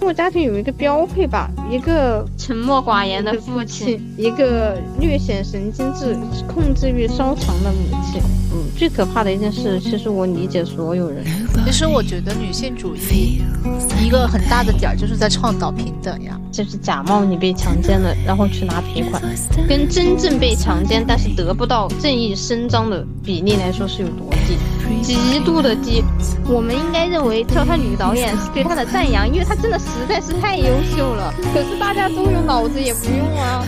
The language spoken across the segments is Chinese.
中国家庭有一个标配吧，一个沉默寡言的父亲，一个略显神经质、控制欲稍强的母亲。嗯，最可怕的一件事，其实我理解所有人。其实我觉得女性主义一个很大的点儿就是在倡导平等呀，就是假冒你被强奸了，然后去拿赔款，跟真正被强奸但是得不到正义伸张的比例来说是有多低。极度的低，我们应该认为叫她女导演是对她的赞扬，因为她真的实在是太优秀了。可是大家都有脑子也不用啊。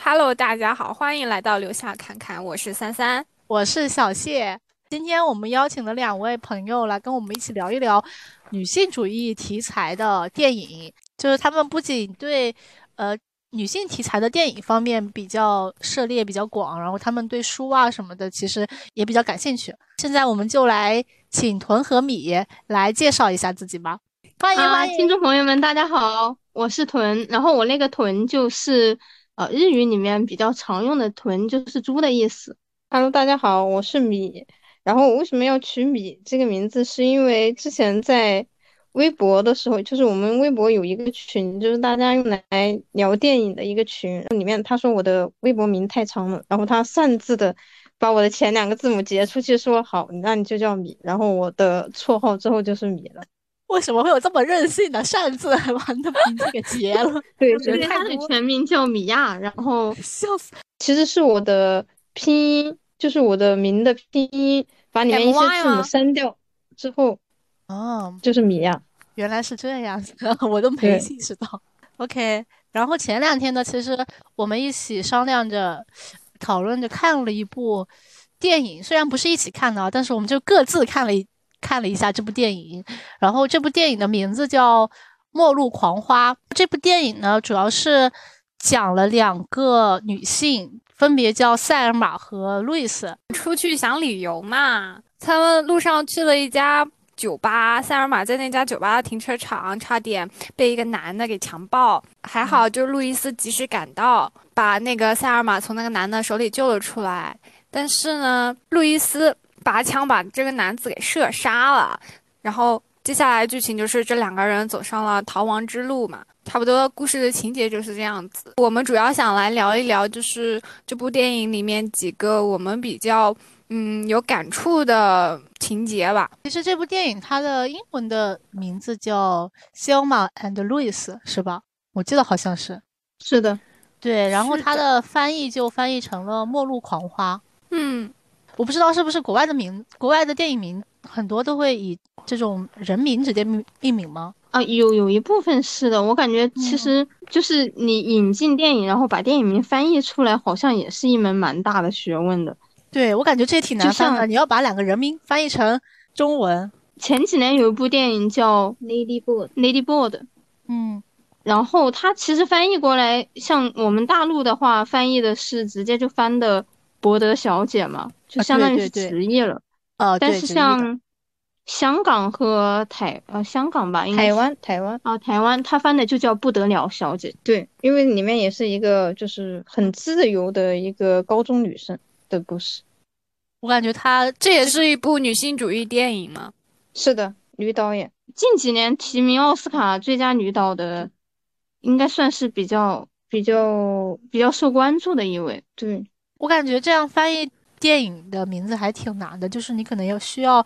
Hello，大家好，欢迎来到留下侃侃，我是三三，我是小谢。今天我们邀请了两位朋友来跟我们一起聊一聊女性主义题材的电影。就是他们不仅对，呃，女性题材的电影方面比较涉猎比较广，然后他们对书啊什么的其实也比较感兴趣。现在我们就来请屯和米来介绍一下自己吧。欢迎欢迎，听众朋友们，大家好，我是屯。然后我那个屯就是呃日语里面比较常用的屯，就是猪的意思。Hello，大家好，我是米。然后我为什么要取米这个名字？是因为之前在。微博的时候，就是我们微博有一个群，就是大家用来聊电影的一个群。里面他说我的微博名太长了，然后他擅自的把我的前两个字母截出去，说好，那你就叫米。然后我的绰号之后就是米了。为什么会有这么任性的擅自还把你的名字给截了？对，因为他的全名叫米娅，然后笑死。其实是我的拼音，就是我的名的拼音，把里面一些字母删掉之后，哦，就是米娅。原来是这样子，我都没意识到。OK，然后前两天呢，其实我们一起商量着、讨论着看了一部电影，虽然不是一起看的，但是我们就各自看了一看了一下这部电影。然后这部电影的名字叫《末路狂花》。这部电影呢，主要是讲了两个女性，分别叫塞尔玛和路易斯，出去想旅游嘛。他们路上去了一家。酒吧，塞尔玛在那家酒吧的停车场差点被一个男的给强暴，还好就路易斯及时赶到，把那个塞尔玛从那个男的手里救了出来。但是呢，路易斯拔枪把这个男子给射杀了。然后接下来剧情就是这两个人走上了逃亡之路嘛，差不多故事的情节就是这样子。我们主要想来聊一聊，就是这部电影里面几个我们比较。嗯，有感触的情节吧。其实这部电影它的英文的名字叫《Selma and Louis》，是吧？我记得好像是。是的，对。然后它的翻译就翻译成了《末路狂花》。嗯，我不知道是不是国外的名，国外的电影名很多都会以这种人名直接命命名吗？啊，有有一部分是的。我感觉其实就是你引进电影，然后把电影名翻译出来，好像也是一门蛮大的学问的。对我感觉这也挺难翻的，你要把两个人名翻译成中文。前几年有一部电影叫《Lady Bird》，Lady Bird，嗯，然后它其实翻译过来，像我们大陆的话，翻译的是直接就翻的“博德小姐”嘛，就相当于是直译了。呃，但是像香港和台呃香港吧，台湾台湾啊台湾，它翻的就叫“不得了小姐”。对，因为里面也是一个就是很自由的一个高中女生。的故事，我感觉她这也是一部女性主义电影嘛。是的，女导演近几年提名奥斯卡最佳女导的，应该算是比较比较比较受关注的一位。对我感觉这样翻译电影的名字还挺难的，就是你可能要需要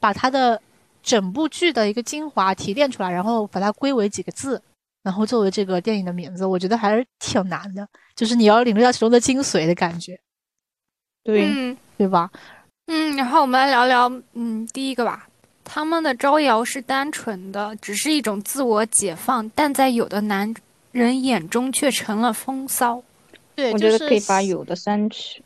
把它的整部剧的一个精华提炼出来，然后把它归为几个字，然后作为这个电影的名字，我觉得还是挺难的，就是你要领略到其中的精髓的感觉。对，对吧？嗯，然后我们来聊聊，嗯，第一个吧。他们的招摇是单纯的，只是一种自我解放，但在有的男人眼中却成了风骚。对，我觉得可以把有的删去。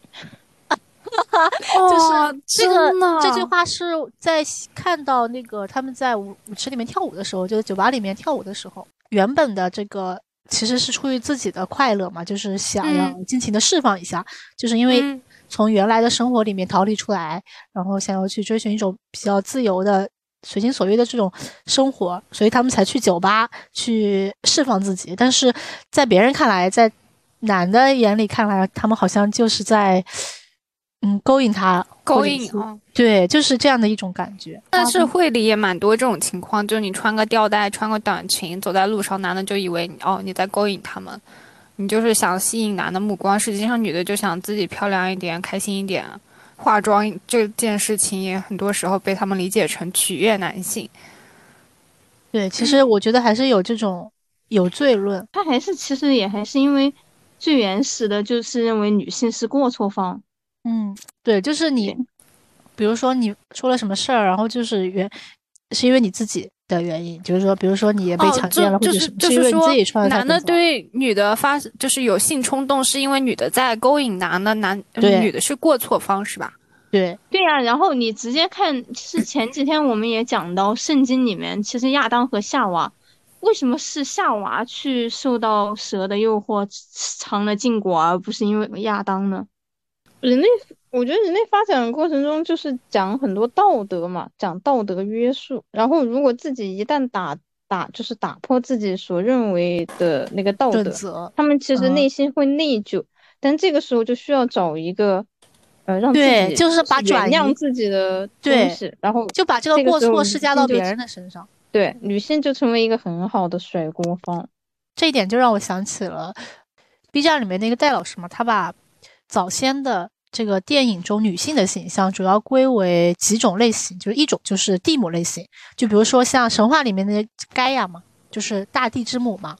就是这个这句话是在看到那个他们在舞舞池里面跳舞的时候，就是酒吧里面跳舞的时候，原本的这个其实是出于自己的快乐嘛，就是想要尽情的释放一下，就是因为。从原来的生活里面逃离出来，然后想要去追寻一种比较自由的、随心所欲的这种生活，所以他们才去酒吧去释放自己。但是在别人看来，在男的眼里看来，他们好像就是在嗯，勾引他，勾引啊，对，就是这样的一种感觉。但是会里也蛮多这种情况，就是你穿个吊带，穿个短裙，走在路上，男的就以为哦你在勾引他们，你就是想吸引男的目光，实际上女的就想自己漂亮一点，开心一点。化妆这件事情也很多时候被他们理解成取悦男性。对，其实我觉得还是有这种有罪论，他还是其实也还是因为最原始的就是认为女性是过错方。嗯，对，就是你，比如说你出了什么事儿，然后就是原是因为你自己的原因，就是说，比如说你也被强奸了，或者是就是因为你自己穿的男的对女的发就是有性冲动，是因为女的在勾引男的，男女的是过错方是吧？对对呀，然后你直接看，其实前几天我们也讲到圣经里面，其实亚当和夏娃，为什么是夏娃去受到蛇的诱惑尝了禁果，而不是因为亚当呢？人类，我觉得人类发展过程中就是讲很多道德嘛，讲道德约束。然后如果自己一旦打打，就是打破自己所认为的那个道德，他们其实内心会内疚。但这个时候就需要找一个，呃，让自己就是把转让自己的东西，然后就把这个过错施加到别人的身上。对，女性就成为一个很好的甩锅方。这一点就让我想起了 B 站里面那个戴老师嘛，他把。早先的这个电影中女性的形象主要归为几种类型，就是一种就是地母类型，就比如说像神话里面的盖亚嘛，就是大地之母嘛，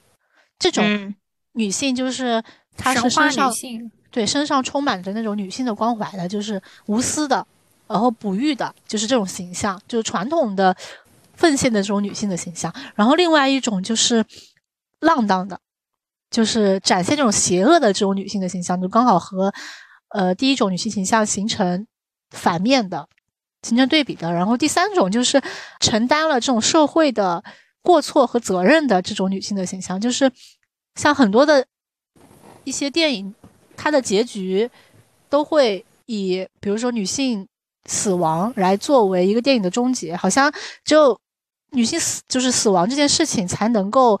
这种女性就是她是身上对身上充满着那种女性的光环的，就是无私的，然后哺育的，就是这种形象，就是传统的奉献的这种女性的形象。然后另外一种就是浪荡的。就是展现这种邪恶的这种女性的形象，就刚好和，呃，第一种女性形象形成反面的，形成对比的。然后第三种就是承担了这种社会的过错和责任的这种女性的形象，就是像很多的一些电影，它的结局都会以比如说女性死亡来作为一个电影的终结，好像只有女性死就是死亡这件事情才能够。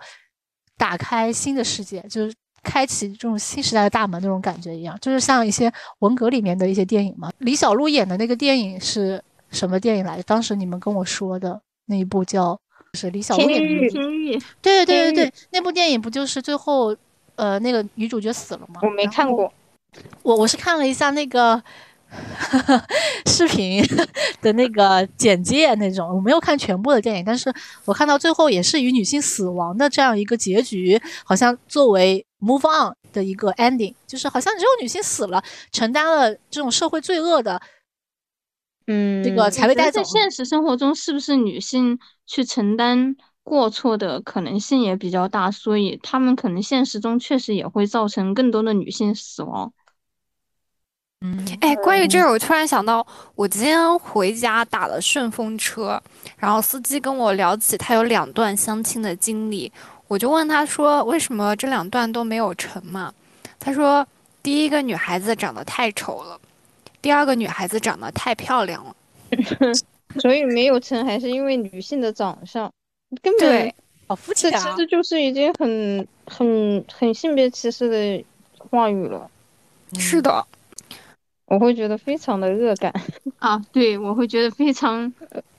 打开新的世界，就是开启这种新时代的大门那种感觉一样，就是像一些文革里面的一些电影嘛。李小璐演的那个电影是什么电影来着？当时你们跟我说的那一部叫是李小璐演的。天域。对对对对对，那部电影不就是最后呃那个女主角死了吗？我没看过，我我是看了一下那个。视频的那个简介那种，我没有看全部的电影，但是我看到最后也是以女性死亡的这样一个结局，好像作为 move on 的一个 ending，就是好像只有女性死了，承担了这种社会罪恶的，嗯，这个才会带走。在现实生活中，是不是女性去承担过错的可能性也比较大？所以他们可能现实中确实也会造成更多的女性死亡。嗯，哎，关于这个，我突然想到，我今天回家打了顺风车，然后司机跟我聊起他有两段相亲的经历，我就问他说，为什么这两段都没有成嘛？他说，第一个女孩子长得太丑了，第二个女孩子长得太漂亮了，所以没有成，还是因为女性的长相，根本好肤浅啊！这其实就是已经很很很性别歧视的话语了。是的。我会觉得非常的恶感啊！对，我会觉得非常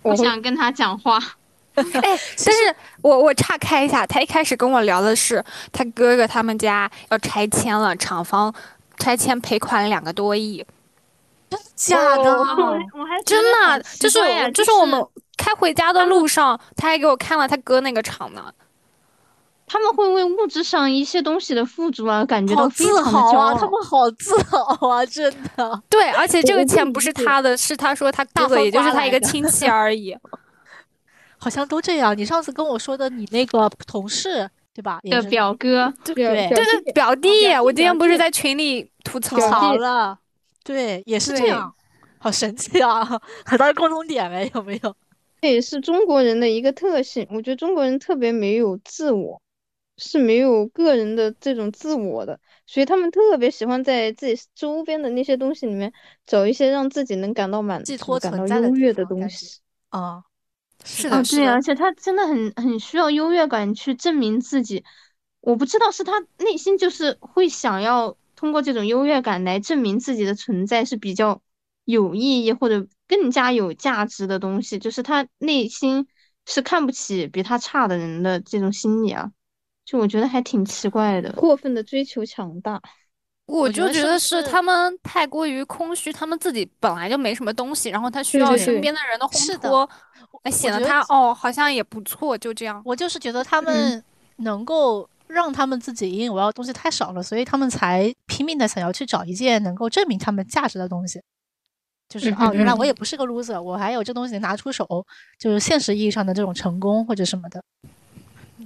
不想跟他讲话。哎，但是我我岔开一下，他一开始跟我聊的是他哥哥他们家要拆迁了，厂房拆迁赔款两个多亿，真的假的？我还真的就是就是我们开回家的路上，他还给我看了他哥那个厂呢。他们会为物质上一些东西的富足啊感觉到自豪啊！他们好自豪啊！真的。对，而且这个钱不是他的，是他说他哥哥，也就是他一个亲戚而已。好像都这样。你上次跟我说的，你那个同事对吧？的表哥，对对，就是表弟。我今天不是在群里吐槽了，对，也是这样。好神奇啊！很大的共同点哎，有没有？这也是中国人的一个特性。我觉得中国人特别没有自我。是没有个人的这种自我的，所以他们特别喜欢在自己周边的那些东西里面找一些让自己能感到满足、感到优越的东西。啊，是的，对，而且他真的很很需要优越感去证明自己。我不知道是他内心就是会想要通过这种优越感来证明自己的存在是比较有意义或者更加有价值的东西，就是他内心是看不起比他差的人的这种心理啊，就我觉得还挺奇怪的，过分的追求强大。我就觉得是他们太过于空虚，他们自己本来就没什么东西，然后他需要身边的人的烘托，来显得他哦好像也不错，就这样。我就是觉得他们能够让他们自己引以为傲的东西太少了，所以他们才拼命的想要去找一件能够证明他们价值的东西。就是哦，原来我也不是个 loser，我还有这东西拿出手，就是现实意义上的这种成功或者什么的。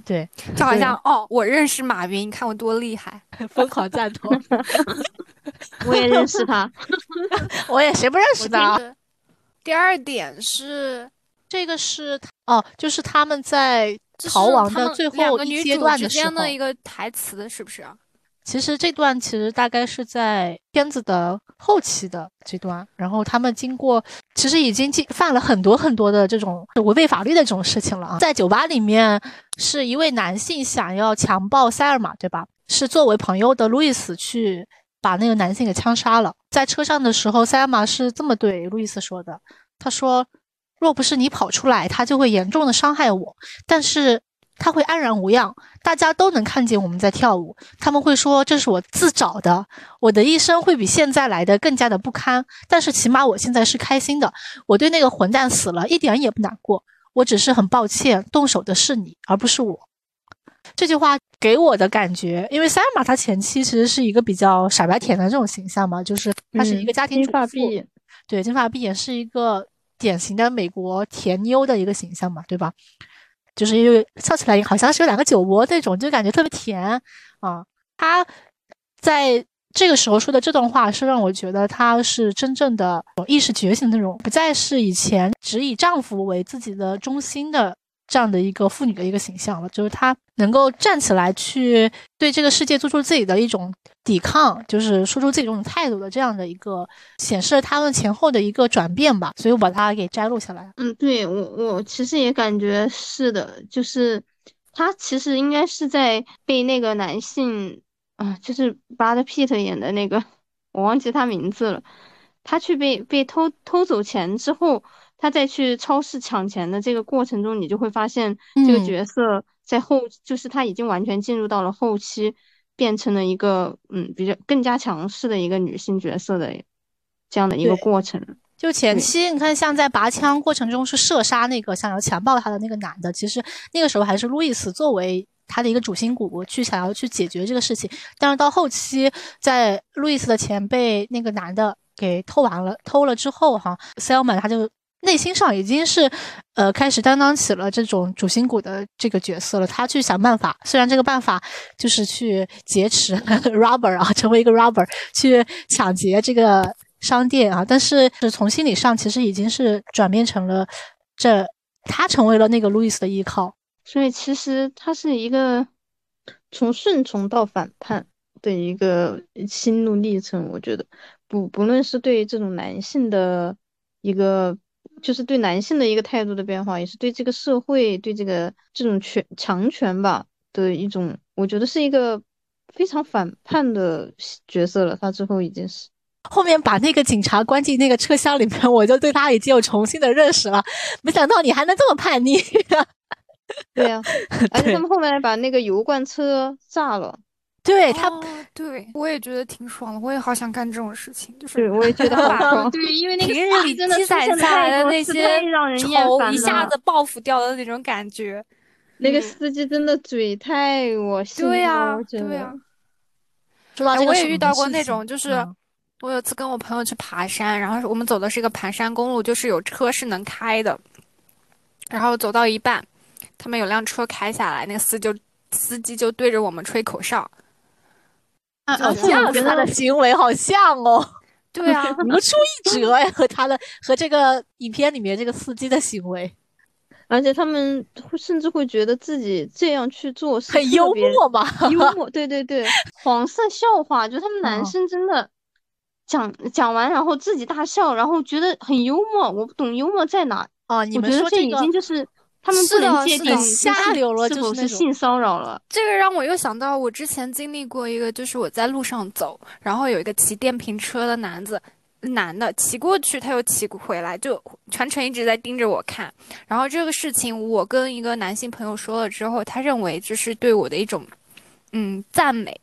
对，就好像哦，我认识马云，你看我多厉害，疯狂赞同。我也认识他，我也谁不认识他？第二点是，这个是哦，就是他们在逃亡的最后一阶段的时候的一个台词，是不是？其实这段其实大概是在片子的后期的这段，然后他们经过其实已经犯了很多很多的这种违背法律的这种事情了啊。在酒吧里面，是一位男性想要强暴塞尔玛，对吧？是作为朋友的路易斯去把那个男性给枪杀了。在车上的时候，塞尔玛是这么对路易斯说的：“他说，若不是你跑出来，他就会严重的伤害我。但是。”他会安然无恙，大家都能看见我们在跳舞。他们会说这是我自找的，我的一生会比现在来的更加的不堪。但是起码我现在是开心的，我对那个混蛋死了一点也不难过。我只是很抱歉，动手的是你，而不是我。这句话给我的感觉，因为塞尔玛他前期其实是一个比较傻白甜的这种形象嘛，就是他是一个家庭主妇，对，金发碧眼是一个典型的美国甜妞的一个形象嘛，对吧？就是因为笑起来好像是有两个酒窝那种，就感觉特别甜啊。他在这个时候说的这段话，是让我觉得他是真正的意识觉醒那种，不再是以前只以丈夫为自己的中心的。这样的一个妇女的一个形象了，就是她能够站起来去对这个世界做出自己的一种抵抗，就是说出自己这种态度的这样的一个显示了他们前后的一个转变吧。所以我把它给摘录下来。嗯，对我我其实也感觉是的，就是他其实应该是在被那个男性啊，就是 Brad Pitt 演的那个，我忘记他名字了，他去被被偷偷走钱之后。他在去超市抢钱的这个过程中，你就会发现这个角色在后，就是他已经完全进入到了后期，变成了一个嗯比较更加强势的一个女性角色的这样的一个过程。就前期你看，像在拔枪过程中是射杀那个想要强暴他的那个男的，其实那个时候还是路易斯作为他的一个主心骨去想要去解决这个事情。但是到后期，在路易斯的钱被那个男的给偷完了，偷了之后哈，Selman 他就。内心上已经是，呃，开始担当起了这种主心骨的这个角色了。他去想办法，虽然这个办法就是去劫持 robber 啊，成为一个 robber 去抢劫这个商店啊，但是是从心理上其实已经是转变成了这他成为了那个路易斯的依靠。所以其实他是一个从顺从到反叛的一个心路历程。我觉得不不论是对这种男性的一个。就是对男性的一个态度的变化，也是对这个社会、对这个这种权强权吧的一种，我觉得是一个非常反叛的角色了。他之后已经是后面把那个警察关进那个车厢里面，我就对他已经有重新的认识了。没想到你还能这么叛逆。对呀，而且他们后面把那个油罐车炸了。对他，对我也觉得挺爽的，我也好想干这种事情，就是我也觉得 好爽。对，因为那个平日里积攒下来的那些仇一下子报复掉的那种感觉。那个司机真的嘴太恶心了，对呀，对呀。说到这个，我也遇到过那种，就是我有次跟我朋友去爬山，然后我们走的是一个盘山公路，就是有车是能开的，然后走到一半，他们有辆车开下来，那个司就司机就对着我们吹口哨。好像跟他的行为好像哦，对啊，如出一辙呀，和他的和这个影片里面这个司机的行为，而且他们会甚至会觉得自己这样去做是很幽默吧，幽默，对对对，黄色笑话，就他们男生真的讲讲完，然后自己大笑，然后觉得很幽默，我不懂幽默在哪哦，你们说这已经就是。他们不能界定下流了，是否是性骚扰了？这个让我又想到，我之前经历过一个，就是我在路上走，然后有一个骑电瓶车的男子，男的骑过去，他又骑回来，就全程一直在盯着我看。然后这个事情，我跟一个男性朋友说了之后，他认为这是对我的一种，嗯，赞美，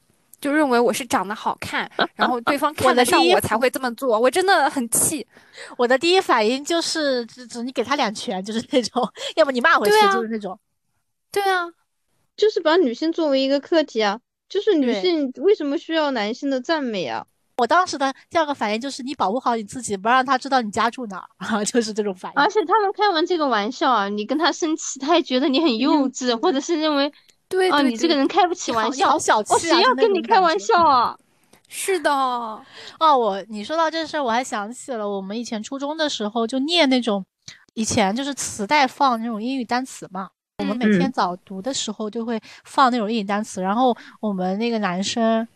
就认为我是长得好看，然后对方看得上我才会这么做。我真的很气，我的第一反应就是只只你给他两拳，就是那种，要么你骂回去，就是那种。对啊，就是把女性作为一个客体啊。就是女性为什么需要男性的赞美啊？我当时的第二个反应就是你保护好你自己，不让他知道你家住哪儿啊，就是这种反应。而且他们开完这个玩笑啊，你跟他生气，他也觉得你很幼稚，或者是认为，对啊，你这个人开不起玩笑，好小气啊！谁要跟你开玩笑啊？是的，哦，我你说到这事儿，我还想起了我们以前初中的时候就念那种，以前就是磁带放那种英语单词嘛。我们每天早读的时候就会放那种英语单词，然后我们那个男生，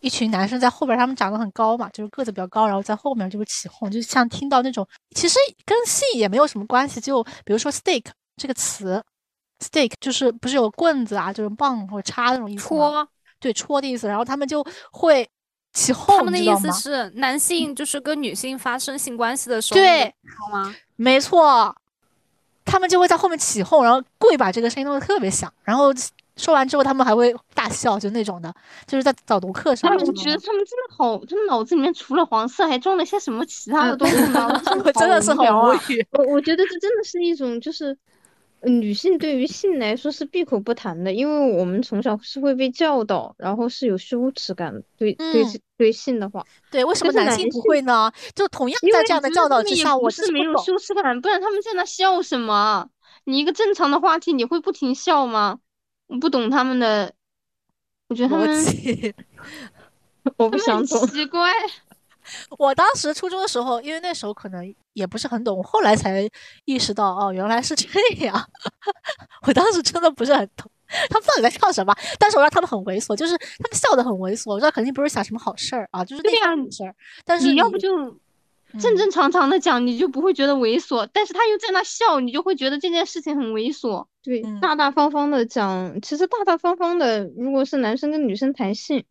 一群男生在后边，他们长得很高嘛，就是个子比较高，然后在后面就会起哄，就像听到那种，其实跟性也没有什么关系，就比如说 stick 这个词，stick 就是不是有棍子啊，就是棒或者叉那种意思，戳，对，戳的意思，然后他们就会起哄，他们的意思是男性就是跟女性发生性关系的时候，对，好吗？没错。他们就会在后面起哄，然后故意把这个声音弄得特别响，然后说完之后，他们还会大笑，就那种的，就是在早读课上。他们觉得他们真的好，他们脑子里面除了黄色，还装了些什么其他的东西吗？真的 是很无语。我我觉得这真的是一种就是。女性对于性来说是闭口不谈的，因为我们从小是会被教导，然后是有羞耻感，对对对性的话，对为什么男性不会呢？就同样在这样的教导之下，我是没有羞耻感，不然他们在那笑什么？你一个正常的话题，你会不停笑吗？我不懂他们的，我觉得他们，我不想懂，奇怪。我当时初中的时候，因为那时候可能也不是很懂，后来才意识到哦，原来是这样。我当时真的不是很懂，他们到底在笑什么？但是我让他们很猥琐，就是他们笑得很猥琐，我知道肯定不是想什么好事儿啊，就是那样的事儿。但是你要不就正正常常的讲，你就不会觉得猥琐；但是他又在那笑，你就会觉得这件事情很猥琐。对，大大方方的讲，其实大大方方的，如果是男生跟女生谈性。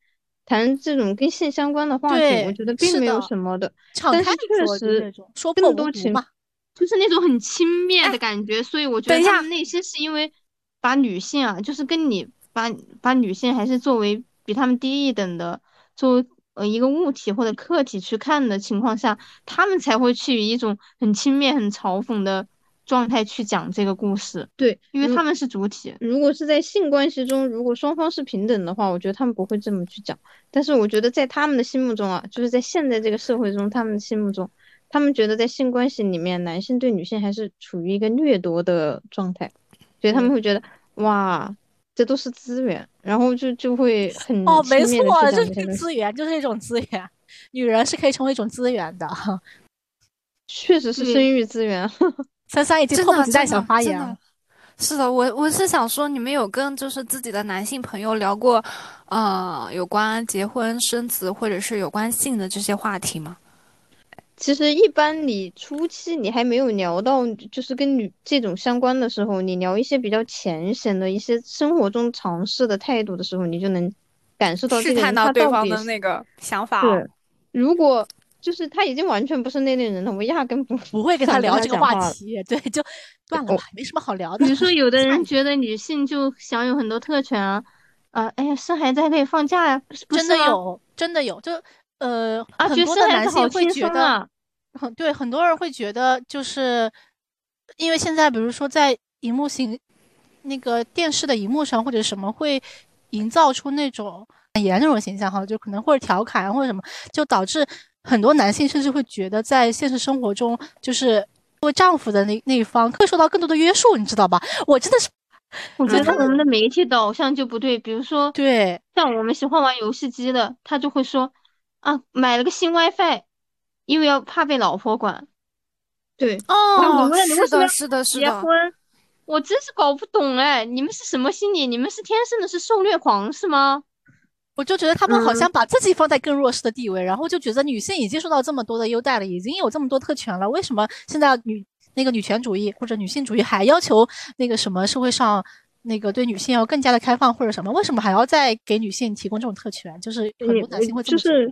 谈这种跟性相关的话题，我觉得并没有什么的，但是确实说更多情嘛，就是那种很轻蔑的感觉，所以我觉得他们内心是因为把女性啊，就是跟你把把女性还是作为比他们低一等的，作为呃一个物体或者客体去看的情况下，他们才会去以一种很轻蔑、很嘲讽的。状态去讲这个故事，对，因为他们是主体。如果是在性关系中，如果双方是平等的话，我觉得他们不会这么去讲。但是我觉得在他们的心目中啊，就是在现在这个社会中，他们的心目中，他们觉得在性关系里面，男性对女性还是处于一个掠夺的状态，所以他们会觉得哇，这都是资源，然后就就会很哦，没错，就是资源，就是一种资源，女人是可以成为一种资源的，确实是生育资源。三三已经迫不及待想发言了。是的，我我是想说，你们有跟就是自己的男性朋友聊过，呃，有关结婚生子或者是有关性的这些话题吗？其实一般你初期你还没有聊到就是跟女这种相关的时候，你聊一些比较浅显的一些生活中尝试的态度的时候，你就能感受到试探到对方的那个想法。对，如果。就是他已经完全不是那类人了，我压根不不会跟他聊这个话题。对，就 断了吧，没什么好聊的。你说有的人觉得女性就享有很多特权啊，啊，哎呀，生孩子还可以放假呀，真的有，真的有，就呃，很多的男性会觉得，很对，很多人会觉得，就是因为现在，比如说在荧幕形那个电视的荧幕上或者什么，会营造出那种演那种形象哈，就可能或者调侃或者什么，就导致。很多男性甚至会觉得，在现实生活中，就是作为丈夫的那那一方会受到更多的约束，你知道吧？我真的是，我觉得我们的媒体导向就不对。比如说，对，像我们喜欢玩游戏机的，他就会说啊，买了个新 WiFi，因为要怕被老婆管。对，哦，是的，是的，是的。结婚，我真是搞不懂哎，你们是什么心理？你们是天生的是受虐狂是吗？我就觉得他们好像把自己放在更弱势的地位，然后就觉得女性已经受到这么多的优待了，已经有这么多特权了，为什么现在女那个女权主义或者女性主义还要求那个什么社会上那个对女性要更加的开放或者什么？为什么还要再给女性提供这种特权？就是很多男性会就是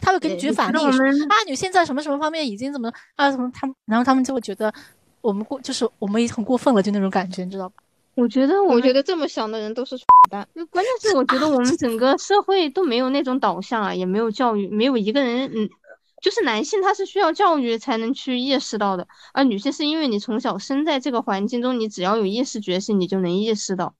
他会给你举反例，说啊，女性在什么什么方面已经怎么啊，什么他们，然后他们就会觉得我们过就是我们已经很过分了，就那种感觉，你知道吧？我觉得，我觉得这么想的人都是 蛋。就关键是，我觉得我们整个社会都没有那种导向啊，也没有教育，没有一个人，嗯，就是男性他是需要教育才能去意识到的，而女性是因为你从小生在这个环境中，你只要有意识觉醒，你就能意识到。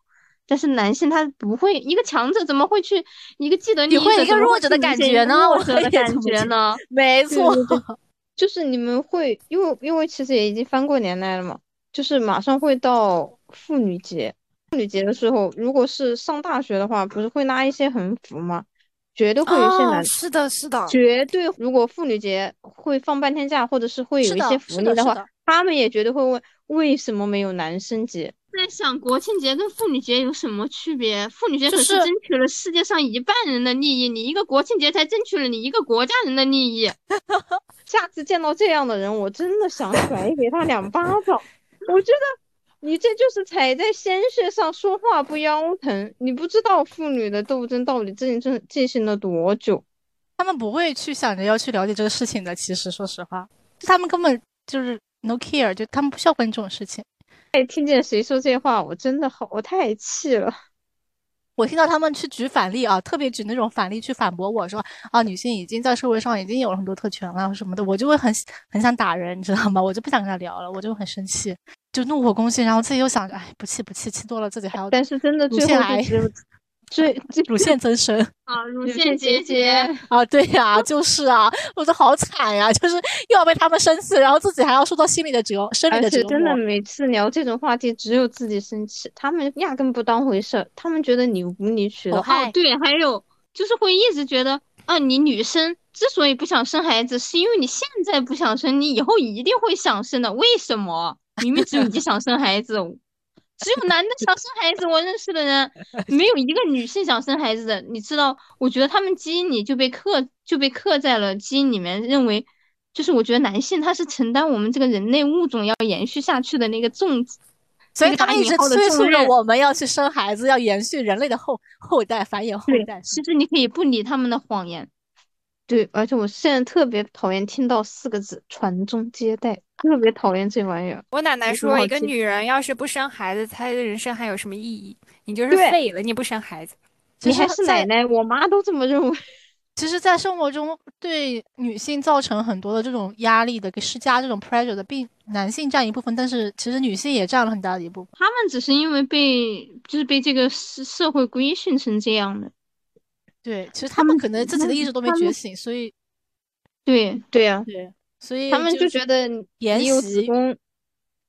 但是男性他不会，一个强者怎么会去一个记得利益者，一个弱者的感觉呢？弱者的感觉呢？没错，就是你们会，因为因为其实也已经翻过年来了嘛，就是马上会到妇女节，妇女节的时候，如果是上大学的话，不是会拉一些横幅吗？绝对会有一些男，是的，是的，绝对。如果妇女节会放半天假，或者是会有一些福利的话，他们也绝对会问为什么没有男生节。在想国庆节跟妇女节有什么区别？妇女节可是争取了世界上一半人的利益，你一个国庆节才争取了你一个国家人的利益。下次见到这样的人，我真的想甩给他两巴掌。我觉得你这就是踩在鲜血上说话不腰疼。你不知道妇女的斗争到底进进进行了多久，他们不会去想着要去了解这个事情的。其实说实话，他们根本就是 no care，就他们不需要管这种事情。哎，听见谁说这话，我真的好，我太气了。我听到他们去举反例啊，特别举那种反例去反驳我说啊，女性已经在社会上已经有了很多特权了什么的，我就会很很想打人，你知道吗？我就不想跟他聊了，我就很生气，就怒火攻心，然后自己又想着，哎，不气不气，气多了自己还要。但是真的最后 最乳腺增生 啊，乳腺结节啊，对呀，就是啊，我说好惨呀，就是又要被他们生气，然后自己还要受到心理的折生理的折磨。真的，每次聊这种话题，只有自己生气，他们压根不当回事儿，他们觉得你无理取闹。哦，对，还有就是会一直觉得，啊，你女生之所以不想生孩子，是因为你现在不想生，你以后一定会想生的。为什么？明明只有你想生孩子。只有男的想生孩子，我认识的人 没有一个女性想生孩子的。你知道，我觉得他们基因里就被刻就被刻在了基因里面，认为就是我觉得男性他是承担我们这个人类物种要延续下去的那个重，所以他一直催促着我们要去生孩子，要延续人类的后后代，繁衍后代。其实你可以不理他们的谎言。对，而且我现在特别讨厌听到四个字“传宗接代”，特别讨厌这玩意儿。我奶奶说，一个女人要是不生孩子，她的人生还有什么意义？你就是废了，你不生孩子，你还是奶奶。我妈都这么认为。其实，在生活中对女性造成很多的这种压力的，给施加这种 pressure 的，并男性占一部分，但是其实女性也占了很大的一部分。他们只是因为被，就是被这个社社会规训成这样的。对，其实他们可能自己的意识都没觉醒，所以，对对呀，对，所以他们就觉得你有子宫，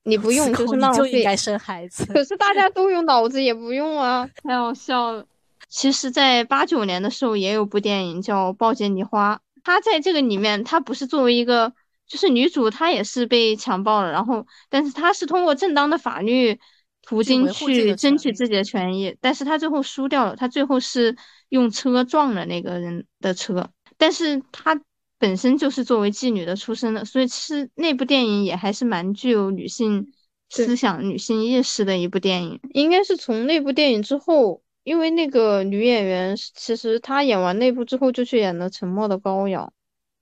你不用就是浪费，就应该生孩子。可是大家都有脑子，也不用啊，太好笑了。其实，在八九年的时候，也有部电影叫《暴姐梨花》，她在这个里面，她不是作为一个，就是女主，她也是被强暴了，然后，但是她是通过正当的法律。途径去争取自己的权益，但是他最后输掉了。他最后是用车撞了那个人的车，但是他本身就是作为妓女的出身的，所以其实那部电影也还是蛮具有女性思想、女性意识的一部电影。应该是从那部电影之后，因为那个女演员其实她演完那部之后就去演了《沉默的羔羊》，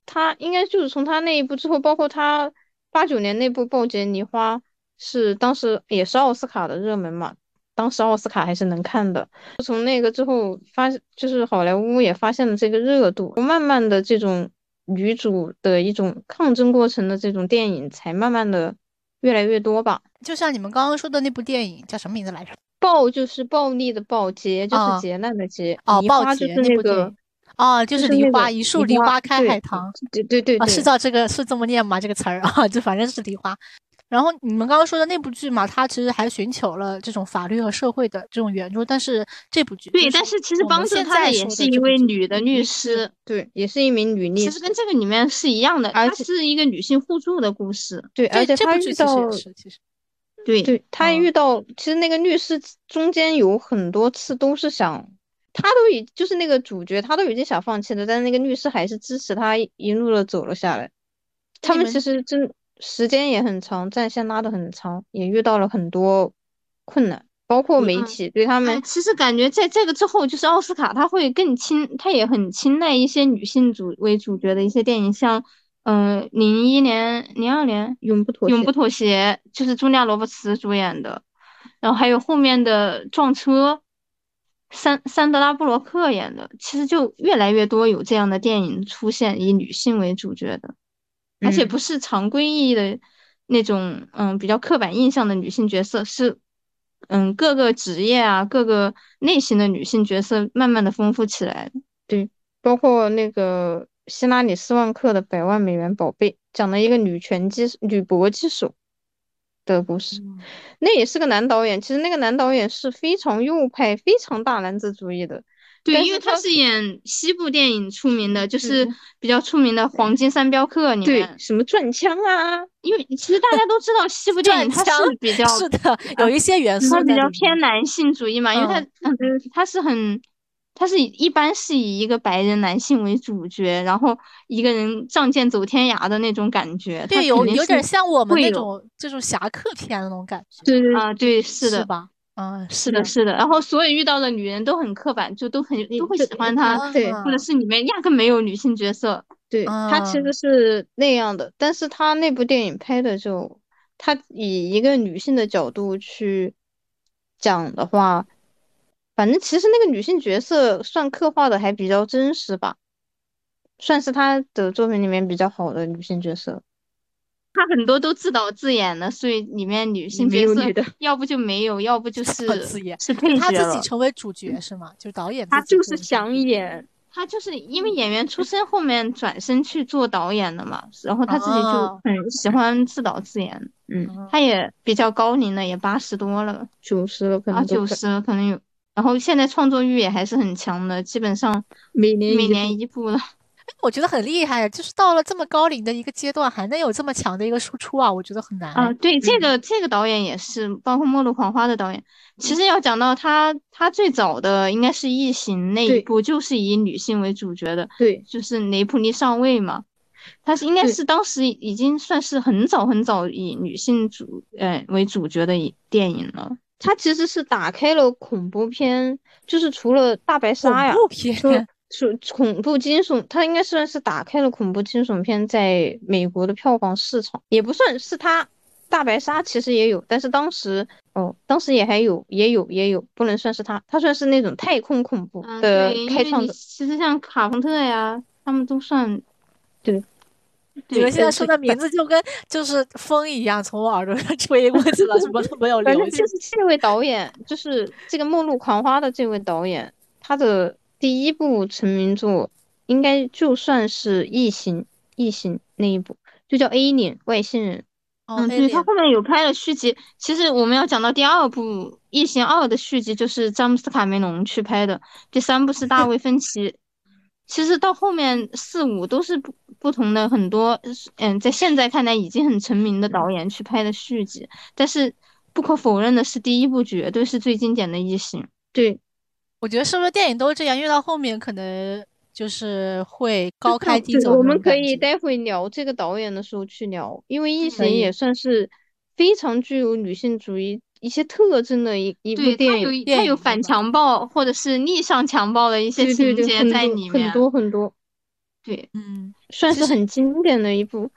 她应该就是从她那一部之后，包括她八九年那部《暴姐梨花》。是当时也是奥斯卡的热门嘛？当时奥斯卡还是能看的。从那个之后发，就是好莱坞也发现了这个热度，慢慢的这种女主的一种抗争过程的这种电影才慢慢的越来越多吧。就像你们刚刚说的那部电影叫什么名字来着？暴就是暴力的暴，劫就是劫难的劫。哦，暴劫那部电影。哦，就是梨花一树梨花开海棠。对对对，是叫这个是这么念吗？这个词儿啊，就反正是梨花。然后你们刚刚说的那部剧嘛，它其实还寻求了这种法律和社会的这种援助，但是这部剧对，但是其实帮助他的也是一位女的律师，对，也是一名女律师，其实跟这个里面是一样的，而且是一个女性互助的故事，对，而且他遇到，其实，对，对他遇到，其实那个律师中间有很多次都是想，他都已就是那个主角，他都已经想放弃了，但是那个律师还是支持他一路的走了下来，他们其实真。时间也很长，战线拉得很长，也遇到了很多困难。包括媒体对他们。其实感觉在这个之后，就是奥斯卡他会更青，他也很青睐一些女性主为主角的一些电影，像嗯，零一年、零二年《永不妥永不妥协》就是茱莉亚·罗伯茨主演的，然后还有后面的《撞车》。桑桑德拉布洛克演的，其实就越来越多有这样的电影出现，以女性为主角的，而且不是常规意义的那种，嗯，比较刻板印象的女性角色，是，嗯，各个职业啊，各个类型的女性角色慢慢的丰富起来的。对，包括那个希拉里斯万克的《百万美元宝贝》，讲了一个女拳击女搏击手。的故事，那也是个男导演。其实那个男导演是非常右派、非常大男子主义的。对，因为他是演西部电影出名的，就是比较出名的《黄金三镖客》里面，什么转枪啊。因为其实大家都知道西部电影它是比较 是的，有一些元素，它比较偏男性主义嘛，因为它嗯，它是很。他是一般是以一个白人男性为主角，然后一个人仗剑走天涯的那种感觉。对，有有点像我们那种这种侠客片的那种感觉。对对啊，对，是的，是吧？嗯，是的，是的。然后所有遇到的女人都很刻板，就都很都会喜欢他。对，或者是里面压根没有女性角色。对他其实是那样的，但是他那部电影拍的就他以一个女性的角度去讲的话。反正其实那个女性角色算刻画的还比较真实吧，算是他的作品里面比较好的女性角色。他很多都自导自演的，所以里面女性角色要不就没有，要不就是自演，是配角。他自己成为主角是吗？就是导演。他就是想演，他就是因为演员出身，后面转身去做导演的嘛。然后他自己就很喜欢自导自演。嗯，他也比较高龄了，也八十多了，九十了可能。啊，九十了可能有。然后现在创作欲也还是很强的，基本上每年每年一部了。哎，我觉得很厉害，就是到了这么高龄的一个阶段，还能有这么强的一个输出啊，我觉得很难啊。对，这个这个导演也是，包括《末路狂花》的导演。其实要讲到他，他最早的应该是《异形》那一部，就是以女性为主角的。对，就是雷普利上尉嘛，他是应该是当时已经算是很早很早以女性主呃为主角的电影了。他其实是打开了恐怖片，就是除了大白鲨呀，恐怖片，是恐怖惊悚，它应该算是打开了恐怖惊悚片在美国的票房市场，也不算是它。大白鲨其实也有，但是当时哦，当时也还有，也有，也有，不能算是它，它算是那种太空恐怖的开创者。其实像卡朋特呀，他们都算，对。你们现在说的名字就跟就是风一样，从我耳朵上吹过去了，什么都没有留下。就是这位导演，就是这个《末路狂花》的这位导演，他的第一部成名作应该就算是《异形》，《异形》那一部就叫《Alien》外星人。嗯，对他后面有拍了续集。其实我们要讲到第二部《异形二》的续集，就是詹姆斯卡梅隆去拍的。第三部是大卫芬奇。其实到后面四五都是不不同的很多，嗯，在现在看来已经很成名的导演去拍的续集，但是不可否认的是，第一部绝对是最经典的异形。对，我觉得是不是电影都这样？越到后面可能就是会高开低走。我们可以待会聊这个导演的时候去聊，因为异形也算是非常具有女性主义。一些特征的一一部电影，它有反强暴或者是逆向强暴的一些情节在里面，很多很多。对，嗯，算是很经典的一部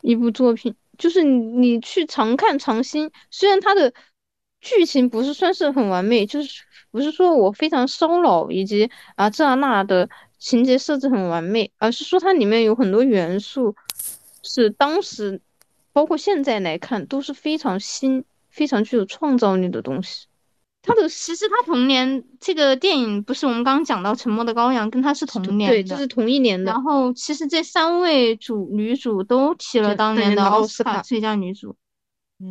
一部作品。就是你去常看常新，虽然它的剧情不是算是很完美，就是不是说我非常烧脑以及啊这啊那的情节设置很完美，而是说它里面有很多元素是当时包括现在来看都是非常新。非常具有创造力的东西，他的其实他同年这个电影不是我们刚刚讲到《沉默的羔羊》，跟他是同年的，对，这是同一年的。然后其实这三位主女主都提了当年的奥斯卡最佳女主，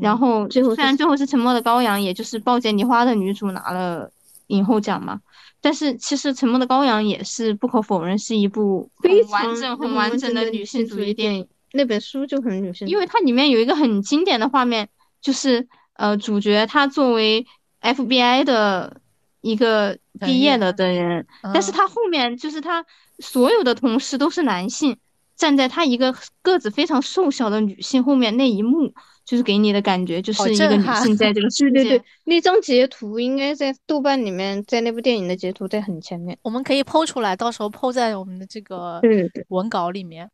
然后最后虽然最后是《沉默的羔羊》，也就是鲍杰尼花的女主拿了影后奖嘛，但是其实《沉默的羔羊》也是不可否认是一部很完整、很完整的女性主义电影。那本书就很女性，因为它里面有一个很经典的画面，就是。呃，主角他作为 FBI 的一个毕业了的人，但是他后面就是他所有的同事都是男性，站在他一个个子非常瘦小的女性后面那一幕，就是给你的感觉就是一个女性在这个 世界。对对对，那张截图应该在豆瓣里面，在那部电影的截图在很前面，我们可以剖出来，到时候剖在我们的这个文稿里面，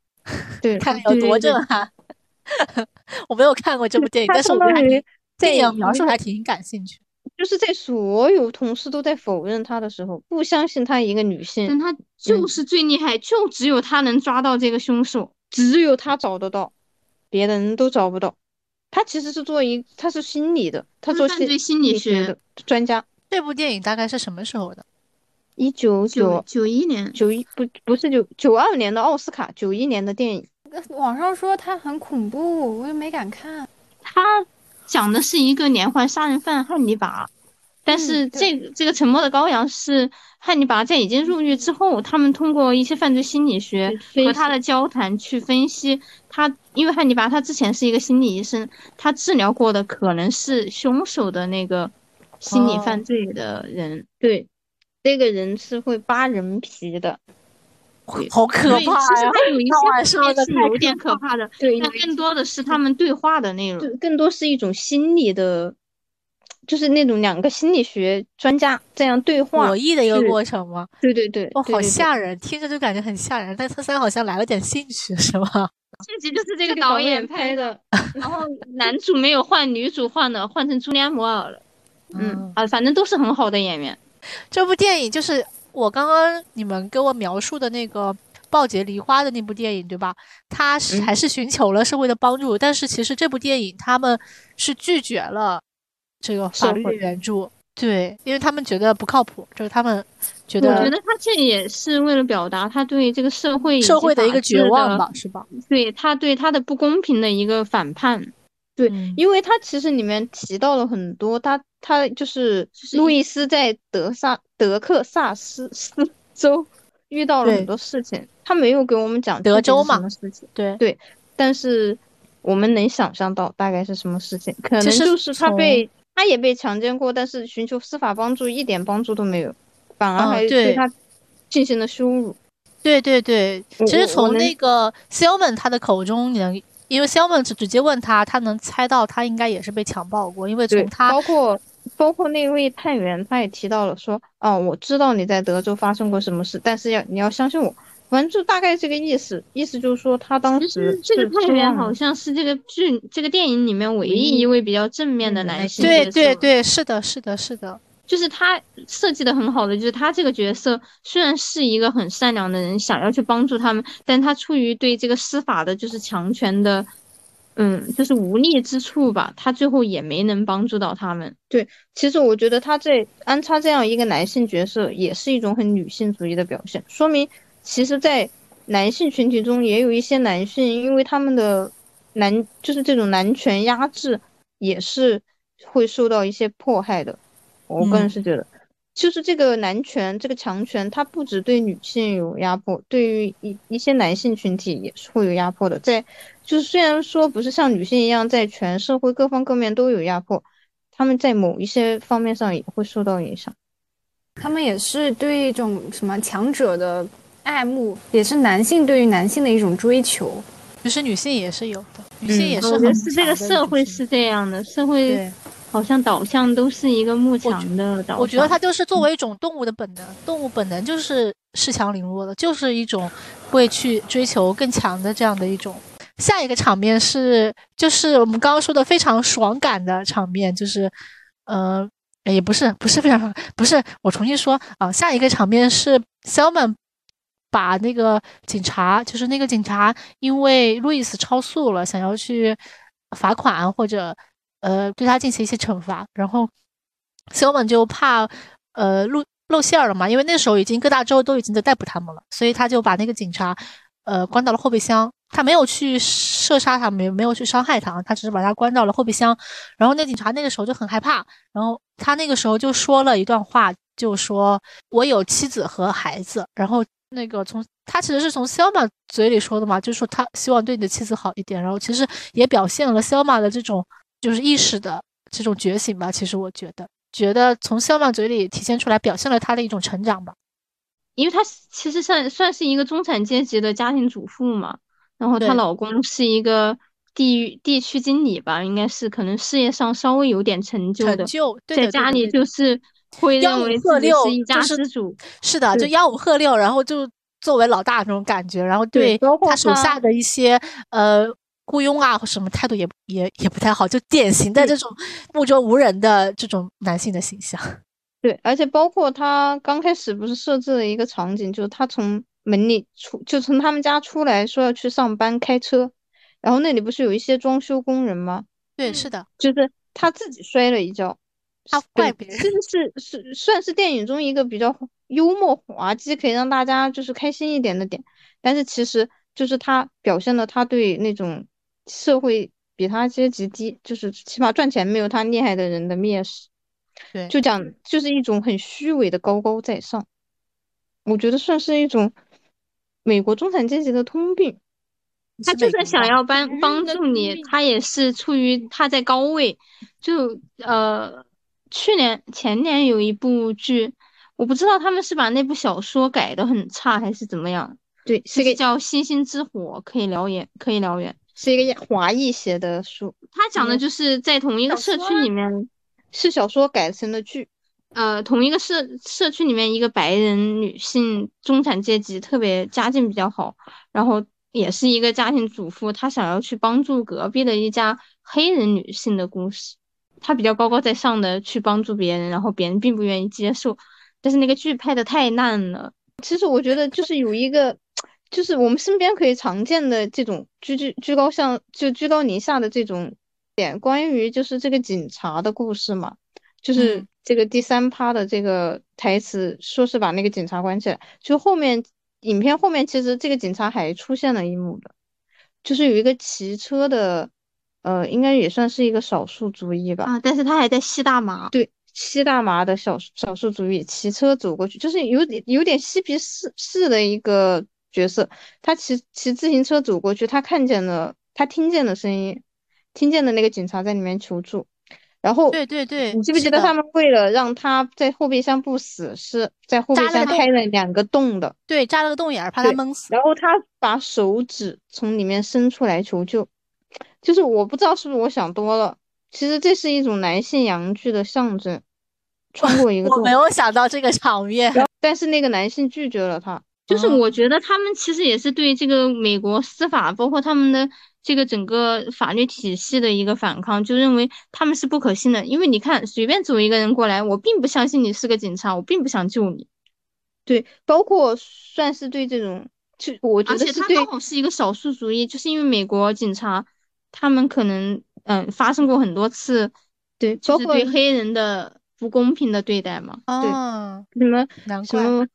对，看有多震撼。我没有看过这部电影，但是我对电影描述还挺感兴趣。就是在所有同事都在否认他的时候，不相信他一个女性，但他就是最厉害，就只有他能抓到这个凶手，只有他找得到，别的人都找不到。他其实是做一，他是心理的，他做犯罪心理学的专家。这部电影大概是什么时候的？一九九九一年，九一不不是九九二年的奥斯卡，九一年的电影。网上说他很恐怖，我又没敢看。他。讲的是一个连环杀人犯汉尼拔，但是这这个沉默的羔羊是汉尼拔在已经入狱之后，他们通过一些犯罪心理学和他的交谈去分析他，因为汉尼拔他之前是一个心理医生，他治疗过的可能是凶手的那个心理犯罪的人，对，那个人是会扒人皮的。好可怕呀！晚上的是有点可怕的，对，但更多的是他们对话的内容，更多是一种心理的，就是那种两个心理学专家这样对话博弈的一个过程吗？对对对，哦，好吓人，听着就感觉很吓人。但特三好像来了点兴趣，是吧？这集就是这个导演拍的，然后男主没有换，女主换了，换成朱莉安·摩尔了。嗯啊，反正都是很好的演员。这部电影就是。我刚刚你们给我描述的那个暴姐梨花的那部电影，对吧？他是还是寻求了社会的帮助，但是其实这部电影他们是拒绝了这个法律援助，对，因为他们觉得不靠谱，就是他们觉得。我觉得他这也是为了表达他对这个社会社会的一个绝望吧，是吧？对他对他的不公平的一个反叛。对，因为他其实里面提到了很多，他他就是路易斯在德萨德克萨斯斯州遇到了很多事情，他没有给我们讲德州嘛事情，对对，但是我们能想象到大概是什么事情，可能就是他被他也被强奸过，但是寻求司法帮助一点帮助都没有，反而还对他进行了羞辱。对对对，其实从那个 Selman 他的口中你能。因为 Selman 直接问他，他能猜到他应该也是被强暴过，因为从他包括包括那位探员，他也提到了说，哦，我知道你在德州发生过什么事，但是要你要相信我，反正就大概这个意思，意思就是说他当时这个探员好像是这个剧这个电影里面唯一一位比较正面的男性，对对对，是的，是的，是的。就是他设计的很好的，就是他这个角色虽然是一个很善良的人，想要去帮助他们，但他出于对这个司法的，就是强权的，嗯，就是无力之处吧，他最后也没能帮助到他们。对，其实我觉得他这安插这样一个男性角色，也是一种很女性主义的表现，说明其实，在男性群体中也有一些男性，因为他们的男就是这种男权压制，也是会受到一些迫害的。我个人是觉得，就是这个男权、这个强权，它不只对女性有压迫，对于一一些男性群体也是会有压迫的。在就是虽然说不是像女性一样在全社会各方各面都有压迫，他们在某一些方面上也会受到影响。他们也是对一种什么强者的爱慕，也是男性对于男性的一种追求。其实女性也是有的，女性也是很。是这个社会是这样的，社会。好像导向都是一个慕强的导向。我觉得它就是作为一种动物的本能，动物本能就是恃强凌弱的，就是一种会去追求更强的这样的一种。下一个场面是，就是我们刚刚说的非常爽感的场面，就是，呃，也不是，不是非常，不是，我重新说啊，下一个场面是 Selman 把那个警察，就是那个警察，因为路易斯超速了，想要去罚款或者。呃，对他进行一些惩罚，然后肖本就怕呃露露馅了嘛，因为那时候已经各大州都已经在逮捕他们了，所以他就把那个警察呃关到了后备箱，他没有去射杀他，没没有去伤害他，他只是把他关到了后备箱。然后那警察那个时候就很害怕，然后他那个时候就说了一段话，就说我有妻子和孩子。然后那个从他其实是从肖马嘴里说的嘛，就是说他希望对你的妻子好一点，然后其实也表现了肖马的这种。就是意识的这种觉醒吧，其实我觉得，觉得从肖马嘴里体现出来，表现了他的一种成长吧。因为他其实算算是一个中产阶级的家庭主妇嘛，然后她老公是一个地地区经理吧，应该是可能事业上稍微有点成就的，成就在家里就是会认为自己是一家之主，是的，就吆五喝六，然后就作为老大那种感觉，然后对他手下的一些呃雇佣啊或什么态度也也也不太好，就典型的这种目中无人的这种男性的形象。对，而且包括他刚开始不是设置了一个场景，就是他从门里出，就从他们家出来说要去上班开车，然后那里不是有一些装修工人吗？对，是的，就是他自己摔了一跤，他怪别人，这个是是算是电影中一个比较幽默滑稽，可以让大家就是开心一点的点，但是其实就是他表现了他对那种社会比他阶级低，就是起码赚钱没有他厉害的人的蔑视。对，就讲就是一种很虚伪的高高在上，我觉得算是一种美国中产阶级的通病。他就算想要帮帮助你，他也是出于他在高位。就呃，去年前年有一部剧，我不知道他们是把那部小说改的很差还是怎么样。对，是个叫《星星之火》，可以燎原，可以燎原，是一个华裔写的书。他讲的就是在同一个社区里面。是小说改成的剧，呃，同一个社社区里面，一个白人女性中产阶级，特别家境比较好，然后也是一个家庭主妇，她想要去帮助隔壁的一家黑人女性的故事，她比较高高在上的去帮助别人，然后别人并不愿意接受，但是那个剧拍的太烂了。其实我觉得就是有一个，就是我们身边可以常见的这种居居居高上就居高临下的这种。点关于就是这个警察的故事嘛，就是这个第三趴的这个台词，说是把那个警察关起来。就后面影片后面，其实这个警察还出现了一幕的，就是有一个骑车的，呃，应该也算是一个少数族裔吧。啊，但是他还在吸大麻。对，吸大麻的少少数族裔骑车走过去，就是有点有点嬉皮士士的一个角色。他骑骑自行车走过去，他看见了，他听见了声音。听见的那个警察在里面求助，然后对对对，你记不记得他们为了让他在后备箱不死，是在后备箱开了两个洞的？对，扎了个洞眼，怕他闷死。然后他把手指从里面伸出来求救，就是我不知道是不是我想多了，其实这是一种男性阳具的象征。穿过一个洞，我没有想到这个场面，但是那个男性拒绝了他。就是我觉得他们其实也是对这个美国司法，包括他们的这个整个法律体系的一个反抗，就认为他们是不可信的。因为你看，随便走一个人过来，我并不相信你是个警察，我并不想救你。对，包括算是对这种，就我觉得是对。他刚好是一个少数族裔，就是因为美国警察，他们可能嗯发生过很多次，对，包括对黑人的不公平的对待嘛。对，什么难怪。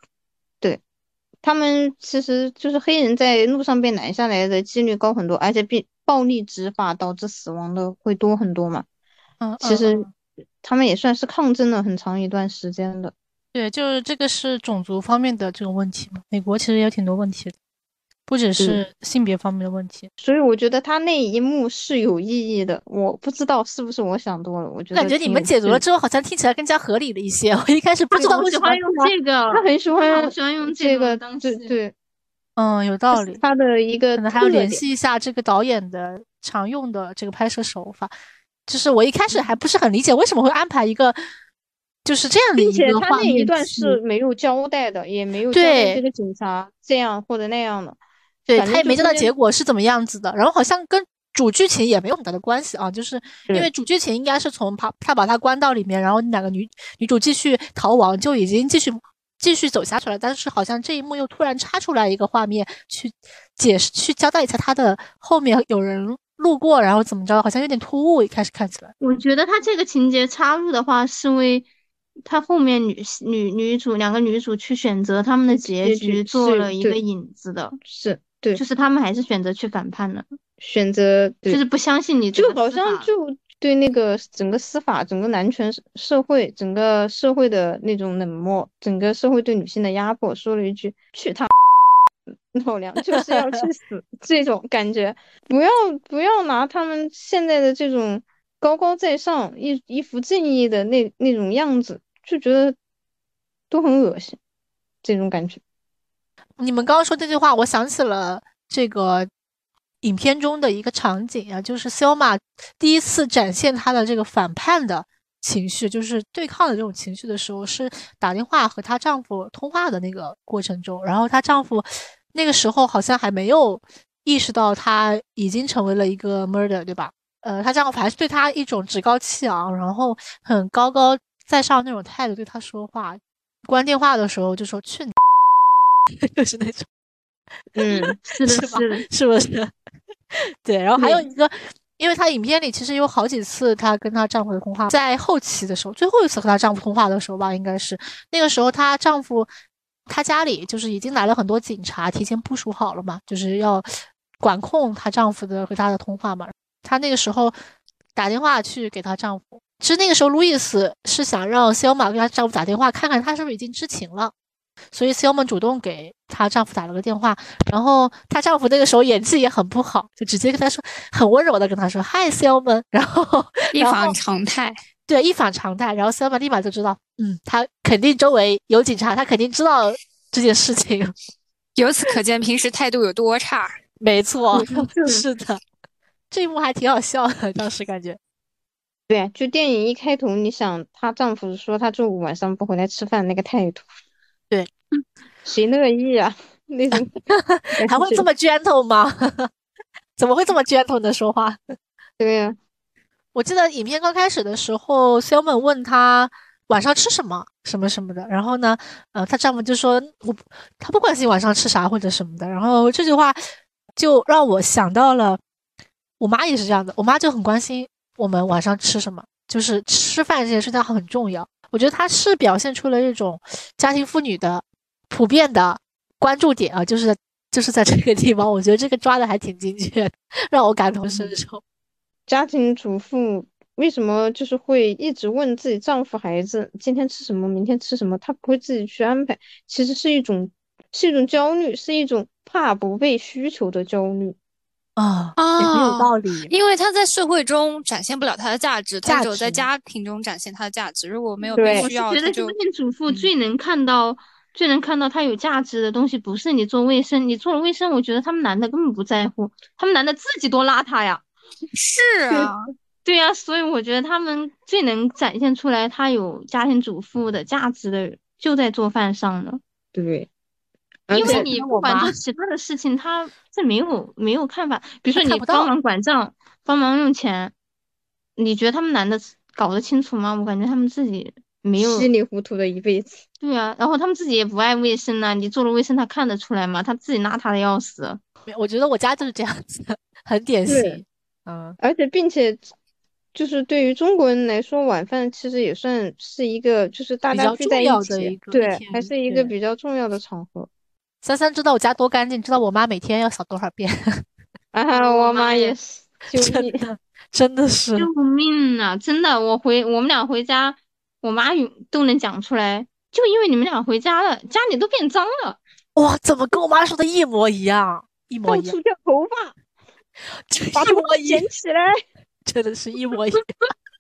他们其实就是黑人在路上被拦下来的几率高很多，而且比暴力执法导致死亡的会多很多嘛。嗯，其实他们也算是抗争了很长一段时间的。对，就是这个是种族方面的这个问题嘛。美国其实也有挺多问题的。不只是性别方面的问题，所以我觉得他那一幕是有意义的。我不知道是不是我想多了，我觉得感觉你们解读了之后，好像听起来更加合理了一些。我一开始不知道为什么用这个，他很喜欢喜欢用这个当，对对，嗯，有道理。他的一个可能还要联系一下这个导演的常用的这个拍摄手法。就是我一开始还不是很理解为什么会安排一个就是这样的一个他那一段是没有交代的，也没有交代这个警察这样或者那样的。对他也没知道结果是怎么样子的，然后好像跟主剧情也没有很大的关系啊，就是因为主剧情应该是从他他把他关到里面，然后两个女女主继续逃亡，就已经继续继续走下去了。但是好像这一幕又突然插出来一个画面，去解释去交代一下他的后面有人路过，然后怎么着，好像有点突兀。一开始看起来，我觉得他这个情节插入的话，是为他后面女女女主两个女主去选择他们的结局做了一个引子的，是。对，就是他们还是选择去反叛了，选择就是不相信你，就好像就对那个整个司法、整个男权社会、整个社会的那种冷漠，整个社会对女性的压迫，说了一句“去他 老娘就是要去死”这种感觉，不要不要拿他们现在的这种高高在上、一一副正义的那那种样子，就觉得都很恶心，这种感觉。你们刚刚说这句话，我想起了这个影片中的一个场景啊，就是 Selma 第一次展现她的这个反叛的情绪，就是对抗的这种情绪的时候，是打电话和她丈夫通话的那个过程中，然后她丈夫那个时候好像还没有意识到她已经成为了一个 murder，对吧？呃，她丈夫还是对她一种趾高气昂，然后很高高在上那种态度对她说话，关电话的时候就说去你，就是那种。嗯，是的，是的，是不是？对，然后还有一个，因为她影片里其实有好几次她跟她丈夫的通话，在后期的时候，最后一次和她丈夫通话的时候吧，应该是那个时候，她丈夫她家里就是已经来了很多警察，提前部署好了嘛，就是要管控她丈夫的和她的通话嘛。她那个时候打电话去给她丈夫，其实那个时候路易斯是想让肖马给她丈夫打电话，看看他是不是已经知情了。所以 s e l m a n 主动给她丈夫打了个电话，然后她丈夫那个时候演技也很不好，就直接跟她说，很温柔的跟她说 “Hi s e l m a n 然后一反常态，对，一反常态，然后 s e l m a n 立马就知道，嗯，他肯定周围有警察，他肯定知道这件事情。由此可见，平时态度有多差。没错，是的，这一幕还挺好笑的，当时感觉。对，就电影一开头，你想她丈夫说她中午晚上不回来吃饭那个态度。对，谁乐意啊？那种 还会这么 gentle 吗？怎么会这么 gentle 的说话？对呀，我记得影片刚开始的时候，Selman 问他晚上吃什么，什么什么的。然后呢，呃，她丈夫就说我他不关心晚上吃啥或者什么的。然后这句话就让我想到了我妈也是这样的，我妈就很关心我们晚上吃什么，就是吃饭这件事情很重要。我觉得她是表现出了一种家庭妇女的普遍的关注点啊，就是就是在这个地方，我觉得这个抓的还挺精确，让我感同身受。家庭主妇为什么就是会一直问自己丈夫、孩子今天吃什么，明天吃什么？她不会自己去安排，其实是一种是一种焦虑，是一种怕不被需求的焦虑。啊啊，很有道理。因为他在社会中展现不了他的价值，他只有在家庭中展现他的价值。如果没有被需要，我觉得家庭主妇最能看到、最能看到他有价值的东西，不是你做卫生，你做了卫生，我觉得他们男的根本不在乎，他们男的自己多邋遢呀。是啊，对呀，所以我觉得他们最能展现出来他有家庭主妇的价值的，就在做饭上了。对。因为你不管做其他的事情，他这没有没有看法。比如说你帮忙管账、帮忙用钱，你觉得他们男的搞得清楚吗？我感觉他们自己没有稀里糊涂的一辈子。对啊，然后他们自己也不爱卫生呐。你做了卫生，他看得出来吗？他自己邋遢的要死。我觉得我家就是这样子，很典型。嗯，而且并且就是对于中国人来说，晚饭其实也算是一个就是大家聚在一起，对，还是一个比较重要的场合。三三知道我家多干净，知道我妈每天要扫多少遍。啊，我妈也是，真的，真的是救命啊！真的，我回我们俩回家，我妈有都能讲出来，就因为你们俩回家了，家里都变脏了。哇，怎么跟我妈说的一模一样？一模一样。到处掉头发，把头发捡起来，真的是一模一样。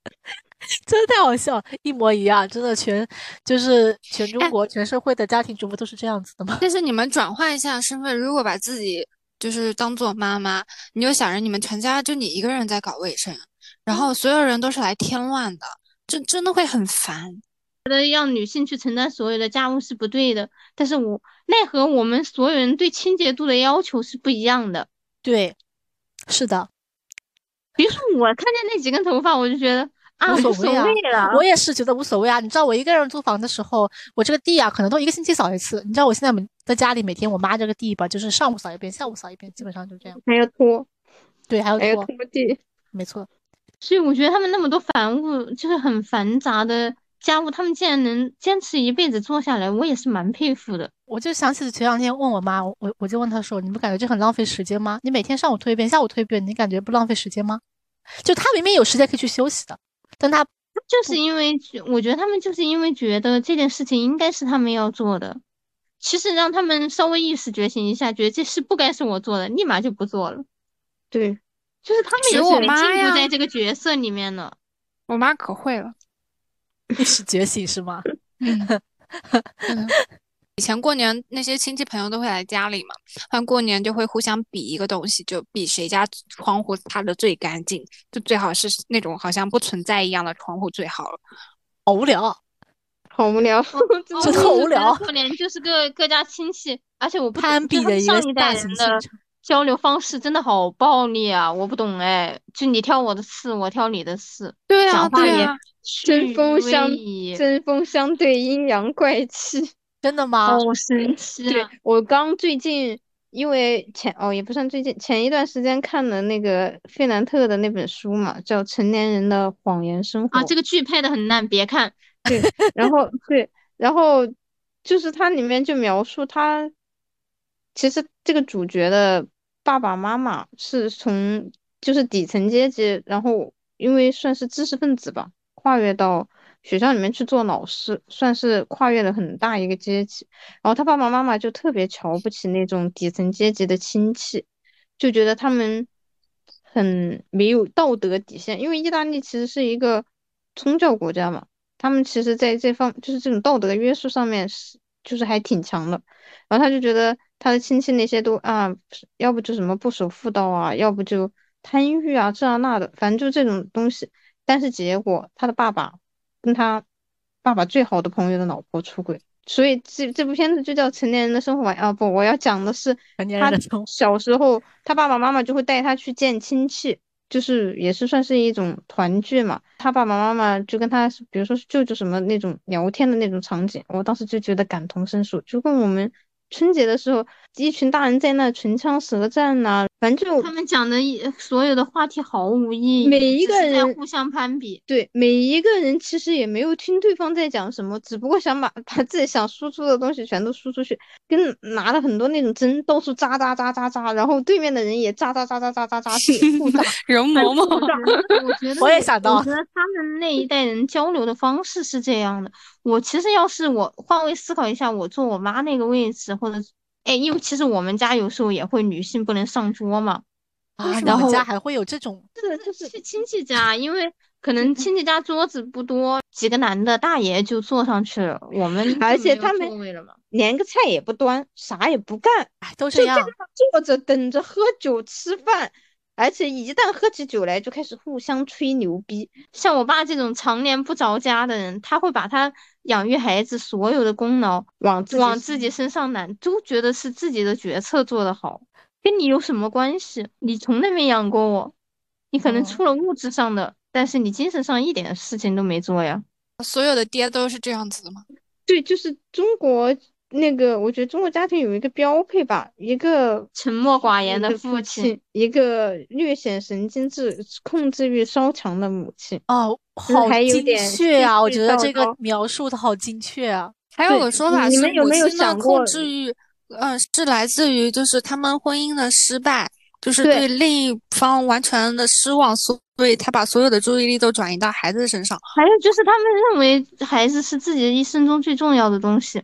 真的太好笑，一模一样，真的全就是全中国全社会的家庭主妇都是这样子的吗？但是你们转换一下身份，如果把自己就是当做妈妈，你就想着你们全家就你一个人在搞卫生，然后所有人都是来添乱的，真真的会很烦。觉得让女性去承担所有的家务是不对的，但是我奈何我们所有人对清洁度的要求是不一样的。对，是的。比如说我看见那几根头发，我就觉得啊。无所谓了，我也是觉得无所谓啊。你知道我一个人租房的时候，我这个地啊，可能都一个星期扫一次。你知道我现在每在家里每天我妈这个地吧，就是上午扫一遍，下午扫一遍，基本上就这样。还要拖，对，还要拖地，没错。所以我觉得他们那么多繁物，就是很繁杂的家务，他们竟然能坚持一辈子做下来，我也是蛮佩服的。我就想起前两天问我妈，我我就问她说：“你不感觉这很浪费时间吗？你每天上午推一遍，下午推一遍，你感觉不浪费时间吗？”就她明明有时间可以去休息的。但她就是因为，我觉得他们就是因为觉得这件事情应该是他们要做的。其实让他们稍微意识觉醒一下，觉得这事不该是我做的，立马就不做了。对，就是他们也是进入在这个角色里面呢。我妈可会了，意识觉醒是吗？嗯，以前过年那些亲戚朋友都会来家里嘛，他们过年就会互相比一个东西，就比谁家窗户擦的最干净，就最好是那种好像不存在一样的窗户最好了。好无聊，好无聊，真的好无聊。过年就是各各家亲戚，而且我不攀比的一个大型的交流方式真的好暴力啊！我不懂哎，就你挑我的刺，我挑你的刺，对啊，讲话也针锋相针锋相对，阴阳怪气，真的吗？好神奇！对我刚最近，因为前哦也不算最近，前一段时间看了那个费南特的那本书嘛，叫《成年人的谎言生活》啊，这个剧拍的很烂，别看。对，然后对，然后就是它里面就描述他，其实这个主角的。爸爸妈妈是从就是底层阶级，然后因为算是知识分子吧，跨越到学校里面去做老师，算是跨越了很大一个阶级。然后他爸爸妈妈就特别瞧不起那种底层阶级的亲戚，就觉得他们很没有道德底线。因为意大利其实是一个宗教国家嘛，他们其实在这方就是这种道德约束上面是就是还挺强的。然后他就觉得。他的亲戚那些都啊，要不就什么不守妇道啊，要不就贪欲啊，这啊那的，反正就这种东西。但是结果他的爸爸跟他爸爸最好的朋友的老婆出轨，所以这这部片子就叫《成年人的生活》啊。不，我要讲的是他小时候，他爸爸妈妈就会带他去见亲戚，就是也是算是一种团聚嘛。他爸爸妈妈就跟他，比如说是舅舅什么那种聊天的那种场景，我当时就觉得感同身受，就跟我们。春节的时候，一群大人在那唇枪舌战呐，反正就他们讲的一所有的话题毫无意义，每一个人互相攀比。对，每一个人其实也没有听对方在讲什么，只不过想把把自己想输出的东西全都输出去，跟拿了很多那种针到处扎扎扎扎扎，然后对面的人也扎扎扎扎扎扎扎去互扎。容嬷嬷，我觉得我也想到，我觉得他们那一代人交流的方式是这样的。我其实要是我换位思考一下，我坐我妈那个位置，或者哎，因为其实我们家有时候也会女性不能上桌嘛，啊，然后家还会有这种，是的，就是去亲戚家，因为可能亲戚家桌子不多，几个男的大爷就坐上去了，我们而且他们连个菜也不端，啥也不干，哎，都这样，坐着等着喝酒吃饭。而且一旦喝起酒来，就开始互相吹牛逼。像我爸这种常年不着家的人，他会把他养育孩子所有的功劳往往自己身上揽，都觉得是自己的决策做得好，跟你有什么关系？你从来没养过我，你可能出了物质上的，但是你精神上一点事情都没做呀。所有的爹都是这样子的吗？对，就是中国。那个，我觉得中国家庭有一个标配吧，一个沉默寡言的父亲，一个略显神经质、控制欲稍强的母亲。哦，好精确啊！我觉得这个描述的好精确啊。还有个说法是，母亲的控制欲，嗯，是来自于就是他们婚姻的失败，就是对另一方完全的失望，所以他把所有的注意力都转移到孩子身上。还有就是他们认为孩子是自己一生中最重要的东西。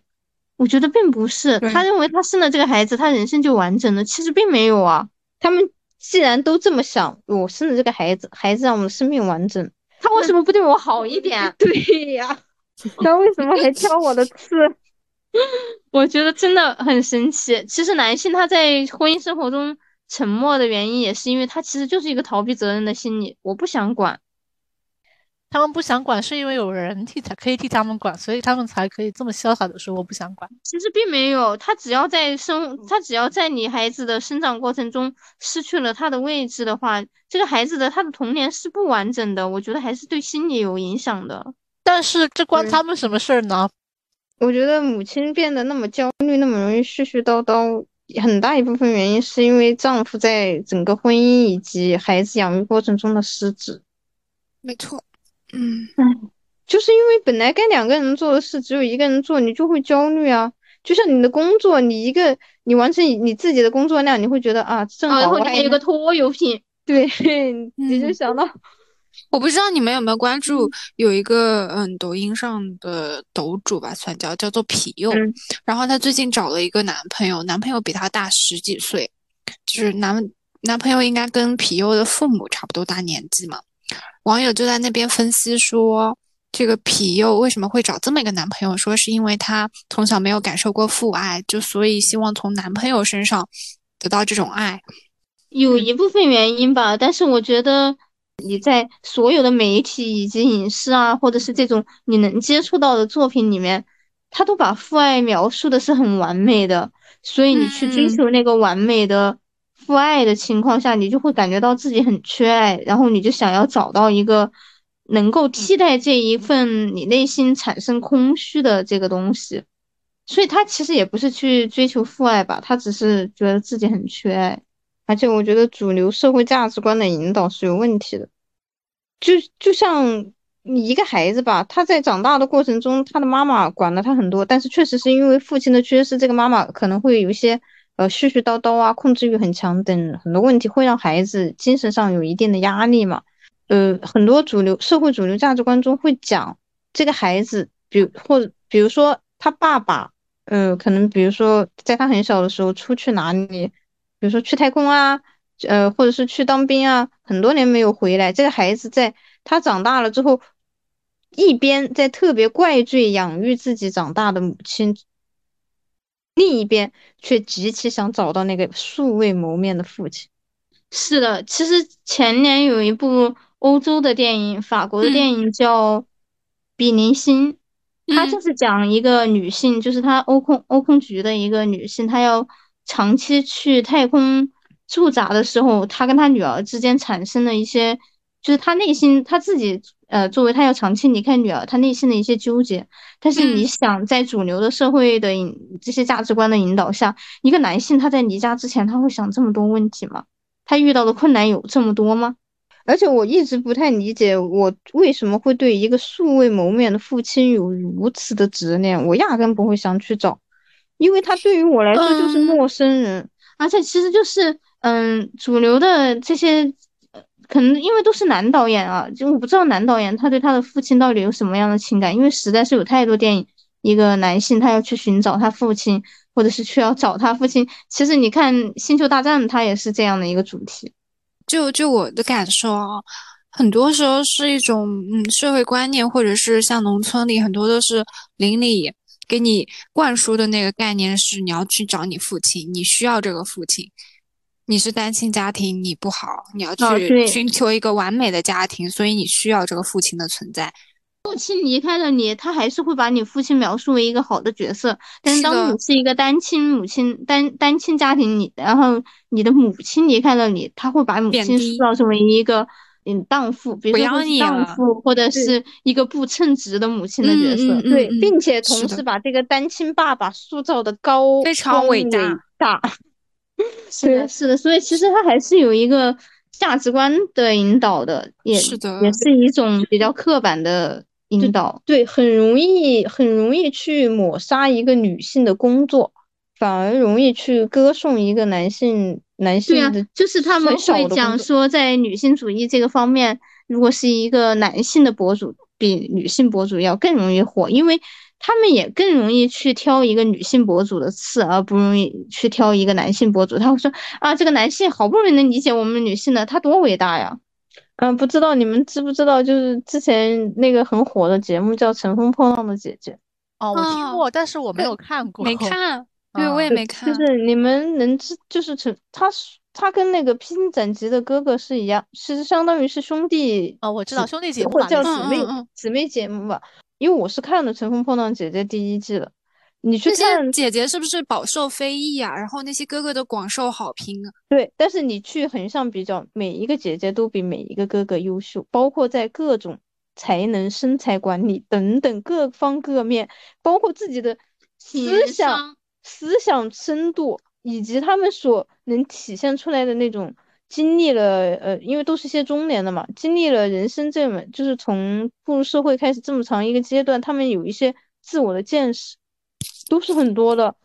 我觉得并不是，他认为他生了这个孩子，他人生就完整了。其实并没有啊。他们既然都这么想，我生了这个孩子，孩子让我们生命完整，他为什么不对我好一点？对呀，他为什么还挑我的刺？我觉得真的很神奇。其实男性他在婚姻生活中沉默的原因，也是因为他其实就是一个逃避责任的心理，我不想管。他们不想管，是因为有人替他可以替他们管，所以他们才可以这么潇洒的说我不想管。其实并没有，他只要在生，他只要在你孩子的生长过程中失去了他的位置的话，这个孩子的他的童年是不完整的。我觉得还是对心理有影响的。但是这关他们什么事儿呢？我觉得母亲变得那么焦虑，那么容易絮絮叨叨，很大一部分原因是因为丈夫在整个婚姻以及孩子养育过程中的失职。没错。嗯嗯，就是因为本来该两个人做的事只有一个人做，你就会焦虑啊。就像你的工作，你一个你完成你自己的工作量，你会觉得啊，正好我还有个拖油瓶。对，你就想到，我不知道你们有没有关注有一个嗯抖音上的抖主吧，算叫叫做皮柚，然后她最近找了一个男朋友，男朋友比她大十几岁，就是男男朋友应该跟皮柚的父母差不多大年纪嘛。网友就在那边分析说，这个痞幼为什么会找这么一个男朋友？说是因为她从小没有感受过父爱，就所以希望从男朋友身上得到这种爱。有一部分原因吧，但是我觉得你在所有的媒体以及影视啊，或者是这种你能接触到的作品里面，他都把父爱描述的是很完美的，所以你去追求那个完美的父爱的情况下，你就会感觉到自己很缺爱，然后你就想要找到一个。能够替代这一份你内心产生空虚的这个东西，所以他其实也不是去追求父爱吧，他只是觉得自己很缺爱，而且我觉得主流社会价值观的引导是有问题的，就就像你一个孩子吧，他在长大的过程中，他的妈妈管了他很多，但是确实是因为父亲的缺失，这个妈妈可能会有一些呃絮絮叨叨啊，控制欲很强等很多问题，会让孩子精神上有一定的压力嘛。呃，很多主流社会主流价值观中会讲这个孩子，比如或比如说他爸爸，呃，可能比如说在他很小的时候出去哪里，比如说去太空啊，呃，或者是去当兵啊，很多年没有回来。这个孩子在他长大了之后，一边在特别怪罪养育自己长大的母亲，另一边却极其想找到那个素未谋面的父亲。是的，其实前年有一部。欧洲的电影，法国的电影叫《比邻星》，它就是讲一个女性，就是她欧空欧空局的一个女性，她要长期去太空驻扎的时候，她跟她女儿之间产生了一些，就是他内心他自己，呃，作为他要长期离开女儿，他内心的一些纠结。但是你想，在主流的社会的引这些价值观的引导下，一个男性他在离家之前，他会想这么多问题吗？他遇到的困难有这么多吗？而且我一直不太理解，我为什么会对一个素未谋面的父亲有如此的执念？我压根不会想去找，因为他对于我来说就是陌生人。而且其实就是，嗯，主流的这些，可能因为都是男导演啊，就我不知道男导演他对他的父亲到底有什么样的情感，因为实在是有太多电影，一个男性他要去寻找他父亲，或者是去要找他父亲。其实你看《星球大战》，它也是这样的一个主题。就就我的感受啊，很多时候是一种嗯社会观念，或者是像农村里很多都是邻里给你灌输的那个概念是你要去找你父亲，你需要这个父亲，你是单亲家庭，你不好，你要去寻求一个完美的家庭，所以你需要这个父亲的存在。父亲离开了你，他还是会把你父亲描述为一个好的角色。但是当你是一个单亲母亲、单单亲家庭，你然后你的母亲离开了你，他会把母亲塑造成为一个嗯荡妇，比如说荡妇或者是一个不称职的母亲的角色。对，并且同时把这个单亲爸爸塑造的高非常伟大。是的，是的，所以其实他还是有一个价值观的引导的，也是的，也是一种比较刻板的。引导对，很容易很容易去抹杀一个女性的工作，反而容易去歌颂一个男性男性的。对啊，就是他们会讲说，在女性主义这个方面，如果是一个男性的博主，比女性博主要更容易火，因为他们也更容易去挑一个女性博主的刺，而不容易去挑一个男性博主。他会说啊，这个男性好不容易能理解我们女性的，他多伟大呀。嗯，不知道你们知不知道，就是之前那个很火的节目叫《乘风破浪的姐姐》。哦，我听过，但是我没有看过。没看，对我也没看。就是你们能知，就是成他，他跟那个披荆斩棘的哥哥是一样，是相当于是兄弟。哦，我知道兄弟节目或者叫姊妹姊妹节目吧，因为我是看了《乘风破浪姐姐》第一季的。你去看姐姐是不是饱受非议啊？然后那些哥哥都广受好评啊。对，但是你去横向比较，每一个姐姐都比每一个哥哥优秀，包括在各种才能、身材管理等等各方各面，包括自己的思想、思想深度，以及他们所能体现出来的那种经历了呃，因为都是些中年的嘛，经历了人生这么就是从步入社会开始这么长一个阶段，他们有一些自我的见识。都是很多的，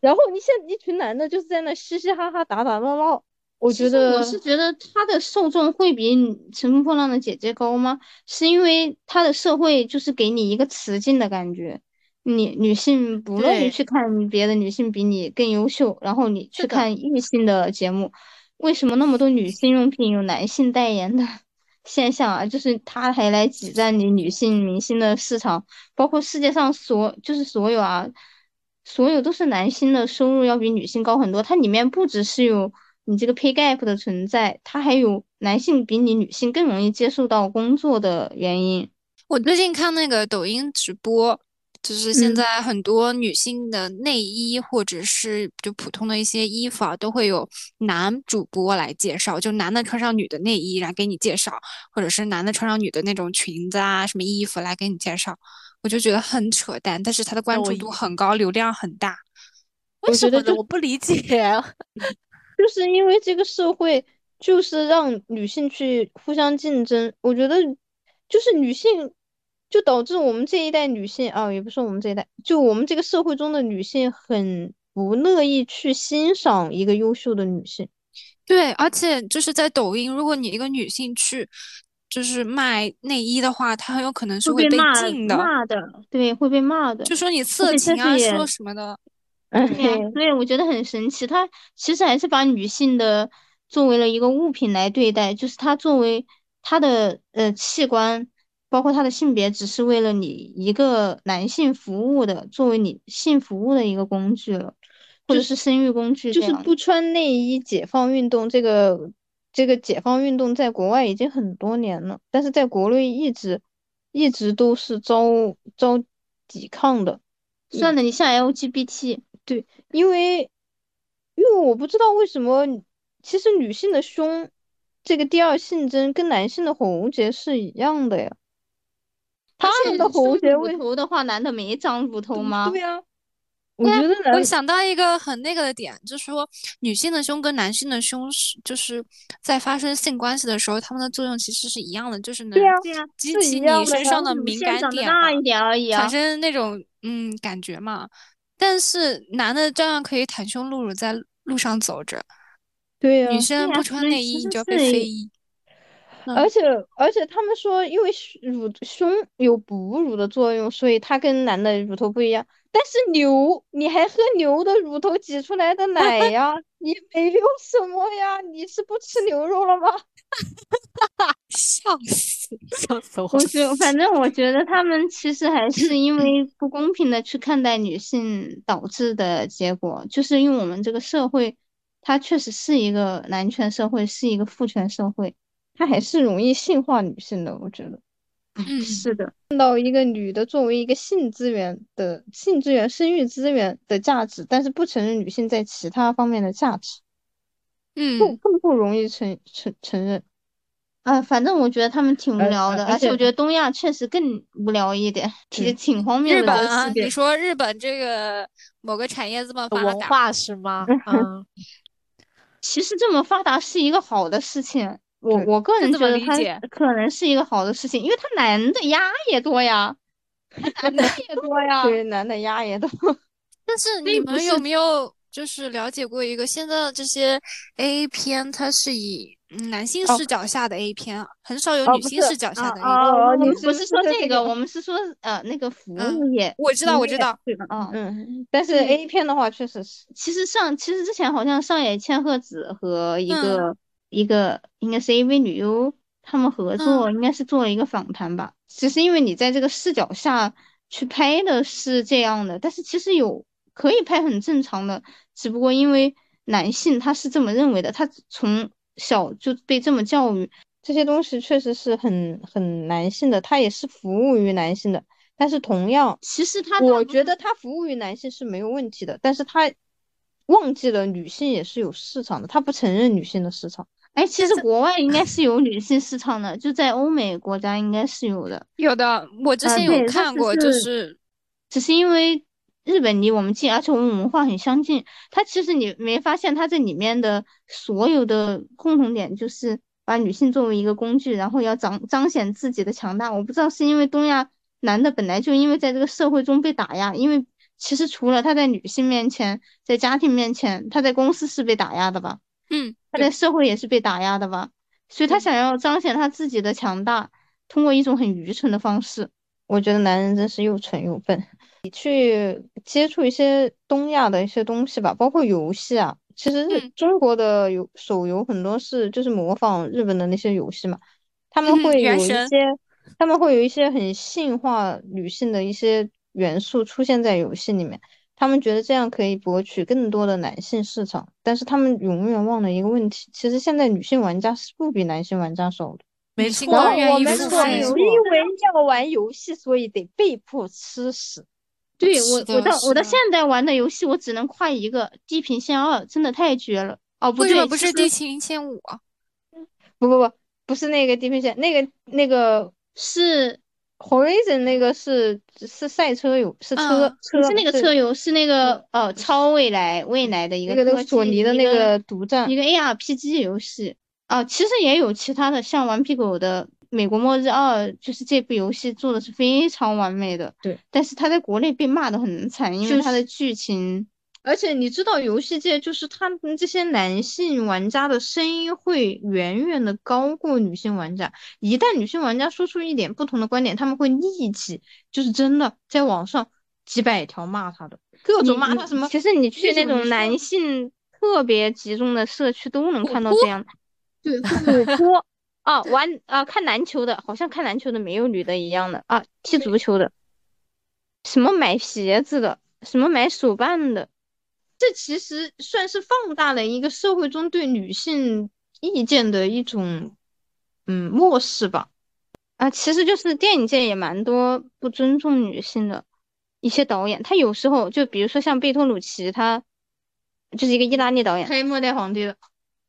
然后你现一群男的就是在那嘻嘻哈哈打打闹闹，我觉得我是觉得他的受众会比《乘风破浪的姐姐》高吗？是因为他的社会就是给你一个雌竞的感觉，你女性不乐意去看别的女性比你更优秀，然后你去看异性的节目，为什么那么多女性用品有男性代言的？现象啊，就是他还来挤占你女性明星的市场，包括世界上所就是所有啊，所有都是男性的收入要比女性高很多。它里面不只是有你这个 pay gap 的存在，它还有男性比你女性更容易接受到工作的原因。我最近看那个抖音直播。就是现在很多女性的内衣或者是就普通的一些衣服啊，都会有男主播来介绍，就男的穿上女的内衣来给你介绍，或者是男的穿上女的那种裙子啊什么衣服来给你介绍，我就觉得很扯淡，但是他的关注度很高，流量很大。为什么呢？我不理解，就是因为这个社会就是让女性去互相竞争，我觉得就是女性。就导致我们这一代女性啊，也不是我们这一代，就我们这个社会中的女性很不乐意去欣赏一个优秀的女性。对，而且就是在抖音，如果你一个女性去就是卖内衣的话，她很有可能是会被禁的，骂的，对，会被骂的，就说你色情啊，说什么的。嗯，对，我觉得很神奇，她其实还是把女性的作为了一个物品来对待，就是她作为她的呃器官。包括他的性别，只是为了你一个男性服务的，作为你性服务的一个工具了，或者是生育工具。就是不穿内衣解放运动，这个这个解放运动在国外已经很多年了，但是在国内一直一直都是遭遭抵抗的。算了，你像 LGBT，对，因为因为我不知道为什么，其实女性的胸这个第二性征跟男性的喉结是一样的呀。他们的喉结乳头的话，男的没长乳头吗？对呀，我觉得我想到一个很那个的点，就是说女性的胸跟男性的胸是就是在发生性关系的时候，它们的作用其实是一样的，就是能激起你身上的敏感点，大一点而已，产生那种嗯感觉嘛。但是男的照样可以袒胸露乳在路上走着，对呀，女生不穿内衣就要被非议。而且而且他们说，因为乳胸有哺乳的作用，所以它跟男的乳头不一样。但是牛，你还喝牛的乳头挤出来的奶 呀？你没有什么呀？你是不吃牛肉了吗？笑死，笑死我！我觉，反正我觉得他们其实还是因为不公平的去看待女性导致的结果，就是因为我们这个社会，它确实是一个男权社会，是一个父权社会。他还是容易性化女性的，我觉得，嗯，是的，看到一个女的作为一个性资源的性资源、生育资源的价值，但是不承认女性在其他方面的价值，嗯，不更不容易承承承认。啊，反正我觉得他们挺无聊的，而且我觉得东亚确实更无聊一点，挺挺荒谬的。日本啊，你说日本这个某个产业这么文化是吗？嗯，其实这么发达是一个好的事情。我我个人觉得他可能是一个好的事情，因为他男的鸭也多呀，男的 也多呀，对，男的鸭也多。但是你们有没有就是了解过一个现在的这些 A 片，它是以男性视角下的 A 片，很少有女性视角下的 A 片。哦，你不是说这个，我们是说呃那个服务业。我知道，我知道。嗯嗯，但是 A 片的话，确实是，其实上其实之前好像上野千鹤子和一个。一个应该是 AV 女优，他们合作应该是做了一个访谈吧。只是因为你在这个视角下去拍的是这样的，但是其实有可以拍很正常的，只不过因为男性他是这么认为的，他从小就被这么教育，这些东西确实是很很男性的，他也是服务于男性的。但是同样，其实他我觉得他服务于男性是没有问题的，但是他忘记了女性也是有市场的，他不承认女性的市场。哎，其实国外应该是有女性市场的，就在欧美国家应该是有的。有的，我之前有看过，就是，只是因为日本离我们近，而且我们文化很相近。它其实你没发现，它这里面的所有的共同点就是把女性作为一个工具，然后要彰彰显自己的强大。我不知道是因为东亚男的本来就因为在这个社会中被打压，因为其实除了他在女性面前，在家庭面前，他在公司是被打压的吧。嗯，他在社会也是被打压的吧，所以他想要彰显他自己的强大，通过一种很愚蠢的方式。我觉得男人真是又蠢又笨。你去接触一些东亚的一些东西吧，包括游戏啊，其实中国的游手游很多是就是模仿日本的那些游戏嘛。他们会有一些，他们会有一些很性化女性的一些元素出现在游戏里面。他们觉得这样可以博取更多的男性市场，但是他们永远忘了一个问题：其实现在女性玩家是不比男性玩家少的。没错，我们说因为要玩游戏，所以得被迫吃屎。对我，我到我到现在玩的游戏，我只能夸一个《地平线二》，真的太绝了。哦，不对，不是《地平线五》。不不不，不是那个《地平线》，那个那个是。Horizon 那个是是赛车游，是车车，是那个车游，是那个呃超未来未来的一个那个索尼的那个独占一个 ARPG 游戏啊，其实也有其他的，像顽皮狗的《美国末日二》，就是这部游戏做的是非常完美的，对，但是它在国内被骂的很惨，因为它的剧情。而且你知道，游戏界就是他们这些男性玩家的声音会远远的高过女性玩家。一旦女性玩家说出一点不同的观点，他们会立即就是真的在网上几百条骂他的，各种骂他什么。其实你去那种男性特别集中的社区都能看到这样的。对，主播啊，玩啊看篮球的，好像看篮球的没有女的一样的啊，踢足球的，什么买鞋子的，什么买手办的。这其实算是放大了一个社会中对女性意见的一种，嗯，漠视吧。啊，其实就是电影界也蛮多不尊重女性的一些导演。他有时候就比如说像贝托鲁奇，他就是一个意大利导演，拍《末代皇帝》的，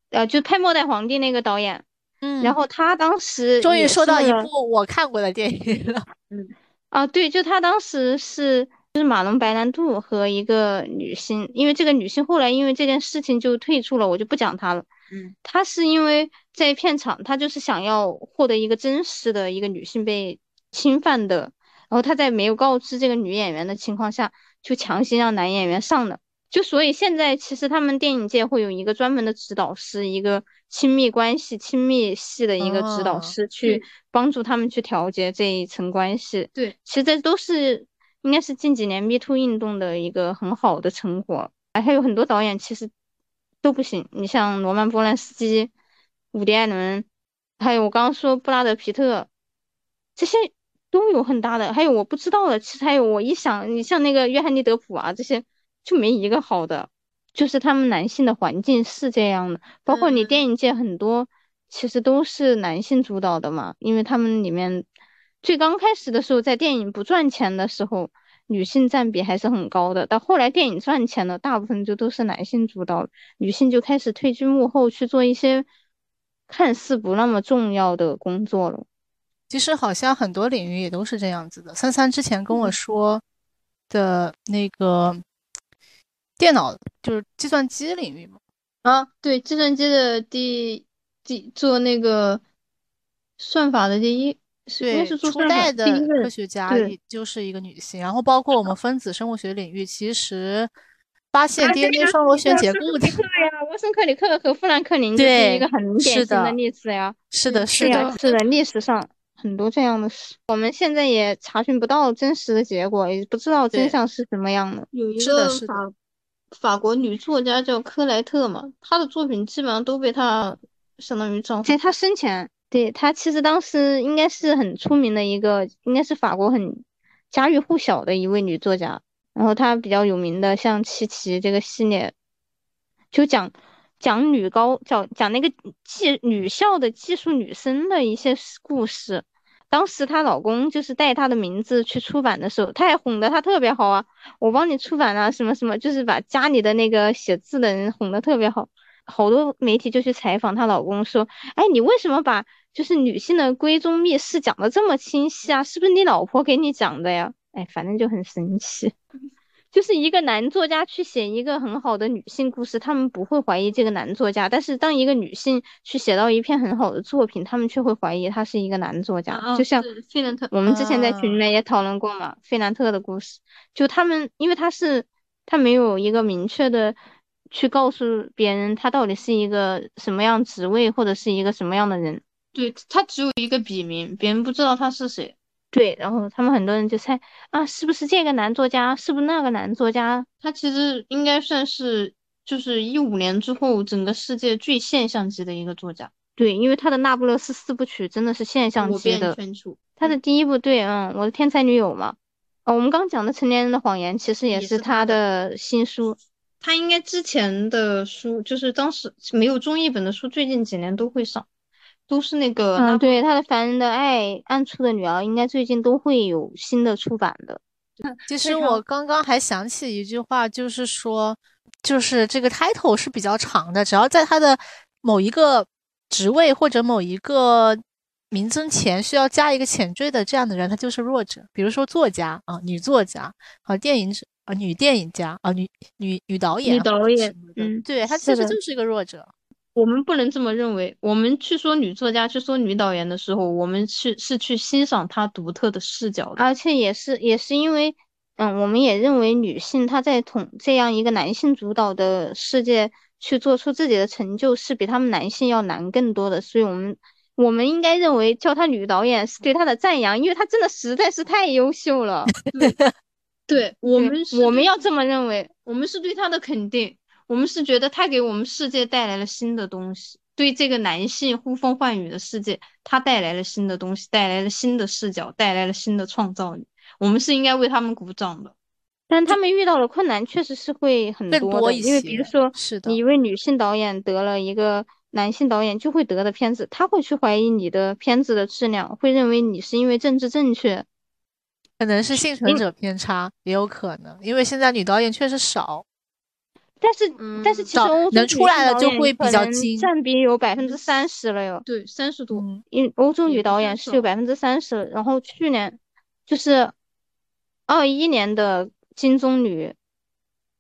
呃，就拍《末代皇帝》那个导演。嗯。然后他当时终于说到一部我看过的电影了。嗯。啊，对，就他当时是。就是马龙白兰度和一个女星，因为这个女星后来因为这件事情就退出了，我就不讲她了。嗯，她是因为在片场，她就是想要获得一个真实的一个女性被侵犯的，然后她在没有告知这个女演员的情况下，就强行让男演员上的。就所以现在其实他们电影界会有一个专门的指导师，一个亲密关系、亲密系的一个指导师，去帮助他们去调节这一层关系。对，其实这都是。应该是近几年 Me Too 运动的一个很好的成果，还有很多导演其实都不行。你像罗曼·波兰斯基、伍迪·艾伦，还有我刚刚说布拉德·皮特，这些都有很大的。还有我不知道的，其实还有我一想，你像那个约翰尼·德普啊，这些就没一个好的。就是他们男性的环境是这样的，包括你电影界很多其实都是男性主导的嘛，因为他们里面。最刚开始的时候，在电影不赚钱的时候，女性占比还是很高的。到后来电影赚钱了，大部分就都是男性主导，女性就开始退居幕后去做一些看似不那么重要的工作了。其实好像很多领域也都是这样子的。三三之前跟我说的那个电脑，就是计算机领域嘛。啊，对，计算机的第第做那个算法的第一。对，初代的科学家就是一个女性，然后包括我们分子生物学领域，其实发现 DNA 双螺旋结构的呀，沃森克里克和富兰克林就是一个很典型的例子呀。是的，是的，是的，历史上很多这样的事，我们现在也查询不到真实的结果，也不知道真相是什么样的。有一个法法国女作家叫克莱特嘛，她的作品基本上都被她相当于丈夫。在她生前。对她其实当时应该是很出名的一个，应该是法国很家喻户晓的一位女作家。然后她比较有名的像《琪琪》这个系列，就讲讲女高讲讲那个技女校的技术女生的一些故事。当时她老公就是带她的名字去出版的时候，她还哄得她特别好啊，我帮你出版了什么什么，就是把家里的那个写字的人哄得特别好。好多媒体就去采访她老公说：“哎，你为什么把？”就是女性的闺中密事讲的这么清晰啊，是不是你老婆给你讲的呀？哎，反正就很神奇。就是一个男作家去写一个很好的女性故事，他们不会怀疑这个男作家；但是当一个女性去写到一篇很好的作品，他们却会怀疑他是一个男作家。就像费兰特，我们之前在群里面也讨论过嘛，费兰特的故事，就他们因为他是他没有一个明确的去告诉别人他到底是一个什么样职位或者是一个什么样的人。对他只有一个笔名，别人不知道他是谁。对，然后他们很多人就猜啊，是不是这个男作家？是不是那个男作家？他其实应该算是就是一五年之后整个世界最现象级的一个作家。对，因为他的那不勒斯四部曲真的是现象级的。他的第一部对，嗯，我的天才女友嘛。哦，我们刚讲的成年人的谎言其实也是他的新书。他应该之前的书就是当时没有中译本的书，最近几年都会上，都是那个。嗯，对，他的《凡人的爱》《暗处的女儿》应该最近都会有新的出版的。其实我刚刚还想起一句话，就是说，就是这个 title 是比较长的，只要在他的某一个职位或者某一个名称前需要加一个前缀的这样的人，他就是弱者。比如说作家啊，女作家啊，电影啊，女电影家啊，女女女导演，女导演，嗯，对她其实就是一个弱者。我们不能这么认为。我们去说女作家，去说女导演的时候，我们去是去欣赏她独特的视角，而且也是也是因为，嗯，我们也认为女性她在统这样一个男性主导的世界去做出自己的成就，是比他们男性要难更多的。所以，我们我们应该认为叫她女导演是对她的赞扬，因为她真的实在是太优秀了。对，我们我们要这么认为，我们是对他的肯定。我们是觉得他给我们世界带来了新的东西，对这个男性呼风唤雨的世界，他带来了新的东西，带来了新的视角，带来了新的创造力。我们是应该为他们鼓掌的。但他们遇到了困难确实是会很多的，因为比如说，你一位女性导演得了一个男性导演就会得的片子，他会去怀疑你的片子的质量，会认为你是因为政治正确，可能是幸存者偏差，也有可能，因为现在女导演确实少。但是，但是其实欧能出来了就会比较精，占比有百分之三十了哟。对，三十多。因欧洲女导演是有百分之三十，然后去年就是二一年的金棕榈、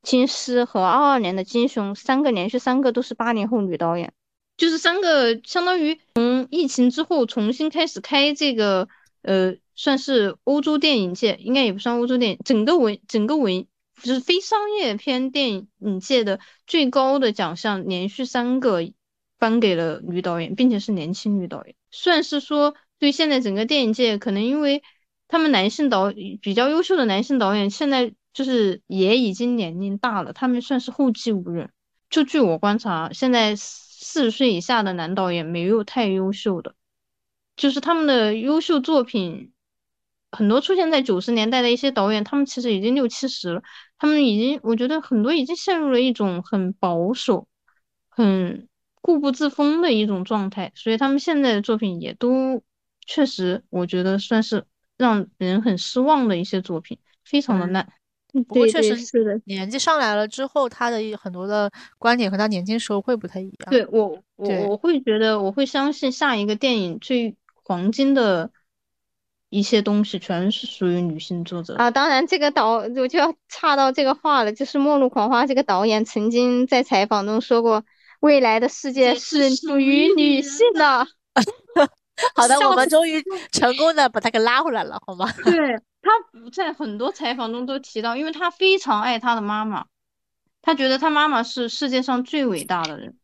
金狮和二二年的金熊三个连续三个都是八零后女导演，就是三个相当于从疫情之后重新开始开这个呃，算是欧洲电影界，应该也不算欧洲电影，整个文整个文。就是非商业片电影界的最高的奖项，连续三个颁给了女导演，并且是年轻女导演，算是说对现在整个电影界，可能因为他们男性导比较优秀的男性导演，现在就是也已经年龄大了，他们算是后继无人。就据我观察，现在四十岁以下的男导演没有太优秀的，就是他们的优秀作品。很多出现在九十年代的一些导演，他们其实已经六七十了，他们已经，我觉得很多已经陷入了一种很保守、很固步自封的一种状态，所以他们现在的作品也都确实，我觉得算是让人很失望的一些作品，非常的烂。不过确实是的，年纪上来了之后，他的很多的观点和他年轻时候会不太一样。对我，我我会觉得，我会相信下一个电影最黄金的。一些东西全是属于女性作者啊！当然，这个导我就要岔到这个话了，就是《末路狂花》这个导演曾经在采访中说过：“未来的世界是属于女性的。”好的，我们终于成功的把他给拉回来了，好吗？对他在很多采访中都提到，因为他非常爱他的妈妈，他觉得他妈妈是世界上最伟大的人。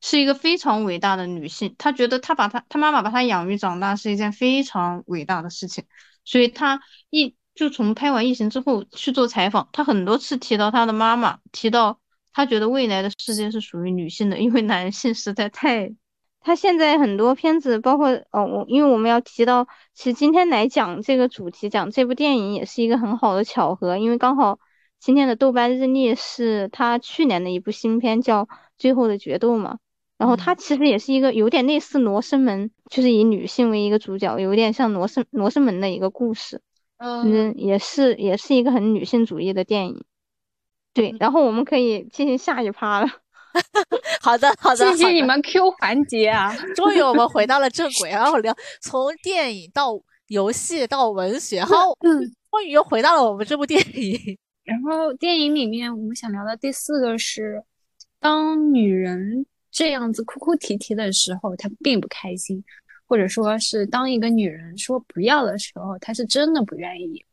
是一个非常伟大的女性，她觉得她把她她妈妈把她养育长大是一件非常伟大的事情，所以她一就从拍完《异形》之后去做采访，她很多次提到她的妈妈，提到她觉得未来的世界是属于女性的，因为男性实在太……她现在很多片子，包括哦，我因为我们要提到，其实今天来讲这个主题，讲这部电影也是一个很好的巧合，因为刚好今天的豆瓣日历是她去年的一部新片，叫《最后的决斗》嘛。然后它其实也是一个有点类似《罗生门》，就是以女性为一个主角，有点像《罗生罗生门》的一个故事。嗯，也是也是一个很女性主义的电影。对，然后我们可以进行下一趴了。好的，好的。谢谢你们 Q 环节啊！终于我们回到了正轨，然后聊从电影到游戏到文学，好，嗯，终于又回到了我们这部电影。然后电影里面我们想聊的第四个是，当女人。这样子哭哭啼啼的时候，他并不开心，或者说是当一个女人说不要的时候，他是真的不愿意。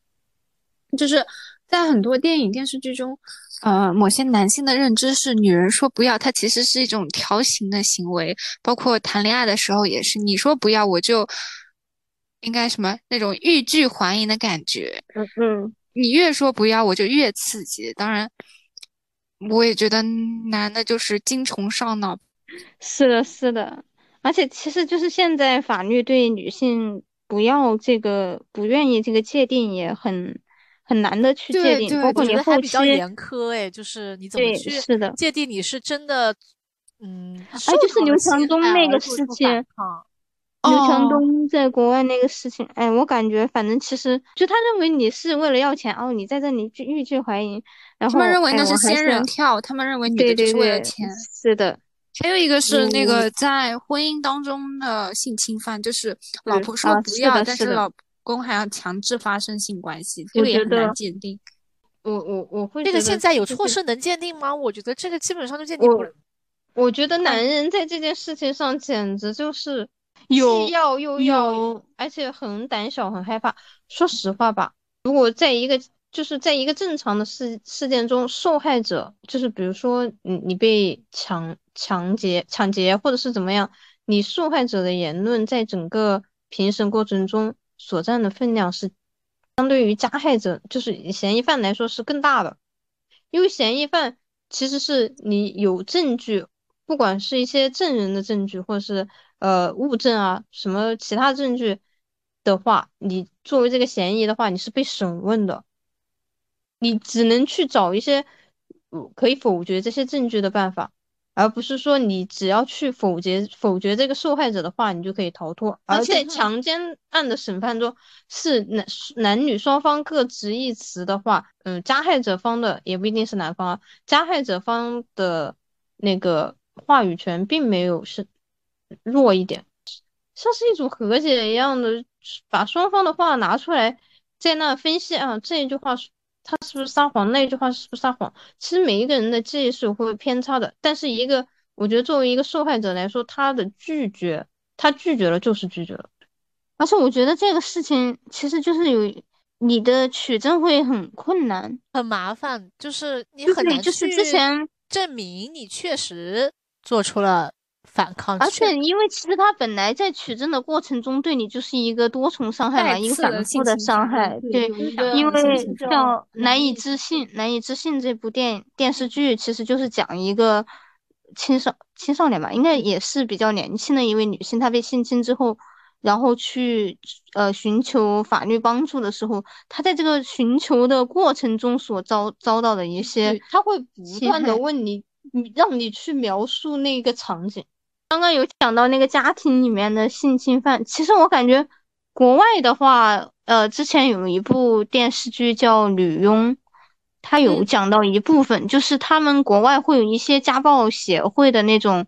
就是在很多电影电视剧中，呃，某些男性的认知是，女人说不要，她其实是一种调情的行为，包括谈恋爱的时候也是，你说不要，我就应该什么那种欲拒还迎的感觉。嗯嗯，你越说不要，我就越刺激。当然，我也觉得男的就是精虫上脑。是的，是的，而且其实就是现在法律对女性不要这个不愿意这个界定也很很难的去界定，包括你后期比较严苛哎，就是你怎么去是的界定你是真的嗯，哎，就是刘强东那个事情，刘强东在国外那个事情，哎，我感觉反正其实就他认为你是为了要钱哦，你在这里欲拒还迎，然后他们认为那是仙人跳，他们认为女的就是为了钱，是的。还有一个是那个在婚姻当中的性侵犯，就是老婆说不要，但是老公还要强制发生性关系，这个也很难鉴定。我我我会这个现在有措施能鉴定吗？我觉得这个基本上就鉴定不了。我觉得男人在这件事情上简直就是既要又要，而且很胆小，很害怕。说实话吧，如果在一个就是在一个正常的事事件中，受害者就是比如说你你被强。抢劫、抢劫，或者是怎么样？你受害者的言论在整个评审过程中所占的分量是相对于加害者，就是嫌疑犯来说是更大的。因为嫌疑犯其实是你有证据，不管是一些证人的证据，或者是呃物证啊什么其他证据的话，你作为这个嫌疑的话，你是被审问的，你只能去找一些可以否决这些证据的办法。而不是说你只要去否决否决这个受害者的话，你就可以逃脱。而且强奸案的审判中是男男女双方各执一词的话，嗯，加害者方的也不一定是男方啊，加害者方的那个话语权并没有是弱一点，像是一组和解一样的，把双方的话拿出来在那分析啊，这一句话他是不是撒谎？那句话是不是撒谎？其实每一个人的记忆是会偏差的，但是一个，我觉得作为一个受害者来说，他的拒绝，他拒绝了就是拒绝了。而且我觉得这个事情其实就是有你的取证会很困难，很麻烦，就是你很难就是之前证明你确实做出了。反抗，而且因为其实他本来在取证的过程中对你就是一个多重伤害嘛，一个反复的伤害。对，因为叫《难以置信》，《难以置信》这部电电视剧其实就是讲一个青少青少年吧，应该也是比较年轻的一位女性，她被性侵之后，然后去呃寻求法律帮助的时候，她在这个寻求的过程中所遭遭到的一些，他会不断的问你，你让你去描述那个场景。刚刚有讲到那个家庭里面的性侵犯，其实我感觉国外的话，呃，之前有一部电视剧叫《女佣》，它有讲到一部分，就是他们国外会有一些家暴协会的那种，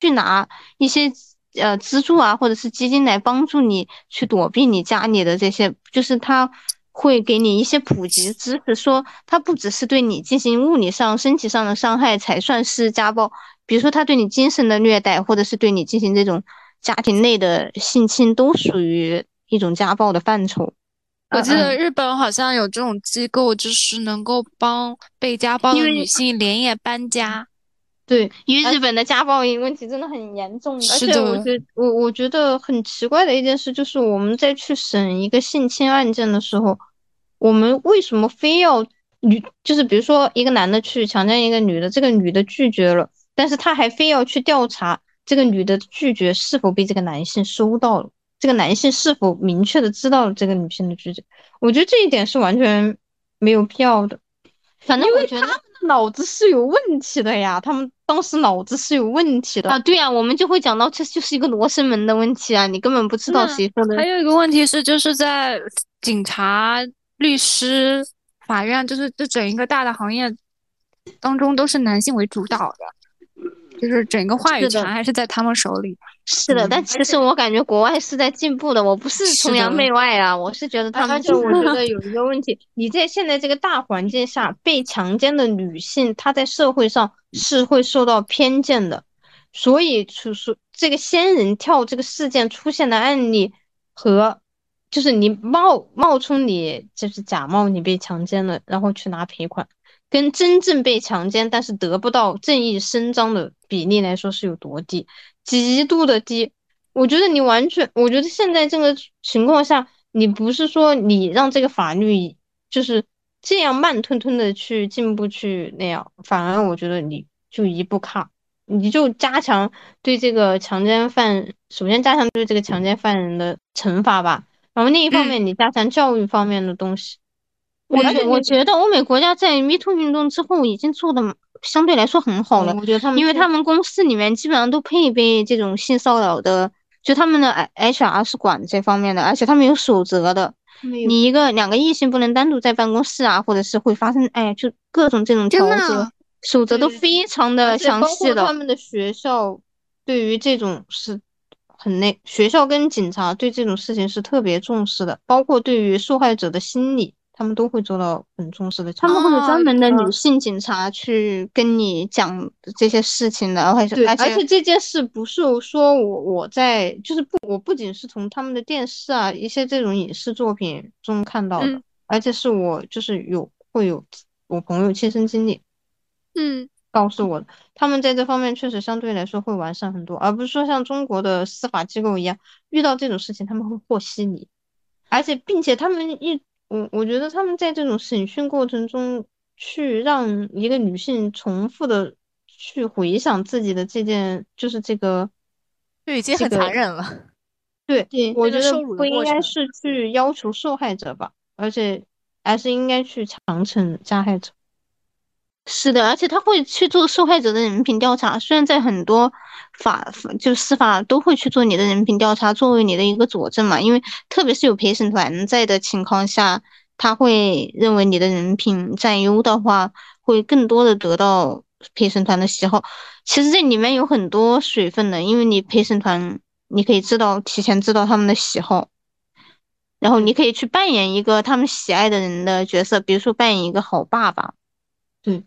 去拿一些呃资助啊，或者是基金来帮助你去躲避你家里的这些，就是他会给你一些普及知识，说他不只是对你进行物理上、身体上的伤害才算是家暴。比如说，他对你精神的虐待，或者是对你进行这种家庭内的性侵，都属于一种家暴的范畴。我记得日本好像有这种机构，就是能够帮被家暴的女性连夜搬家。对，因为日本的家暴问题真的很严重。而且我觉我我觉得很奇怪的一件事就是，我们在去审一个性侵案件的时候，我们为什么非要女？就是比如说一个男的去强奸一个女的，这个女的拒绝了。但是他还非要去调查这个女的拒绝是否被这个男性收到了，这个男性是否明确的知道了这个女性的拒绝？我觉得这一点是完全没有必要的。反正我觉得他们的脑子是有问题的呀，他们当时脑子是有问题的啊。对呀，我们就会讲到这就是一个罗生门的问题啊，你根本不知道谁说的。还有一个问题是，就是在警察、律师、法院，就是这整一个大的行业当中，都是男性为主导的。就是整个话语权还是在他们手里。是的，但其实我感觉国外是在进步的。我不是崇洋媚外啊，我是觉得他们就我觉得有一个问题，你在现在这个大环境下被强奸的女性，她在社会上是会受到偏见的。所以，就是这个仙人跳这个事件出现的案例和，就是你冒冒充你就是假冒你被强奸了，然后去拿赔款。跟真正被强奸但是得不到正义伸张的比例来说是有多低，极度的低。我觉得你完全，我觉得现在这个情况下，你不是说你让这个法律就是这样慢吞吞的去进步去那样，反而我觉得你就一步卡，你就加强对这个强奸犯，首先加强对这个强奸犯人的惩罚吧，然后另一方面你加强教育方面的东西。我觉我觉得欧美国家在 Me Too 运动之后已经做的相对来说很好了，我觉得他们，因为他们公司里面基本上都配备这种性骚扰的，就他们的 HR 是管这方面的，而且他们有守则的。你一个两个异性不能单独在办公室啊，或者是会发生哎，就各种这种条则，守则都非常的详细的。他们的学校对于这种是很那，学校跟警察对这种事情是特别重视的，包括对于受害者的心理。他们都会做到很重视的，他们会有专门的女性警察去跟你讲这些事情的，而且而且这件事不是说我我在就是不我不仅是从他们的电视啊一些这种影视作品中看到的，而且是我就是有会有我朋友亲身经历，嗯，告诉我的，他们在这方面确实相对来说会完善很多，而不是说像中国的司法机构一样，遇到这种事情他们会和稀泥，而且并且他们一。我我觉得他们在这种审讯过程中，去让一个女性重复的去回想自己的这件，就是这个，就已经很残忍了。对，我觉得不应该是去要求受害者吧，而且还是应该去强惩加害者。是的，而且他会去做受害者的人品调查。虽然在很多法就司法都会去做你的人品调查，作为你的一个佐证嘛。因为特别是有陪审团在的情况下，他会认为你的人品占优的话，会更多的得到陪审团的喜好。其实这里面有很多水分的，因为你陪审团你可以知道提前知道他们的喜好，然后你可以去扮演一个他们喜爱的人的角色，比如说扮演一个好爸爸。对。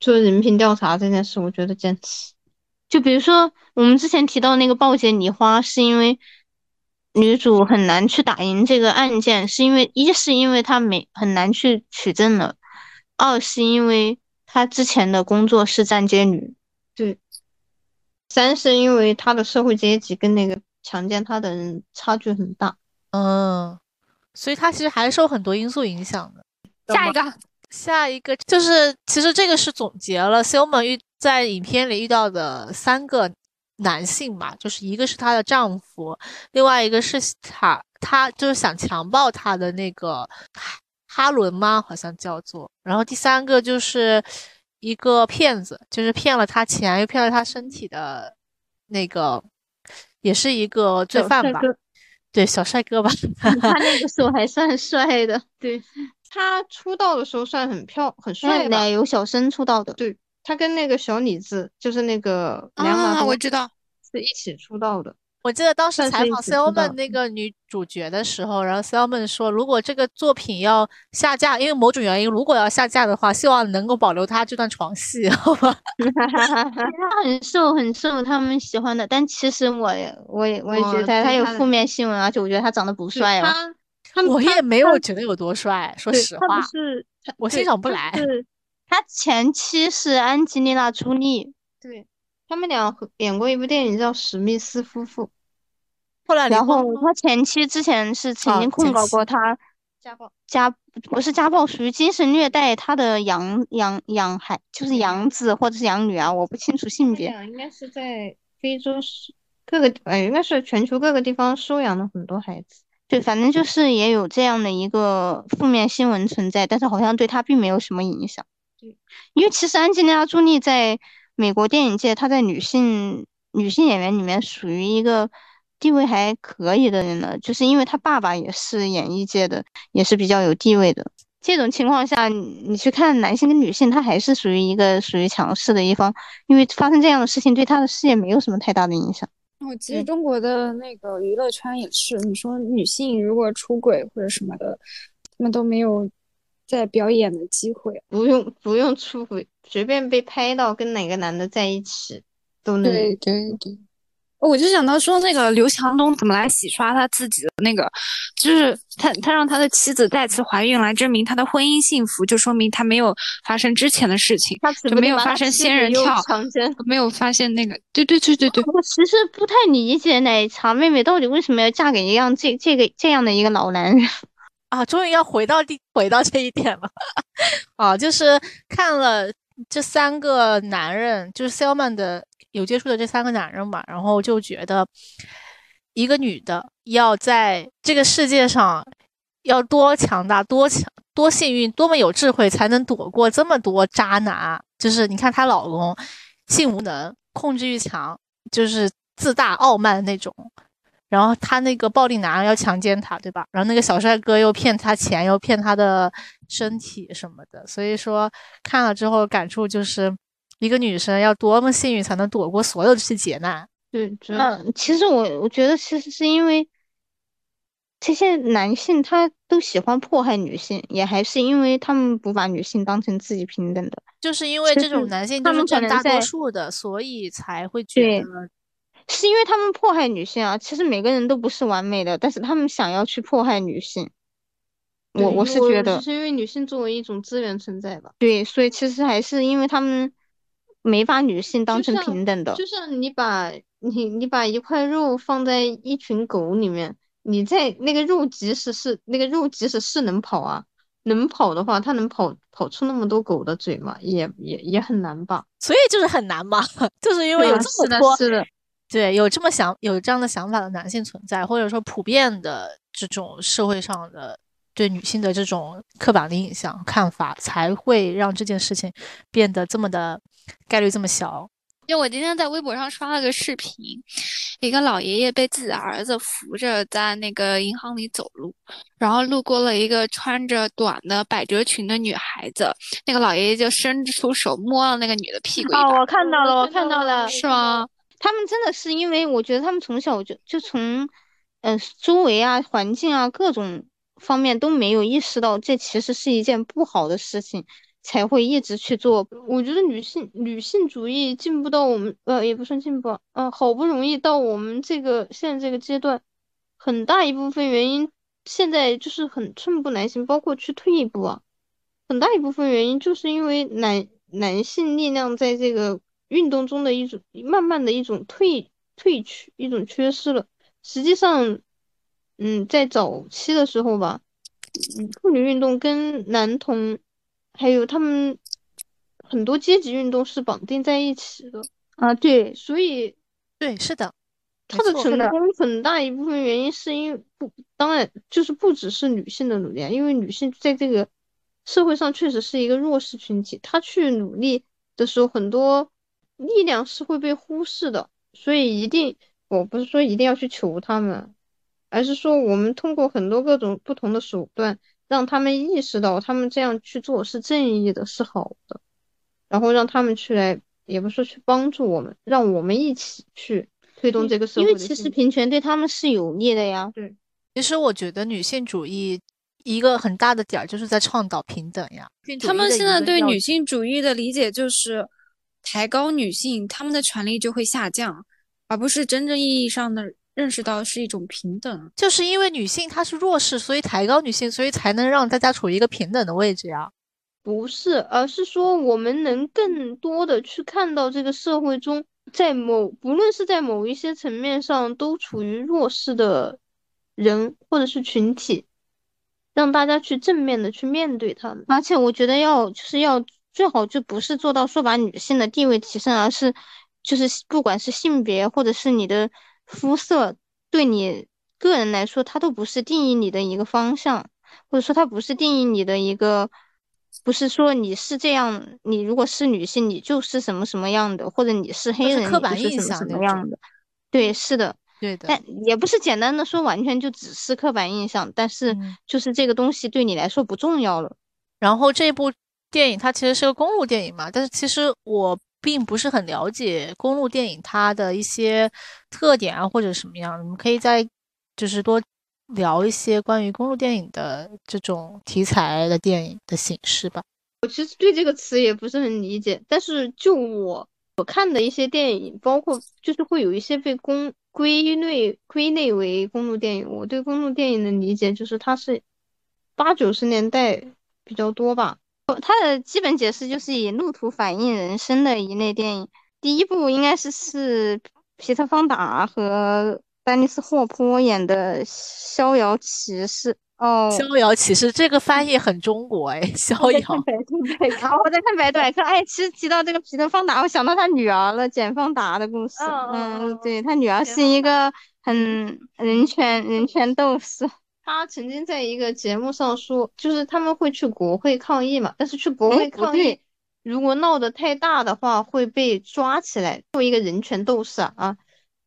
做人品调查这件事，我觉得坚持。就比如说，我们之前提到那个暴姐梨花，是因为女主很难去打赢这个案件，是因为一是因为她没很难去取证了，二是因为她之前的工作是站街女，对，三是因为她的社会阶级跟那个强奸她的人差距很大，嗯，所以她其实还是受很多因素影响的。下一个。下一个就是，其实这个是总结了 Selma 遇在影片里遇到的三个男性嘛，就是一个是她的丈夫，另外一个是她，她就是想强暴她的那个哈伦吗？好像叫做，然后第三个就是一个骗子，就是骗了她钱又骗了她身体的那个，也是一个罪犯吧？对，小帅哥吧？他那个时候还算帅的，对。他出道的时候算很漂很帅奶油小生出道的。对他跟那个小李子，就是那个梁啊，我知道是一起出道的。我记得当时采访 Selman 那个女主角的时候，然后 Selman 说，如果这个作品要下架，因为某种原因，如果要下架的话，希望能够保留他这段床戏，好吧？他很瘦，很瘦，他们喜欢的。但其实我也，我也，我也觉得他有负面新闻，而且我觉得他长得不帅啊。我也没有觉得有多帅，说实话，他不是我欣赏不来。他前妻是安吉丽娜·朱莉，对他们俩演过一部电影叫《史密斯夫妇》，后来然后他前妻之前是曾经控告过他家暴，家不是家暴，属于精神虐待他的养养养孩，就是养子或者是养女啊，我不清楚性别。应该是在非洲是各个哎，应该是全球各个地方收养了很多孩子。对，反正就是也有这样的一个负面新闻存在，但是好像对他并没有什么影响。对，因为其实安吉丽娜·朱莉在美国电影界，她在女性女性演员里面属于一个地位还可以的人了，就是因为她爸爸也是演艺界的，也是比较有地位的。这种情况下，你去看男性跟女性，他还是属于一个属于强势的一方，因为发生这样的事情对他的事业没有什么太大的影响。我其实中国的那个娱乐圈也是，你说女性如果出轨或者什么的，他们都没有在表演的机会。不用不用出轨，随便被拍到跟哪个男的在一起，都能。对对对。我就想到说，那个刘强东怎么来洗刷他自己的那个，就是他他让他的妻子再次怀孕来证明他的婚姻幸福，就说明他没有发生之前的事情，就没有发生仙人跳，没有发现那个，对对对对对。我其实不太理解奶茶妹妹到底为什么要嫁给一样这这个这样的一个老男人啊！终于要回到第回到这一点了 啊！就是看了这三个男人，就是 Selman 的有接触的这三个男人嘛，然后就觉得一个女的要在这个世界上要多强大、多强、多幸运、多么有智慧，才能躲过这么多渣男。就是你看她老公性无能、控制欲强，就是自大傲慢那种。然后他那个暴力男要强奸她，对吧？然后那个小帅哥又骗她钱，又骗她的身体什么的。所以说看了之后感触就是，一个女生要多么幸运才能躲过所有这些劫难。对，嗯，其实我我觉得其实是因为这些男性他都喜欢迫害女性，也还是因为他们不把女性当成自己平等的。就是因为这种男性他们占大多数的，所以才会觉得。是因为他们迫害女性啊！其实每个人都不是完美的，但是他们想要去迫害女性。我我是觉得，是因为女性作为一种资源存在吧。对，所以其实还是因为他们没把女性当成平等的。就像你把你你把一块肉放在一群狗里面，你在那个肉即使是那个肉即使是能跑啊，能跑的话，它能跑跑出那么多狗的嘴吗？也也也很难吧。所以就是很难嘛，就是因为有这么多。是的。对，有这么想有这样的想法的男性存在，或者说普遍的这种社会上的对女性的这种刻板的印象看法，才会让这件事情变得这么的概率这么小。因为我今天在微博上刷了个视频，一个老爷爷被自己的儿子扶着在那个银行里走路，然后路过了一个穿着短的百褶裙的女孩子，那个老爷爷就伸出手摸了那个女的屁股。哦，我看到了，我看到了，是吗？他们真的是因为，我觉得他们从小就就从，嗯，周围啊、环境啊各种方面都没有意识到这其实是一件不好的事情，才会一直去做。我觉得女性女性主义进步到我们，呃，也不算进步，呃，好不容易到我们这个现在这个阶段，很大一部分原因现在就是很寸步难行，包括去退一步啊，很大一部分原因就是因为男男性力量在这个。运动中的一种慢慢的一种退退去，一种缺失了。实际上，嗯，在早期的时候吧，嗯，妇女运动跟男同还有他们很多阶级运动是绑定在一起的啊。对，所以对，是的，它的成功很大一部分原因是因为不，当然就是不只是女性的努力啊，因为女性在这个社会上确实是一个弱势群体，她去努力的时候很多。力量是会被忽视的，所以一定，我不是说一定要去求他们，而是说我们通过很多各种不同的手段，让他们意识到他们这样去做是正义的，是好的，然后让他们去来，也不是去帮助我们，让我们一起去推动这个社会。因为其实平权对他们是有利的呀。对，其实我觉得女性主义一个很大的点儿就是在倡导平等呀。他们现在对女性主义的理解就是。抬高女性，她们的权利就会下降，而不是真正意义上的认识到是一种平等。就是因为女性她是弱势，所以抬高女性，所以才能让大家处于一个平等的位置呀。不是，而是说我们能更多的去看到这个社会中，在某不论是在某一些层面上都处于弱势的人或者是群体，让大家去正面的去面对他们。而且我觉得要就是要。最好就不是做到说把女性的地位提升，而是就是不管是性别或者是你的肤色，对你个人来说，它都不是定义你的一个方向，或者说它不是定义你的一个，不是说你是这样，你如果是女性，你就是什么什么样的，或者你是黑人，刻板印象什么样的？对，是的，对的，但也不是简单的说完全就只是刻板印象，但是就是这个东西对你来说不重要了。然后这部。电影它其实是个公路电影嘛，但是其实我并不是很了解公路电影它的一些特点啊或者什么样，你们可以再就是多聊一些关于公路电影的这种题材的电影的形式吧。我其实对这个词也不是很理解，但是就我我看的一些电影，包括就是会有一些被公归类归类为公路电影，我对公路电影的理解就是它是八九十年代比较多吧。它的基本解释就是以路途反映人生的一类电影。第一部应该是是皮特·方达和丹尼斯·霍珀演的《逍遥骑士》，哦，逍遥骑士这个翻译很中国哎，逍遥。然后我在看百度百科，哎，其实提到这个皮特方达，我想到他女儿了，简方达的故事。嗯，对他女儿是一个很人权人权斗士。他曾经在一个节目上说，就是他们会去国会抗议嘛，但是去国会抗议，如果闹得太大的话，会被抓起来。作为一个人权斗士啊，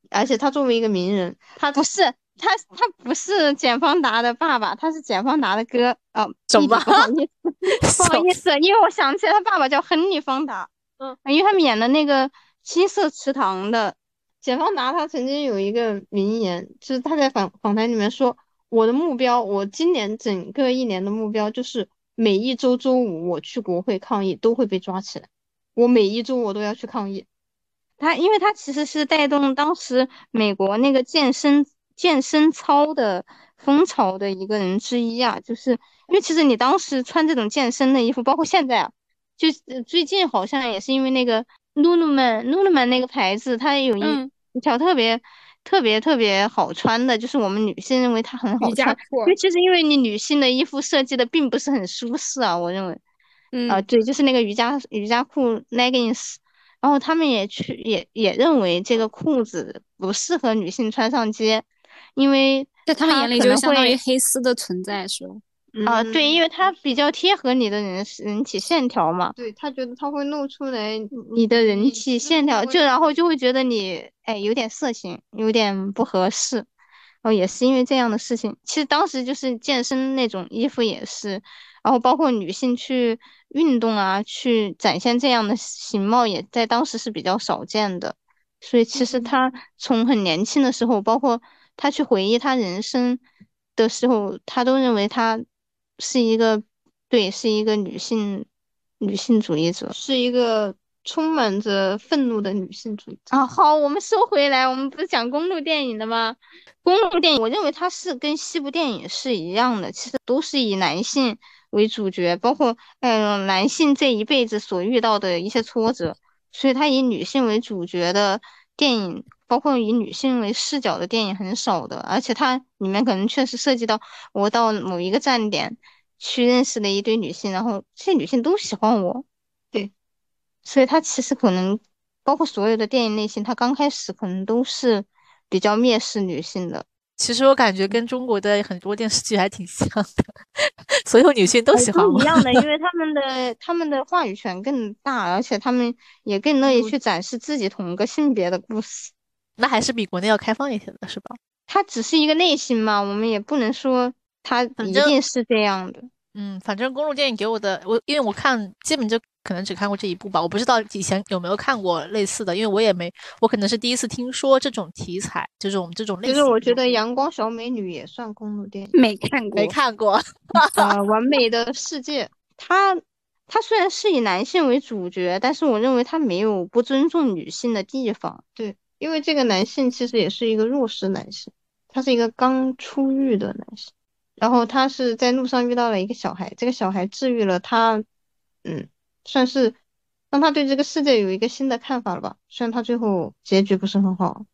而且他作为一个名人，他不是他他不是简方达的爸爸，他是简方达的哥啊。什么？不好意思，不好意思，因为我想起来他爸爸叫亨利方达。嗯，因为他们演的那个金色池塘的简方达，他曾经有一个名言，就是他在访访谈里面说。我的目标，我今年整个一年的目标就是每一周周五我去国会抗议都会被抓起来，我每一周我都要去抗议。他，因为他其实是带动当时美国那个健身健身操的风潮的一个人之一啊，就是因为其实你当时穿这种健身的衣服，包括现在啊，就最近好像也是因为那个 Lululemon Lululemon 那个牌子，它有一一条特别。特别特别好穿的，就是我们女性认为它很好穿。因为其是因为你女性的衣服设计的并不是很舒适啊，我认为。嗯。啊，对，就是那个瑜伽瑜伽裤 leggings，然后他们也去也也认为这个裤子不适合女性穿上街，因为在他们眼里就相当于黑丝的存在，是吧？啊，对，因为它比较贴合你的人人体线条嘛。对他觉得他会露出来你的人体线条，就然后就会觉得你哎有点色情，有点不合适。哦，也是因为这样的事情。其实当时就是健身那种衣服也是，然后包括女性去运动啊，去展现这样的形貌，也在当时是比较少见的。所以其实他从很年轻的时候，包括他去回忆他人生的时候，他都认为他。是一个，对，是一个女性女性主义者，是一个充满着愤怒的女性主义者啊。好，我们收回来，我们不是讲公路电影的吗？公路电影，我认为它是跟西部电影是一样的，其实都是以男性为主角，包括嗯男性这一辈子所遇到的一些挫折，所以它以女性为主角的电影，包括以女性为视角的电影很少的，而且它里面可能确实涉及到我到某一个站点。去认识了一堆女性，然后这些女性都喜欢我，对，所以他其实可能包括所有的电影类型，它刚开始可能都是比较蔑视女性的。其实我感觉跟中国的很多电视剧还挺像的，所有女性都喜欢我。一样的，因为 他们的他们的话语权更大，而且他们也更乐意去展示自己同一个性别的故事。那还是比国内要开放一些的，是吧？它只是一个类型嘛，我们也不能说。它一定是这样的，嗯，反正公路电影给我的，我因为我看基本就可能只看过这一部吧，我不知道以前有没有看过类似的，因为我也没，我可能是第一次听说这种题材，这种这种类。其实我觉得《阳光小美女》也算公路电影，没看过，没看过。啊，完美的世界，它它虽然是以男性为主角，但是我认为它没有不尊重女性的地方。对，因为这个男性其实也是一个弱势男性，他是一个刚出狱的男性。然后他是在路上遇到了一个小孩，这个小孩治愈了他，嗯，算是让他对这个世界有一个新的看法了吧。虽然他最后结局不是很好，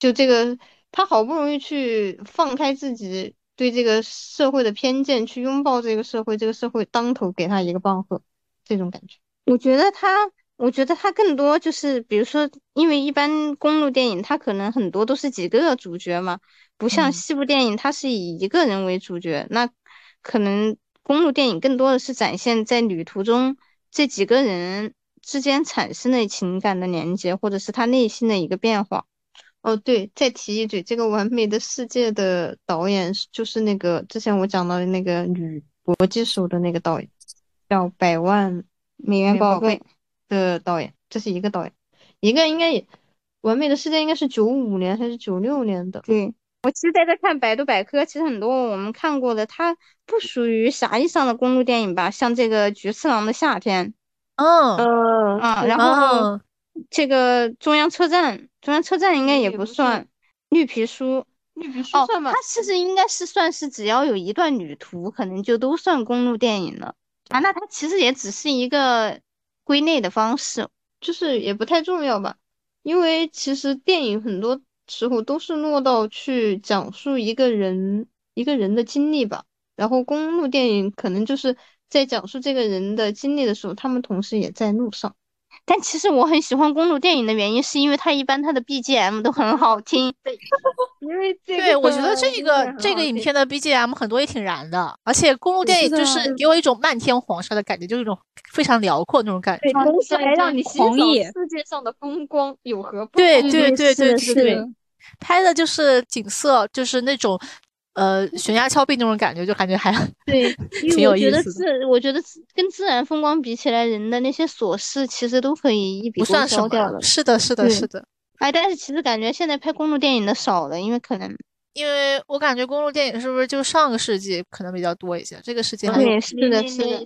就这个他好不容易去放开自己对这个社会的偏见，去拥抱这个社会，这个社会当头给他一个棒喝，这种感觉。我觉得他，我觉得它更多就是，比如说，因为一般公路电影，它可能很多都是几个主角嘛。不像西部电影，它是以一个人为主角，那可能公路电影更多的是展现在旅途中这几个人之间产生的情感的连接，或者是他内心的一个变化。哦，对，再提一嘴，这个《完美的世界》的导演就是那个之前我讲到的那个女搏击手的那个导演，叫《百万美元宝贝》的导演，这是一个导演，一个应该也《完美的世界》应该是九五年还是九六年的？对。我其实在这看百度百科，其实很多我们看过的，它不属于狭义上的公路电影吧？像这个《菊次郎的夏天》，嗯嗯啊，然后这个中央车站，中央车站应该也不算。绿皮书，绿皮书算吗？它其实应该是算是只要有一段旅途，可能就都算公路电影了啊。那它其实也只是一个归类的方式，就是也不太重要吧？因为其实电影很多。时候都是落到去讲述一个人一个人的经历吧。然后公路电影可能就是在讲述这个人的经历的时候，他们同时也在路上。但其实我很喜欢公路电影的原因，是因为它一般它的 BGM 都很好听。对，因为对我觉得这个这个影片的 BGM 很多也挺燃的，而且公路电影就是给我一种漫天黄沙的感觉，就是一种非常辽阔那种感觉，同时还让你欣赏世界上的风光有何不同对对对对对对，拍的就是景色，就是那种。呃，悬崖峭壁那种感觉，就感觉还对，挺有意思的。我觉得跟自然风光比起来，人的那些琐事其实都可以一笔勾销掉了。是的，是的，是的。哎，但是其实感觉现在拍公路电影的少了，因为可能，因为我感觉公路电影是不是就上个世纪可能比较多一些？这个世纪对，是的，是的。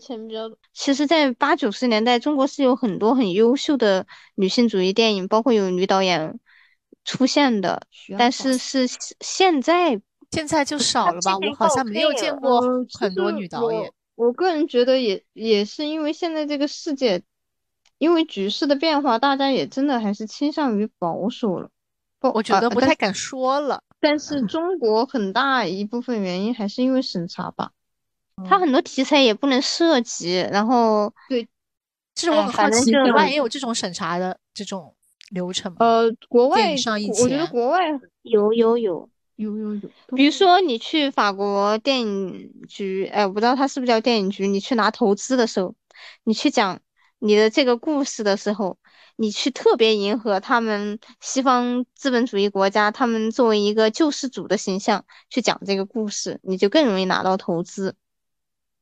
其实，在八九十年代，中国是有很多很优秀的女性主义电影，包括有女导演出现的，但是是现在。现在就少了吧，我好像没有见过很多女导演。我个人觉得也也是因为现在这个世界，因为局势的变化，大家也真的还是倾向于保守了。不，我觉得不太敢说了。但是中国很大一部分原因还是因为审查吧，它很多题材也不能涉及。然后对，其实我很好奇，国外也有这种审查的这种流程吗？呃，国外我觉得国外有有有。有有有有，比如说你去法国电影局，哎，我不知道它是不是叫电影局。你去拿投资的时候，你去讲你的这个故事的时候，你去特别迎合他们西方资本主义国家，他们作为一个救世主的形象去讲这个故事，你就更容易拿到投资，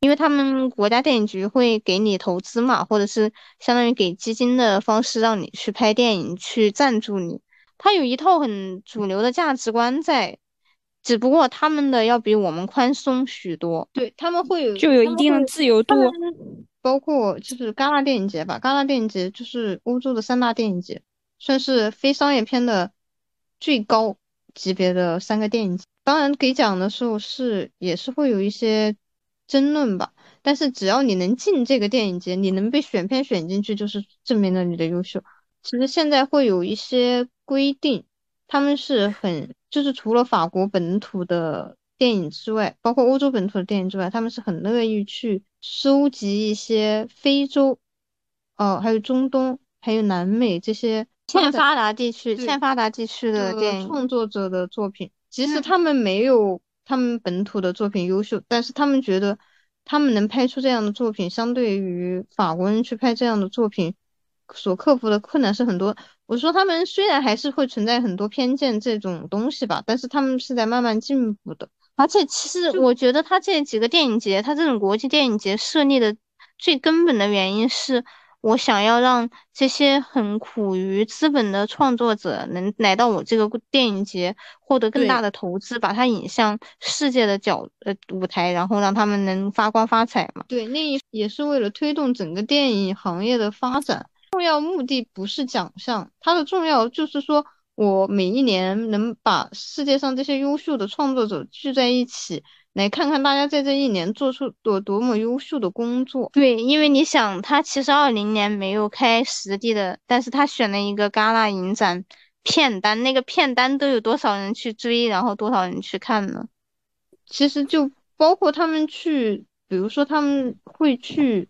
因为他们国家电影局会给你投资嘛，或者是相当于给基金的方式让你去拍电影，去赞助你。他有一套很主流的价值观在。只不过他们的要比我们宽松许多，对他们会有就有一定的自由度，包括就是戛纳电影节吧，戛纳电影节就是欧洲的三大电影节，算是非商业片的最高级别的三个电影节。当然给奖的时候是也是会有一些争论吧，但是只要你能进这个电影节，你能被选片选进去，就是证明了你的优秀。其实现在会有一些规定，他们是很。就是除了法国本土的电影之外，包括欧洲本土的电影之外，他们是很乐意去收集一些非洲，哦，还有中东，还有南美这些欠发达地区、欠发达地区的电影创作者的作品。即使他们没有他们本土的作品优秀，但是他们觉得他们能拍出这样的作品，相对于法国人去拍这样的作品。所克服的困难是很多。我说他们虽然还是会存在很多偏见这种东西吧，但是他们是在慢慢进步的。而且其实我觉得他这几个电影节，他这种国际电影节设立的最根本的原因是我想要让这些很苦于资本的创作者能来到我这个电影节，获得更大的投资，把它引向世界的角呃舞台，然后让他们能发光发财嘛。对，那也是为了推动整个电影行业的发展。重要目的不是奖项，它的重要就是说我每一年能把世界上这些优秀的创作者聚在一起，来看看大家在这一年做出多多么优秀的工作。对，因为你想，他其实二零年没有开实地的，但是他选了一个戛纳影展片单，那个片单都有多少人去追，然后多少人去看呢？其实就包括他们去，比如说他们会去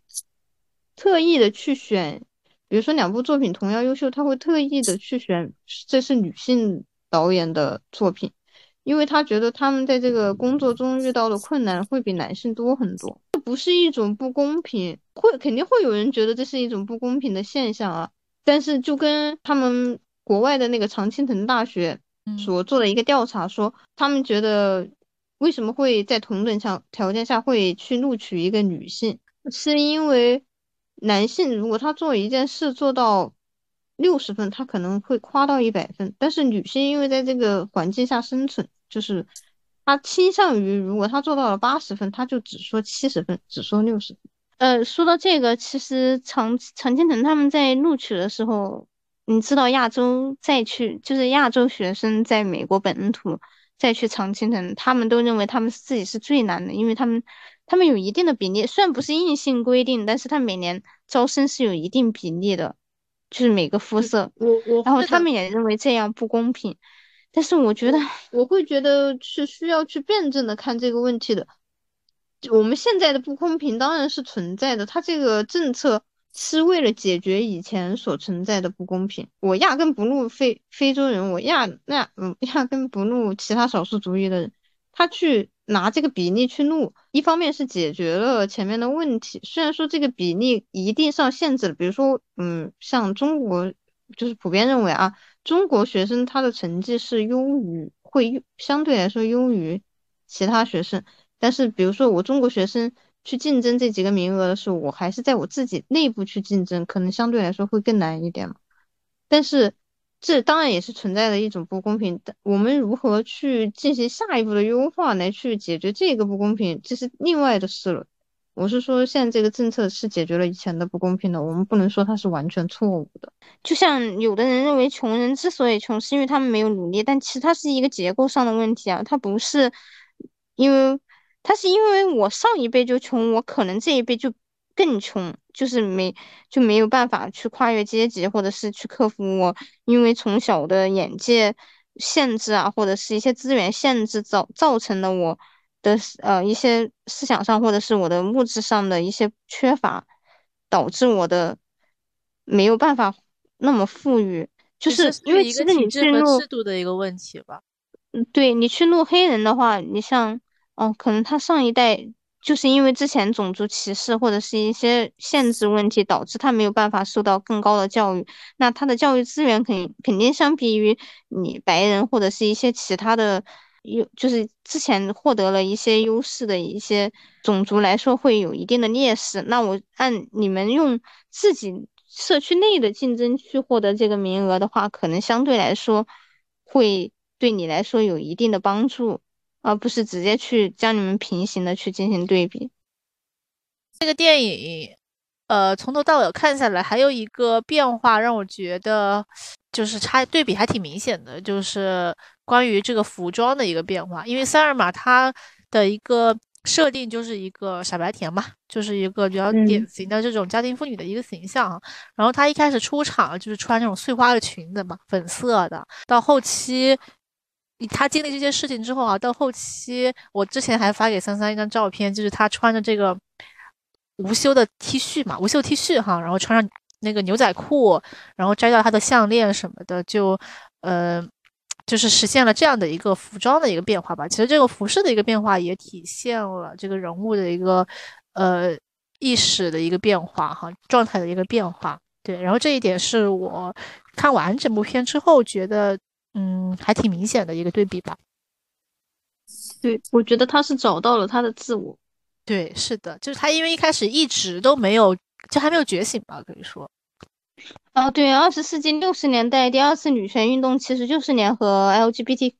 特意的去选。比如说两部作品同样优秀，他会特意的去选这是女性导演的作品，因为他觉得他们在这个工作中遇到的困难会比男性多很多。这不是一种不公平，会肯定会有人觉得这是一种不公平的现象啊。但是就跟他们国外的那个常青藤大学所做的一个调查说，他们觉得为什么会在同等条条件下会去录取一个女性，是因为。男性如果他做一件事做到六十分，他可能会夸到一百分。但是女性因为在这个环境下生存，就是他倾向于如果他做到了八十分，他就只说七十分，只说六十分。呃，说到这个，其实常常青藤他们在录取的时候，你知道亚洲再去就是亚洲学生在美国本土再去常青藤，他们都认为他们自己是最难的，因为他们。他们有一定的比例，虽然不是硬性规定，但是他每年招生是有一定比例的，就是每个肤色。我我，然后他们也认为这样不公平，但是我觉得我会觉得是需要去辩证的看这个问题的。我们现在的不公平当然是存在的，它这个政策是为了解决以前所存在的不公平。我压根不录非非洲人，我压那嗯压根不录其他少数族裔的人，他去拿这个比例去录，一方面是解决了前面的问题，虽然说这个比例一定上限制了，比如说嗯像中国就是普遍认为啊，中国学生他的成绩是优于会相对来说优于其他学生。但是，比如说我中国学生去竞争这几个名额的时候，我还是在我自己内部去竞争，可能相对来说会更难一点嘛。但是，这当然也是存在的一种不公平。但我们如何去进行下一步的优化来去解决这个不公平，这是另外的事了。我是说，现在这个政策是解决了以前的不公平的，我们不能说它是完全错误的。就像有的人认为，穷人之所以穷，是因为他们没有努力，但其实它是一个结构上的问题啊，它不是因为。它是因为我上一辈就穷，我可能这一辈就更穷，就是没就没有办法去跨越阶级，或者是去克服我因为从小的眼界限制啊，或者是一些资源限制造造成的我的呃一些思想上或者是我的物质上的一些缺乏，导致我的没有办法那么富裕，就是因为一个体制和制度的一个问题吧。嗯，对你去录黑人的话，你像。哦，可能他上一代就是因为之前种族歧视或者是一些限制问题，导致他没有办法受到更高的教育。那他的教育资源肯肯定相比于你白人或者是一些其他的优，就是之前获得了一些优势的一些种族来说，会有一定的劣势。那我按你们用自己社区内的竞争去获得这个名额的话，可能相对来说会对你来说有一定的帮助。而不是直接去将你们平行的去进行对比。这个电影，呃，从头到尾看下来，还有一个变化让我觉得就是差对比还挺明显的，就是关于这个服装的一个变化。因为塞尔玛她的一个设定就是一个傻白甜嘛，就是一个比较典型的这种家庭妇女的一个形象。然后她一开始出场就是穿那种碎花的裙子嘛，粉色的，到后期。他经历这些事情之后啊，到后期我之前还发给三三一张照片，就是他穿着这个无袖的 T 恤嘛，无袖 T 恤哈，然后穿上那个牛仔裤，然后摘掉他的项链什么的，就呃，就是实现了这样的一个服装的一个变化吧。其实这个服饰的一个变化也体现了这个人物的一个呃意识的一个变化哈，状态的一个变化。对，然后这一点是我看完整部片之后觉得。嗯，还挺明显的一个对比吧。对，我觉得他是找到了他的自我。对，是的，就是他，因为一开始一直都没有，就还没有觉醒吧，可以说。啊，对，二十世纪六十年代第二次女权运动其实就是联合 LGBT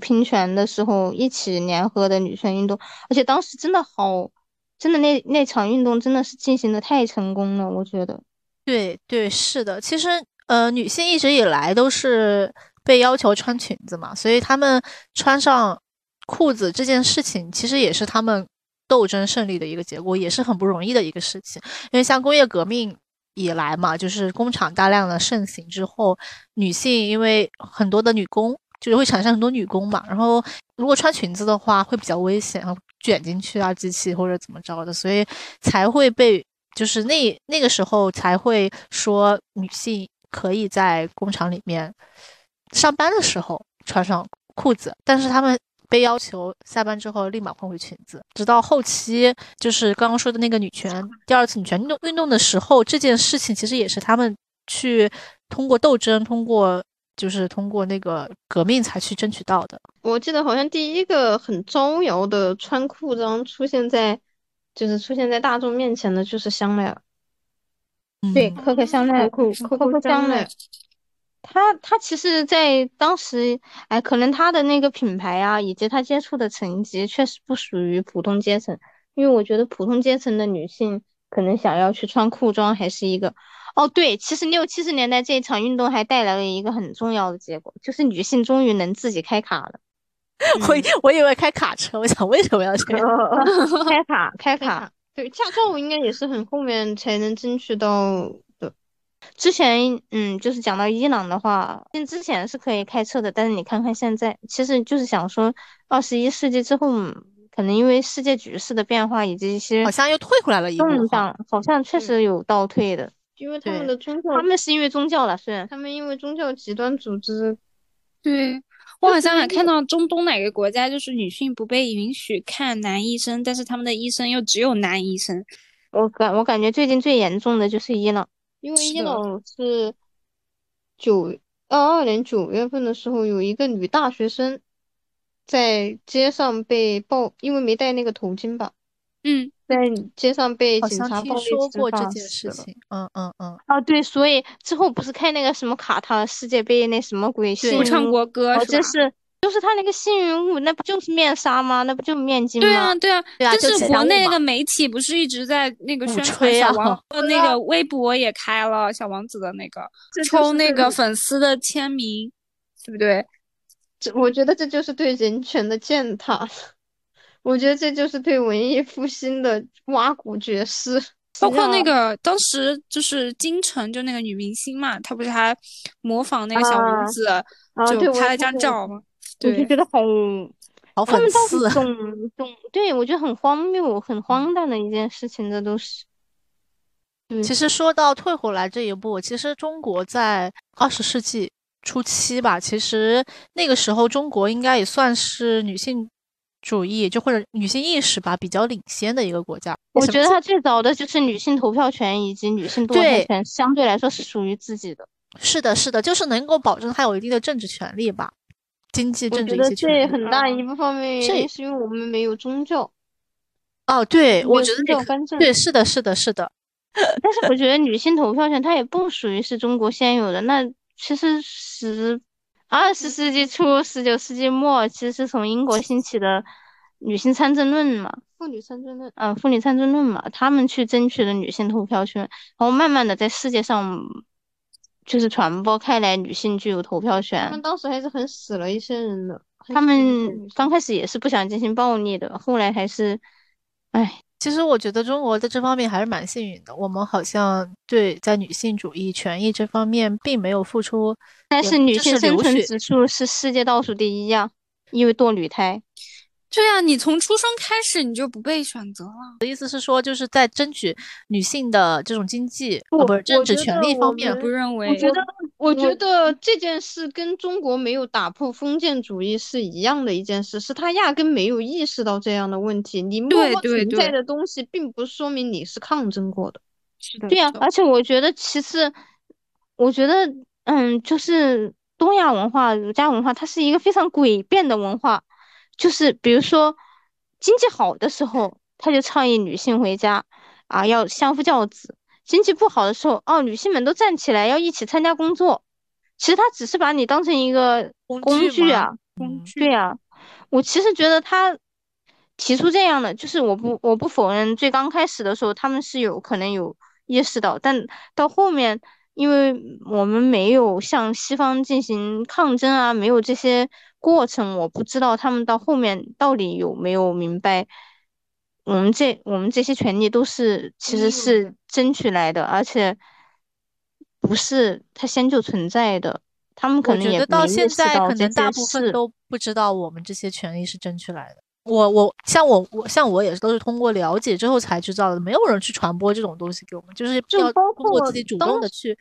平权的时候一起联合的女权运动，而且当时真的好，真的那那场运动真的是进行的太成功了，我觉得。对对，是的，其实。呃，女性一直以来都是被要求穿裙子嘛，所以她们穿上裤子这件事情，其实也是她们斗争胜利的一个结果，也是很不容易的一个事情。因为像工业革命以来嘛，就是工厂大量的盛行之后，女性因为很多的女工，就是会产生很多女工嘛，然后如果穿裙子的话会比较危险，卷进去啊，机器或者怎么着的，所以才会被就是那那个时候才会说女性。可以在工厂里面上班的时候穿上裤子，但是他们被要求下班之后立马换回裙子。直到后期，就是刚刚说的那个女权第二次女权运动运动的时候，这件事情其实也是他们去通过斗争，通过就是通过那个革命才去争取到的。我记得好像第一个很招摇的穿裤装出现在，就是出现在大众面前的就是香奈儿。对，可可香奈儿，可可香奈儿，他他其实，在当时，哎，可能他的那个品牌啊，以及他接触的层级，确实不属于普通阶层。因为我觉得普通阶层的女性，可能想要去穿裤装，还是一个，哦，对，其实六七十年代这一场运动还带来了一个很重要的结果，就是女性终于能自己开卡了。我我以为开卡车，我想为什么要这样？开卡，开卡。对，驾照应该也是很后面才能争取到的。之前，嗯，就是讲到伊朗的话，之前是可以开车的，但是你看看现在，其实就是想说，二十一世纪之后，可能因为世界局势的变化以及一些好像又退回来了一动荡，好像确实有倒退的。因为他们的宗教，他们是因为宗教了，虽然他们因为宗教极端组织。对我好像还看到中东哪个国家，就是女性不被允许看男医生，但是他们的医生又只有男医生。我感我感觉最近最严重的就是伊朗。因为伊朗是九二二年九月份的时候，有一个女大学生在街上被暴，因为没戴那个头巾吧，嗯，在街上被警察暴力说过这件事情，嗯嗯嗯，啊对，所以之后不是开那个什么卡塔世界杯那什么鬼，不唱国歌是？就是他那个幸运物，那不就是面纱吗？那不就面巾吗？对啊，对啊，就是国内那个媒体不是一直在那个宣传小王 那个微博也开了小王子的那个抽那个粉丝的签名，对不对？这我觉得这就是对人权的践踏，我觉得这就是对文艺复兴的挖骨绝尸。包括那个当时就是金晨，就那个女明星嘛，她不是还模仿那个小王子，就拍了张照吗？我就觉得好，好讽刺。懂懂，对我觉得很荒谬、很荒诞的一件事情，这都是。其实说到退回来这一步，其实中国在二十世纪初期吧，其实那个时候中国应该也算是女性主义就或者女性意识吧比较领先的一个国家。我觉得它最早的就是女性投票权以及女性堕胎权，相对来说是属于自己的。是的，是的，就是能够保证她有一定的政治权利吧。经济政治一些这很大一部分原因是因为我们没有宗教。哦，对，我觉得对，是的，是的，是的。但是我觉得女性投票权它也不属于是中国现有的。那其实十二十世纪初、十九世纪末，其实是从英国兴起的女性参政论嘛，妇女参政论，嗯，妇女参政论嘛，他们去争取了女性投票权，然后慢慢的在世界上。就是传播开来，女性具有投票权。他们当时还是很死了一些人的。他们刚开始也是不想进行暴力的，后来还是，哎，其实我觉得中国在这方面还是蛮幸运的。我们好像对在女性主义权益这方面并没有付出，但是女性生存指数是世界倒数第一呀，因为堕女胎。对啊，你从出生开始你就不被选择了。我的意思是说，就是在争取女性的这种经济不是政治权利方面，不认为。我觉得，我觉得这件事跟中国没有打破封建主义是一样的一件事，是他压根没有意识到这样的问题。你默默存在的东西，并不说明你是抗争过的。是的。对呀，而且我觉得，其实，我觉得，嗯，就是东亚文化、儒家文化，它是一个非常诡辩的文化。就是比如说，经济好的时候，他就倡议女性回家，啊，要相夫教子；经济不好的时候，哦，女性们都站起来，要一起参加工作。其实他只是把你当成一个工具啊，工具。对啊，我其实觉得他提出这样的，就是我不我不否认，最刚开始的时候他们是有可能有意识到，但到后面。因为我们没有向西方进行抗争啊，没有这些过程，我不知道他们到后面到底有没有明白，我们这我们这些权利都是其实是争取来的，而且不是它先就存在的，他们可能也到现在可能大部分都不知道我们这些权利是争取来的。我我像我我像我也是都是通过了解之后才知道的，没有人去传播这种东西给我们，就是要通过自己主动的去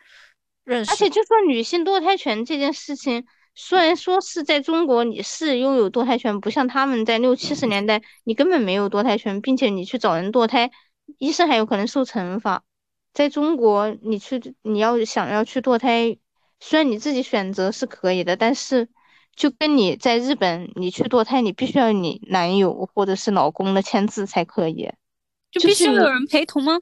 认识。而且就说女性堕胎权这件事情，虽然说是在中国你是拥有堕胎权，不像他们在六七十年代你根本没有堕胎权，并且你去找人堕胎，医生还有可能受惩罚。在中国你去你要想要去堕胎，虽然你自己选择是可以的，但是。就跟你在日本，你去堕胎，你必须要你男友或者是老公的签字才可以，就必须要有人陪同吗？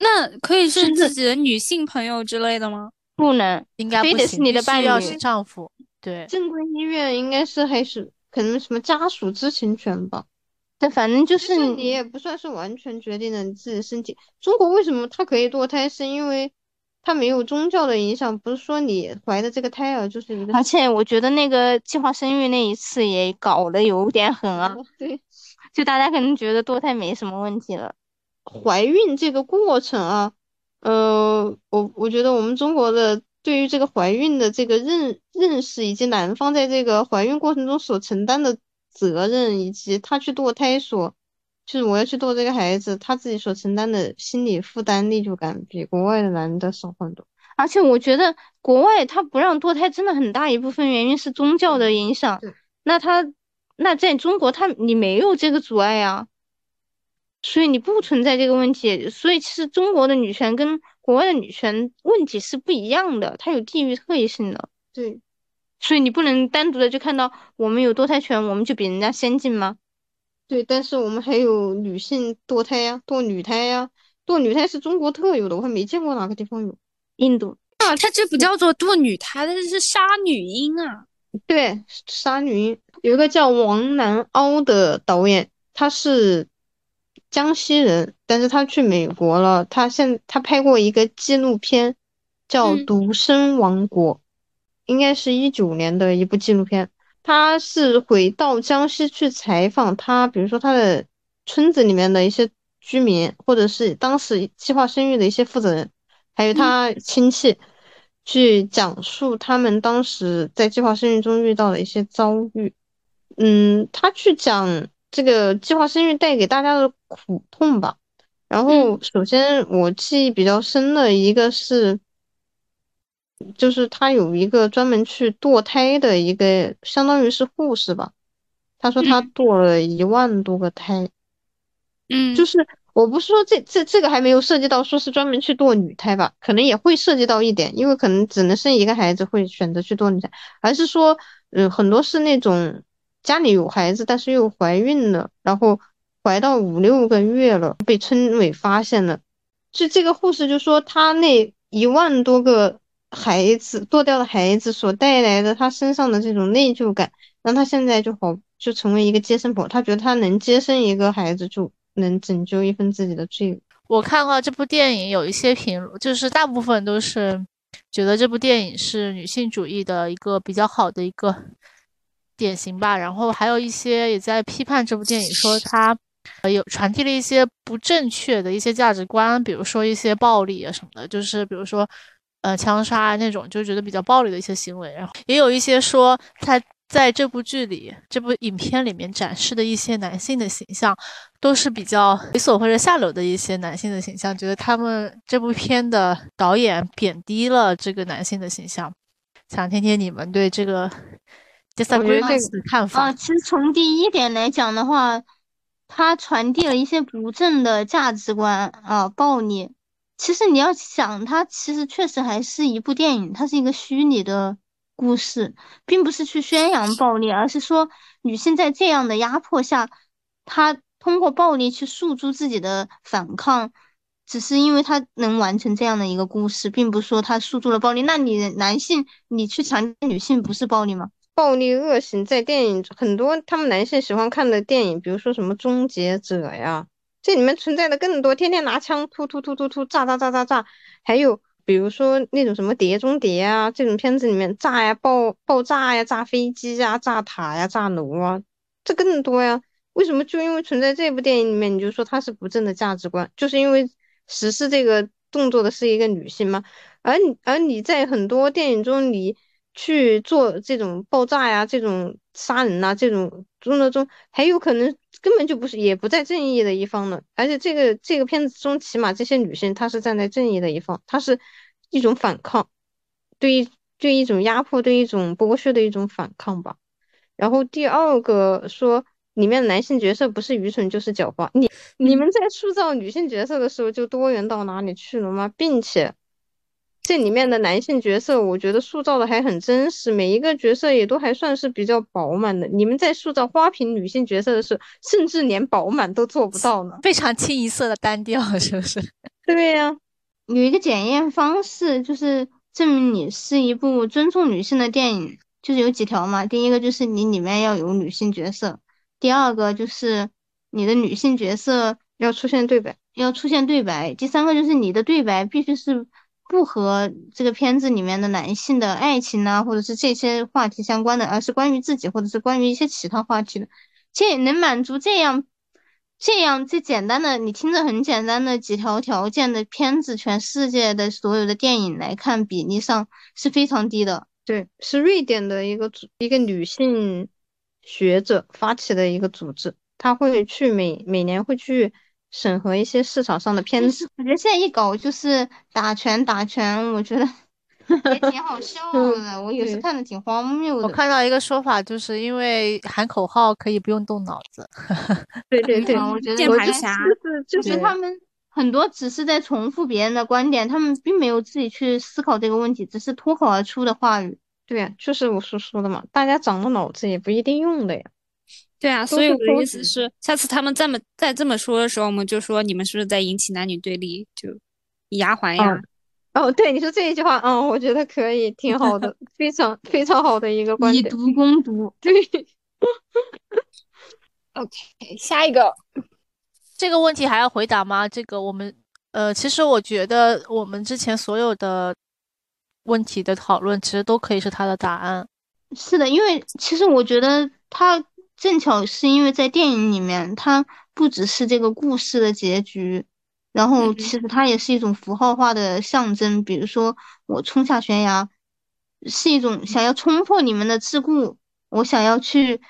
那可以是自己的女性朋友之类的吗？不能，应该非得是你的伴侣，要是丈夫。对，正规医院应该是还是可能什么家属知情权吧？但反正就是你也不算是完全决定了你自己的身体。中国为什么它可以堕胎？是因为。它没有宗教的影响，不是说你怀的这个胎儿就是一个。而且我觉得那个计划生育那一次也搞得有点狠啊。对，就大家可能觉得堕胎没什么问题了。怀孕这个过程啊，呃，我我觉得我们中国的对于这个怀孕的这个认认识，以及男方在这个怀孕过程中所承担的责任，以及他去堕胎所，就是我要去堕这个孩子，他自己所承担的心理负担、内疚感，比国外的男的少很多。而且我觉得国外他不让堕胎，真的很大一部分原因是宗教的影响。那他那在中国，他你没有这个阻碍呀。所以你不存在这个问题，所以其实中国的女权跟国外的女权问题是不一样的，它有地域特异性的。对，所以你不能单独的就看到我们有堕胎权，我们就比人家先进吗？对，但是我们还有女性堕胎呀，堕女胎呀，堕女胎是中国特有的，我还没见过哪个地方有。印度啊，它这不叫做堕女胎，它这是杀女婴啊。对，杀女婴。有一个叫王南凹的导演，他是。江西人，但是他去美国了。他现他拍过一个纪录片，叫《独生王国》，应该是一九年的一部纪录片。他是回到江西去采访他，比如说他的村子里面的一些居民，或者是当时计划生育的一些负责人，还有他亲戚，去讲述他们当时在计划生育中遇到的一些遭遇。嗯，他去讲。这个计划生育带给大家的苦痛吧。然后，首先我记忆比较深的一个是，就是他有一个专门去堕胎的一个，相当于是护士吧。他说他堕了一万多个胎。嗯，就是我不是说这这这个还没有涉及到说是专门去堕女胎吧，可能也会涉及到一点，因为可能只能生一个孩子会选择去堕女胎，而是说，嗯，很多是那种。家里有孩子，但是又怀孕了，然后怀到五六个月了，被村委发现了。就这个护士就说，她那一万多个孩子堕掉的孩子所带来的她身上的这种内疚感，让她现在就好就成为一个接生婆。她觉得她能接生一个孩子，就能拯救一份自己的罪。我看过这部电影，有一些评论，就是大部分都是觉得这部电影是女性主义的一个比较好的一个。典型吧，然后还有一些也在批判这部电影，说它呃有传递了一些不正确的一些价值观，比如说一些暴力啊什么的，就是比如说呃枪杀那种，就觉得比较暴力的一些行为。然后也有一些说他在这部剧里、这部影片里面展示的一些男性的形象，都是比较猥琐或者下流的一些男性的形象，觉得他们这部片的导演贬低了这个男性的形象。想听听你们对这个。我觉得这个看法啊，其实从第一点来讲的话，它传递了一些不正的价值观啊，暴力。其实你要想，它其实确实还是一部电影，它是一个虚拟的故事，并不是去宣扬暴力，而是说女性在这样的压迫下，她通过暴力去诉诸自己的反抗，只是因为她能完成这样的一个故事，并不是说她诉诸了暴力。那你男性，你去强奸女性，不是暴力吗？暴力恶行在电影很多，他们男性喜欢看的电影，比如说什么《终结者》呀，这里面存在的更多，天天拿枪突突突突突炸炸炸炸炸，还有比如说那种什么《碟中谍》啊这种片子里面炸呀爆爆炸呀炸飞机呀炸塔呀炸楼啊，这更多呀。为什么就因为存在这部电影里面，你就说它是不正的价值观？就是因为实施这个动作的是一个女性吗？而你而你在很多电影中你。去做这种爆炸呀，这种杀人呐，这种中的中，还有可能根本就不是，也不在正义的一方呢。而且这个这个片子中，起码这些女性她是站在正义的一方，她是一种反抗，对于对一种压迫，对一种剥削的一种反抗吧。然后第二个说，里面男性角色不是愚蠢就是狡猾。你你们在塑造女性角色的时候，就多元到哪里去了吗？并且。这里面的男性角色，我觉得塑造的还很真实，每一个角色也都还算是比较饱满的。你们在塑造花瓶女性角色的时候，甚至连饱满都做不到呢，非常清一色的单调，是不是？对呀，有一个检验方式，就是证明你是一部尊重女性的电影，就是有几条嘛。第一个就是你里面要有女性角色，第二个就是你的女性角色要出现对白，要出现对白，第三个就是你的对白必须是。不和这个片子里面的男性的爱情啊，或者是这些话题相关的，而是关于自己或者是关于一些其他话题的，这能满足这样这样最简单的，你听着很简单的几条条件的片子，全世界的所有的电影来看，比例上是非常低的。对，是瑞典的一个组，一个女性学者发起的一个组织，他会去每每年会去审核一些市场上的片子。我觉得现在一搞就是打拳打拳，我觉得。也挺好笑的，我有时看的挺荒谬的。我看到一个说法，就是因为喊口号可以不用动脑子。对对对，我觉得键盘侠就是就是他们很多只是在重复别人的观点，他们并没有自己去思考这个问题，只是脱口而出的话语。对呀，就是我所说的嘛，大家长了脑子也不一定用的呀。对啊，所以我的意思是，下次他们这么再这么说的时候，我们就说你们是不是在引起男女对立？就以牙还牙。哦，对，你说这一句话，嗯，我觉得可以，挺好的，非常非常好的一个观点。以毒攻毒，对。OK，下一个，这个问题还要回答吗？这个我们，呃，其实我觉得我们之前所有的问题的讨论，其实都可以是他的答案。是的，因为其实我觉得他正巧是因为在电影里面，它不只是这个故事的结局。然后其实它也是一种符号化的象征，比如说我冲下悬崖，是一种想要冲破你们的桎梏，我想要去，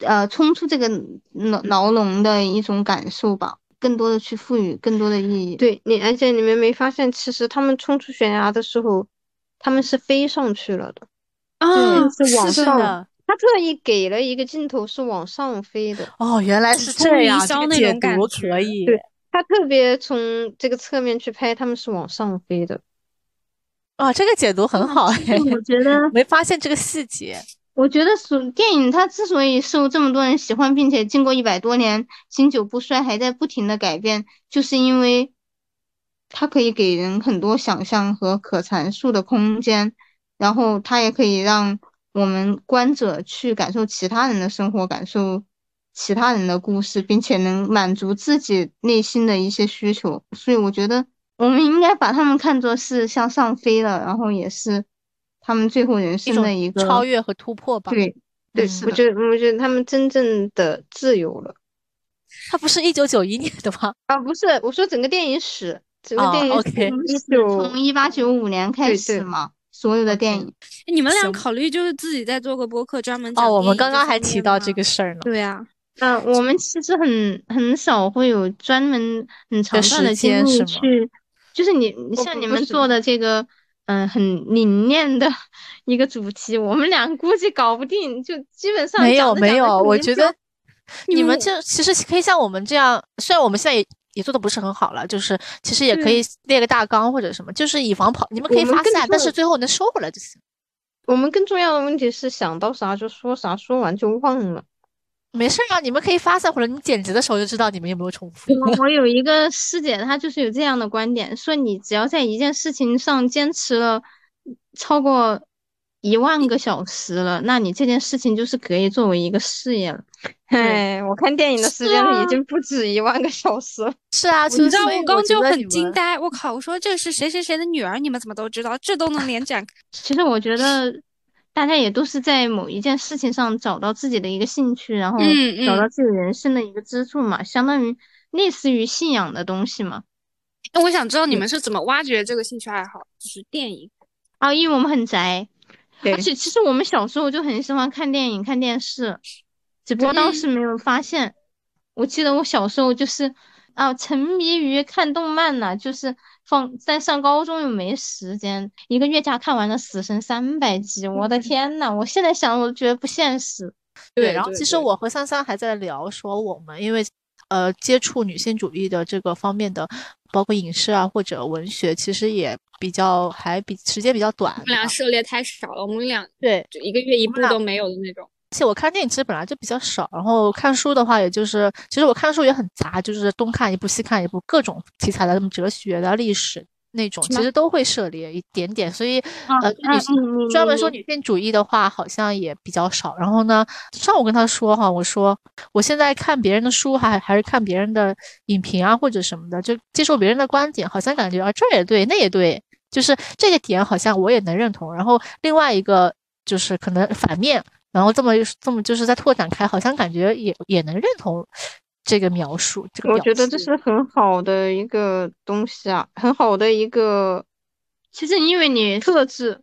呃，冲出这个牢牢笼的一种感受吧，更多的去赋予更多的意义。对你，而且你们没发现，其实他们冲出悬崖的时候，他们是飞上去了的，啊，是往上的。他特意给了一个镜头是往上飞的。哦，原来是这样，解读可以。对。他特别从这个侧面去拍，他们是往上飞的，啊，这个解读很好哎，我觉得没发现这个细节。我觉得所电影它之所以受这么多人喜欢，并且经过一百多年经久不衰，还在不停的改变，就是因为它可以给人很多想象和可阐述的空间，然后它也可以让我们观者去感受其他人的生活，感受。其他人的故事，并且能满足自己内心的一些需求，所以我觉得我们应该把他们看作是向上飞了，然后也是他们最后人生的一个超越和突破吧。对，对，我觉得我觉得他们真正的自由了。他不是一九九一年的吗？啊，不是，我说整个电影史，整个电影史从一八九五年开始嘛，所有的电影。你们俩考虑就是自己再做个播客，专门。哦，我们刚刚还提到这个事儿呢。对呀。嗯，我们其实很很少会有专门很长段的精力去，就是你你像你们做的这个，嗯，很理念的 一个主题，我们俩估计搞不定，就基本上没有没有。我觉得你们就其实可以像我们这样，虽然我们现在也也做的不是很好了，就是其实也可以列个大纲或者什么，就是以防跑，你们可以发散，但是最后能收回来就行。我们更重要的问题是想到啥就说啥，说完就忘了。没事啊，你们可以发散或者你剪辑的时候就知道你们有没有重复。我有一个师姐，她就是有这样的观点，说你只要在一件事情上坚持了超过一万个小时了，那你这件事情就是可以作为一个事业了。哎，我看电影的时间已经不止一万个小时了。是啊，你知道我刚就很惊呆，我靠，我说这是谁谁谁的女儿，你们怎么都知道？这都能连展？其实我觉得。大家也都是在某一件事情上找到自己的一个兴趣，然后找到自己人生的一个支柱嘛，相当于类似于信仰的东西嘛。那我想知道你们是怎么挖掘这个兴趣爱好，就是电影啊，因为我们很宅，而且其实我们小时候就很喜欢看电影、看电视，只不过当时没有发现。我记得我小时候就是啊，沉迷于看动漫呢，就是。放在上高中又没时间，一个月假看完了《死神》三百集，我的天呐！我现在想我都觉得不现实。对，然后其实我和三三还在聊说，我们因为呃接触女性主义的这个方面的，包括影视啊或者文学，其实也比较还比时间比较短。我们俩涉猎太少了，我们俩对就一个月一部都没有的那种。而且我看电影其实本来就比较少，然后看书的话，也就是其实我看书也很杂，就是东看一部西看一部，各种题材的，什么哲学的、历史那种，其实都会涉猎一点点。所以呃，女性专门说女性主义的话，好像也比较少。然后呢，上午跟他说哈，我说我现在看别人的书，还还是看别人的影评啊或者什么的，就接受别人的观点，好像感觉啊这也对，那也对，就是这个点好像我也能认同。然后另外一个就是可能反面。然后这么这么就是在拓展开，好像感觉也也能认同这个描述。这个我觉得这是很好的一个东西啊，很好的一个。其实因为你特质，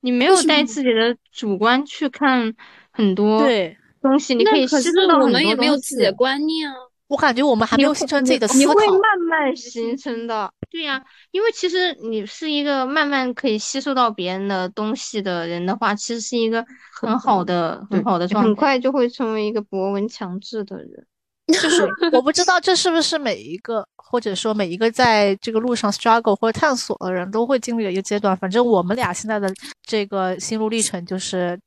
你没有带自己的主观去看很多对东西，你可以吸收到很多我们也没有自己的观念啊。我感觉我们还没有形成自己的思考，你会慢慢形成的。对呀，因为其实你是一个慢慢可以吸收到别人的东西的人的话，其实是一个很好的、很好的状态，很快就会成为一个博闻强志的人。就是 我不知道这是不是每一个，或者说每一个在这个路上 struggle 或者探索的人都会经历的一个阶段。反正我们俩现在的这个心路历程就是。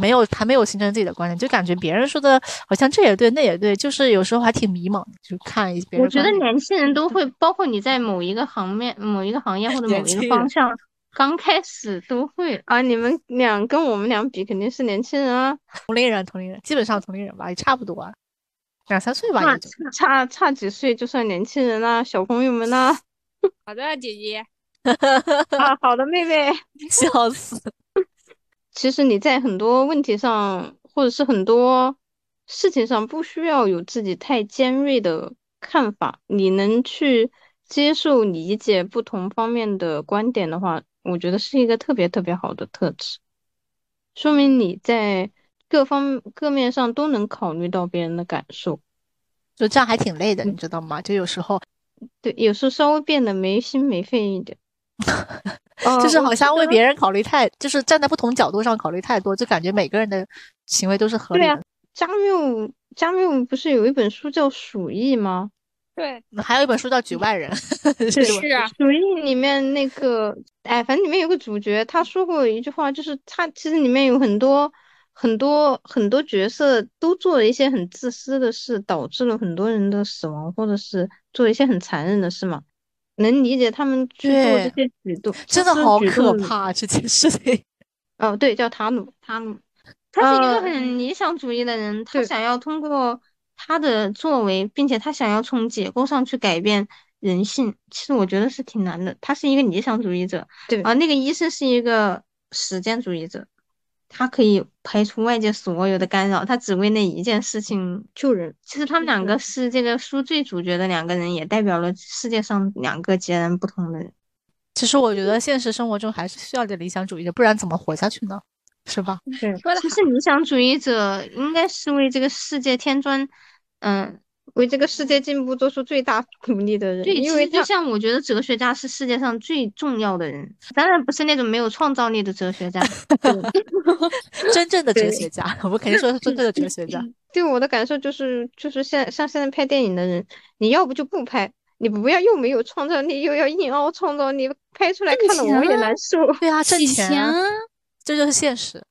没有，还没有形成自己的观点，就感觉别人说的好像这也对，那也对，就是有时候还挺迷茫。就看一别人。我觉得年轻人都会，包括你在某一个行面、某一个行业或者某一个方向，刚开始都会啊。你们俩跟我们俩比，肯定是年轻人啊，同龄人，同龄人，基本上同龄人吧，也差不多啊，两三岁吧，差差差几岁就算年轻人啦，小朋友们啦。好的，姐姐。啊，好的，妹妹，笑死。其实你在很多问题上，或者是很多事情上，不需要有自己太尖锐的看法。你能去接受、理解不同方面的观点的话，我觉得是一个特别特别好的特质，说明你在各方各面上都能考虑到别人的感受。就这样还挺累的，你知道吗？就有时候，对，有时候稍微变得没心没肺一点。就是好像为别人考虑太，就是站在不同角度上考虑太多，就感觉每个人的行为都是合理的。加缪，加缪不是有一本书叫《鼠疫》吗？对，还有一本书叫《局外人》。是啊，《鼠疫》里面那个，哎，反正里面有个主角，他说过一句话，就是他其实里面有很多很多很多角色都做了一些很自私的事，导致了很多人的死亡，或者是做一些很残忍的事嘛。能理解他们去做这些举动，真的好可怕这件事情。哦，对，叫塔努，塔努，他是一个很理想主义的人，他想要通过他的作为，并且他想要从结构上去改变人性。其实我觉得是挺难的。他是一个理想主义者，对啊，那个医生是一个实践主义者。他可以排除外界所有的干扰，他只为那一件事情救人。其实他们两个是这个书最主角的两个人，也代表了世界上两个截然不同的人。其实我觉得现实生活中还是需要点理想主义的，不然怎么活下去呢？是吧？对，其实理想主义者应该是为这个世界添砖，嗯。为这个世界进步做出最大努力的人，对，因为就像我觉得哲学家是世界上最重要的人，当然不是那种没有创造力的哲学家，真正的哲学家，我们肯定说是真正的哲学家。对我的感受就是，就是现像现在拍电影的人，你要不就不拍，你不要又没有创造力，又要硬凹创造力，拍出来看了我也难受。对啊，挣钱，这就是现实。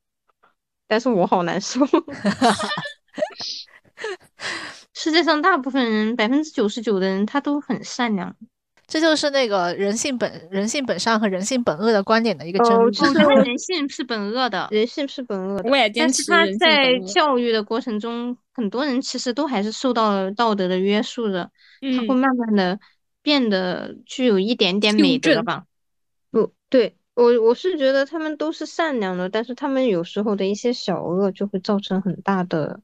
但是我好难受。世界上大部分人，百分之九十九的人，他都很善良。这就是那个人性本人性本善和人性本恶的观点的一个争论。我觉得人性是本恶的，人性是本恶的。我也坚持但是他在教育的过程中，很多人其实都还是受到了道德的约束的。他会慢慢的变得具有一点点美德吧。不对，我我是觉得他们都是善良的，但是他们有时候的一些小恶就会造成很大的。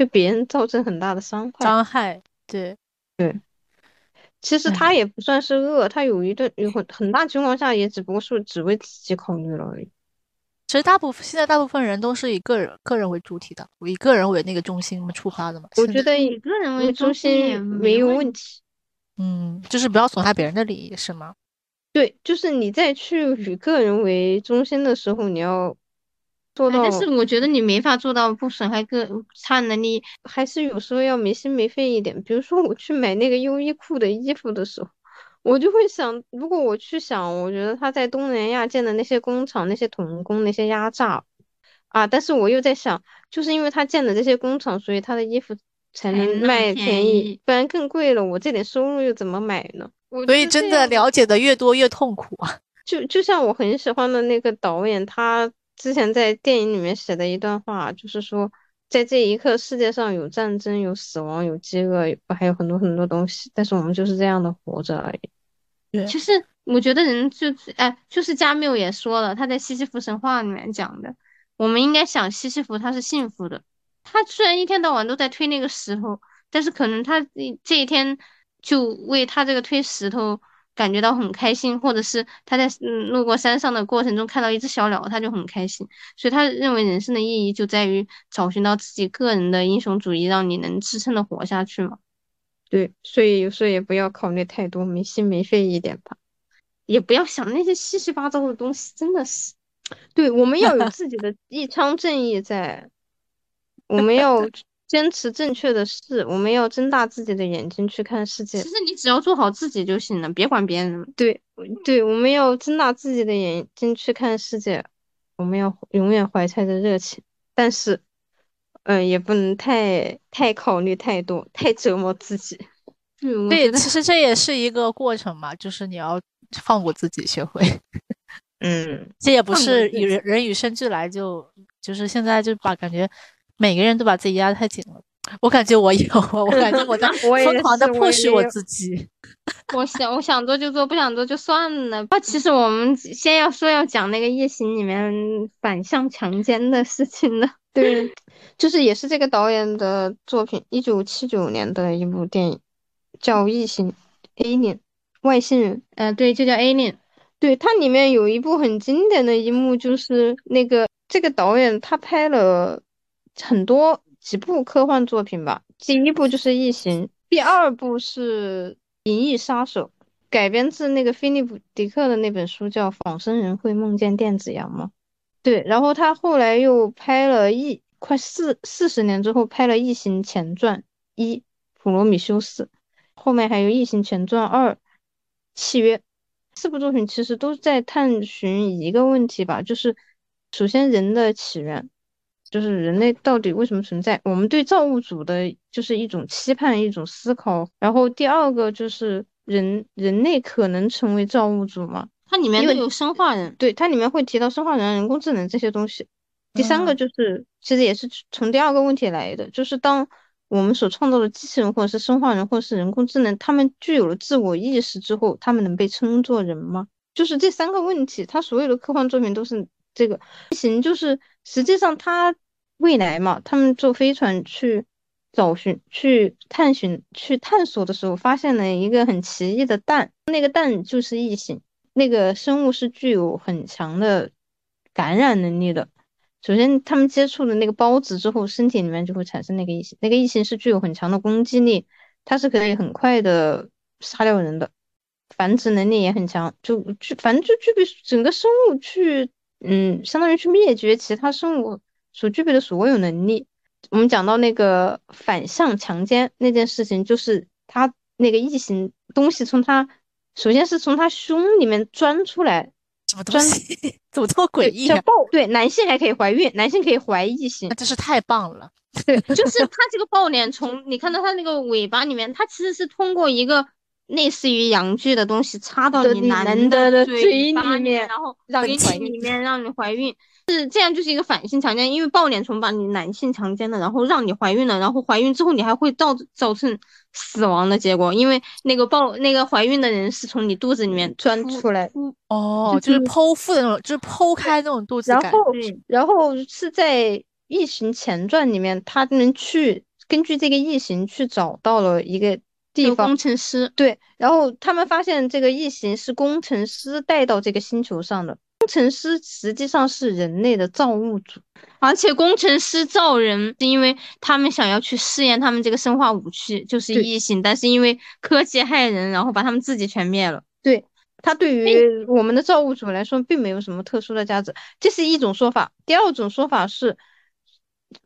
对别人造成很大的伤害，伤害，对，对，其实他也不算是恶，他有一段有很很大情况下也只不过是只为自己考虑了而已。其实大部分现在大部分人都是以个人个人为主体的，以个人为那个中心出发的嘛。我觉得以个人为中心也没有问题。嗯，就是不要损害别人的利益，是吗？对，就是你在去以个人为中心的时候，你要。做到，但是我觉得你没法做到不损害个他能力，还是有时候要没心没肺一点。比如说我去买那个优衣库的衣服的时候，我就会想，如果我去想，我觉得他在东南亚建的那些工厂、那些童工、那些压榨啊，但是我又在想，就是因为他建的这些工厂，所以他的衣服才能卖便宜，不然更贵了，我这点收入又怎么买呢？所以真的了解的越多越痛苦啊！就就像我很喜欢的那个导演，他。之前在电影里面写的一段话，就是说，在这一刻，世界上有战争、有死亡、有饥饿，还有很多很多东西，但是我们就是这样的活着而已。对，其实我觉得人就哎，就是加缪也说了，他在西西弗神话里面讲的，我们应该想西西弗他是幸福的，他虽然一天到晚都在推那个石头，但是可能他这一天就为他这个推石头感觉到很开心，或者是他在嗯路过山上的过程中看到一只小鸟，他就很开心。所以他认为人生的意义就在于找寻到自己个人的英雄主义，让你能支撑的活下去嘛。对，所以有时候也不要考虑太多，没心没肺一点吧，也不要想那些七七八糟的东西，真的是。对，我们要有 自己的一腔正义在，我们要坚持正确的事，我们要睁大自己的眼睛去看世界。其实你只要做好自己就行了，别管别人。对，对，我们要睁大自己的眼睛去看世界，我们要永远怀揣着热情，但是，嗯，也不能太太考虑太多，太折磨自己。对，其实这也是一个过程嘛，就是你要放过自己，学会。嗯，这也不是与人人与生俱来就就是现在就把感觉每个人都把自己压得太紧了。我感觉我有，我感觉我在 疯狂的迫使我自己。我想我想做就做，不想做就算了。那其实我们先要说要讲那个夜行里面反向强奸的事情呢。对，就是也是这个导演的作品，一九七九年的一部电影，叫《异形》，Alien，外星人。嗯，对，就叫 Alien。对，它里面有一部很经典的一幕，就是那个这个导演他拍了很多几部科幻作品吧。第一部就是《异形》，第二部是《银翼杀手》，改编自那个菲利普·迪克的那本书，叫《仿生人会梦见电子羊吗》？对，然后他后来又拍了一快四四十年之后拍了《异形前传一》《普罗米修斯》，后面还有《异形前传二》《契约》。四部作品其实都在探寻一个问题吧，就是首先人的起源，就是人类到底为什么存在，我们对造物主的就是一种期盼，一种思考。然后第二个就是人人类可能成为造物主吗？它里面有生化人，对，它里面会提到生化人、人工智能这些东西。第三个就是其实也是从第二个问题来的，就是当。我们所创造的机器人，或者是生化人，或者是人工智能，他们具有了自我意识之后，他们能被称作人吗？就是这三个问题，它所有的科幻作品都是这个异形。就是实际上，他未来嘛，他们坐飞船去找寻、去探寻、去探索的时候，发现了一个很奇异的蛋，那个蛋就是异形，那个生物是具有很强的感染能力的。首先，他们接触了那个孢子之后，身体里面就会产生那个异形。那个异形是具有很强的攻击力，它是可以很快的杀掉人的，繁殖能力也很强，就具反正就具备整个生物去，嗯，相当于去灭绝其他生物所具备的所有能力。我们讲到那个反向强奸那件事情，就是他那个异形东西从他，首先是从他胸里面钻出来。什么东西？怎么这么诡异？啊？对，男性还可以怀孕，男性可以怀异性，那真是太棒了。对，就是他这个抱脸从你看到他那个尾巴里面，他其实是通过一个类似于阳具的东西插到你男的嘴里面，然后让你里面让你怀孕。是这样，就是一个反性强奸，因为抱脸虫把你男性强奸了，然后让你怀孕了，然后怀孕之后你还会造造成死亡的结果，因为那个抱那个怀孕的人是从你肚子里面钻出来，哦，就是剖腹的那种，就是剖开那种肚子然后，然后是在《异形前传》里面，他们去根据这个异形去找到了一个地方，工程师对，然后他们发现这个异形是工程师带到这个星球上的。工程师实际上是人类的造物主，而且工程师造人是因为他们想要去试验他们这个生化武器，就是异形，但是因为科技害人，然后把他们自己全灭了。对他对于我们的造物主来说，并没有什么特殊的价值，这是一种说法。第二种说法是，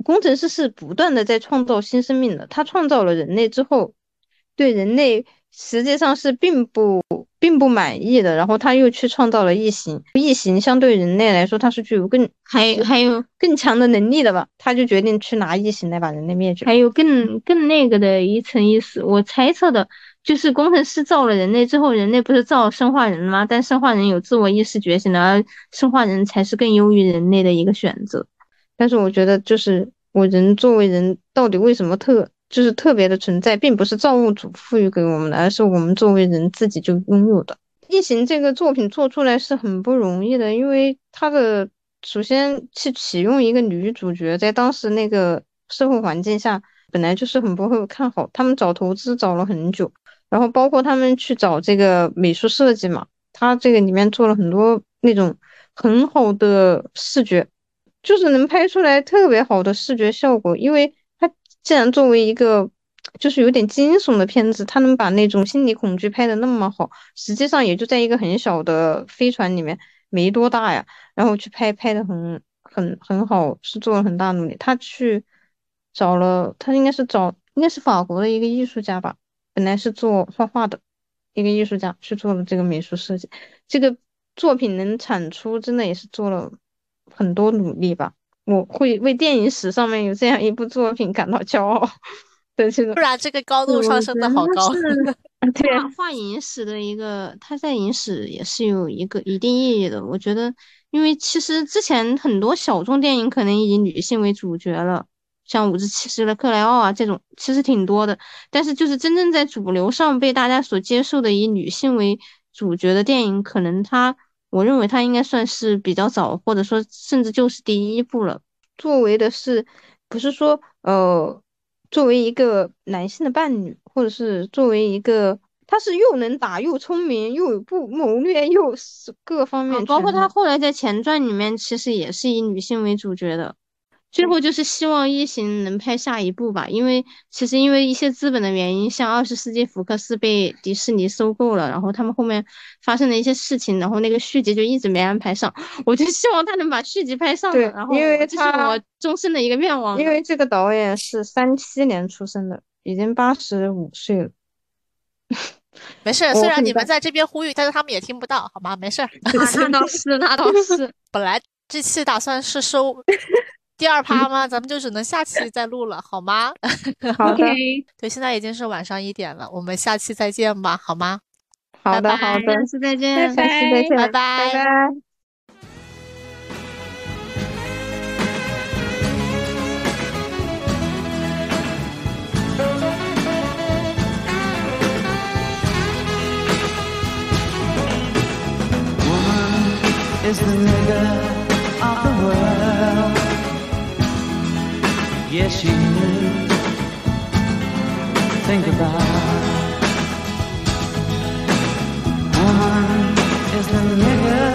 工程师是不断的在创造新生命的，他创造了人类之后，对人类。实际上是并不并不满意的，然后他又去创造了异形。异形相对人类来说，它是具有更还还有更强的能力的吧？他就决定去拿异形来把人类灭绝。还有更更那个的一层意思，我猜测的就是工程师造了人类之后，人类不是造生化人吗？但生化人有自我意识觉醒的，而生化人才是更优于人类的一个选择。但是我觉得，就是我人作为人，到底为什么特？就是特别的存在，并不是造物主赋予给我们的，而是我们作为人自己就拥有的。异形这个作品做出来是很不容易的，因为它的首先去启用一个女主角，在当时那个社会环境下本来就是很不会看好，他们找投资找了很久，然后包括他们去找这个美术设计嘛，他这个里面做了很多那种很好的视觉，就是能拍出来特别好的视觉效果，因为既然作为一个就是有点惊悚的片子，他能把那种心理恐惧拍的那么好，实际上也就在一个很小的飞船里面，没多大呀，然后去拍拍的很。很很好，是做了很大努力。他去找了，他应该是找，应该是法国的一个艺术家吧。本来是做画画的一个艺术家，去做了这个美术设计。这个作品能产出，真的也是做了很多努力吧。我会为电影史上面有这样一部作品感到骄傲。对，这种，不然这个高度上升的好高。对，画影史的一个，他在影史也是有一个一定意义的。我觉得。因为其实之前很多小众电影可能以女性为主角了，像五十七岁的克莱奥啊这种，其实挺多的。但是就是真正在主流上被大家所接受的以女性为主角的电影，可能它，我认为它应该算是比较早，或者说甚至就是第一部了。作为的是，不是说呃，作为一个男性的伴侣，或者是作为一个。他是又能打又聪明又不谋略又是各方面，包括他后来在前传里面其实也是以女性为主角的。最后就是希望异形能拍下一部吧，因为其实因为一些资本的原因，像二十世纪福克斯被迪士尼收购了，然后他们后面发生了一些事情，然后那个续集就一直没安排上。我就希望他能把续集拍上，然后因为这是我终身的一个愿望。因为这个导演是三七年出生的，已经八十五岁了。没事，虽然你们在这边呼吁，但是他们也听不到，好吗？没事。那倒是，那倒是。本来这期打算是收第二趴吗？咱们就只能下期再录了，好吗？好的。对，现在已经是晚上一点了，我们下期再见吧，好吗？好的，好的，下期再见，下期再见，拜拜，拜拜。is the nigger Yes, you knew. Think about it. Woman is the nigger.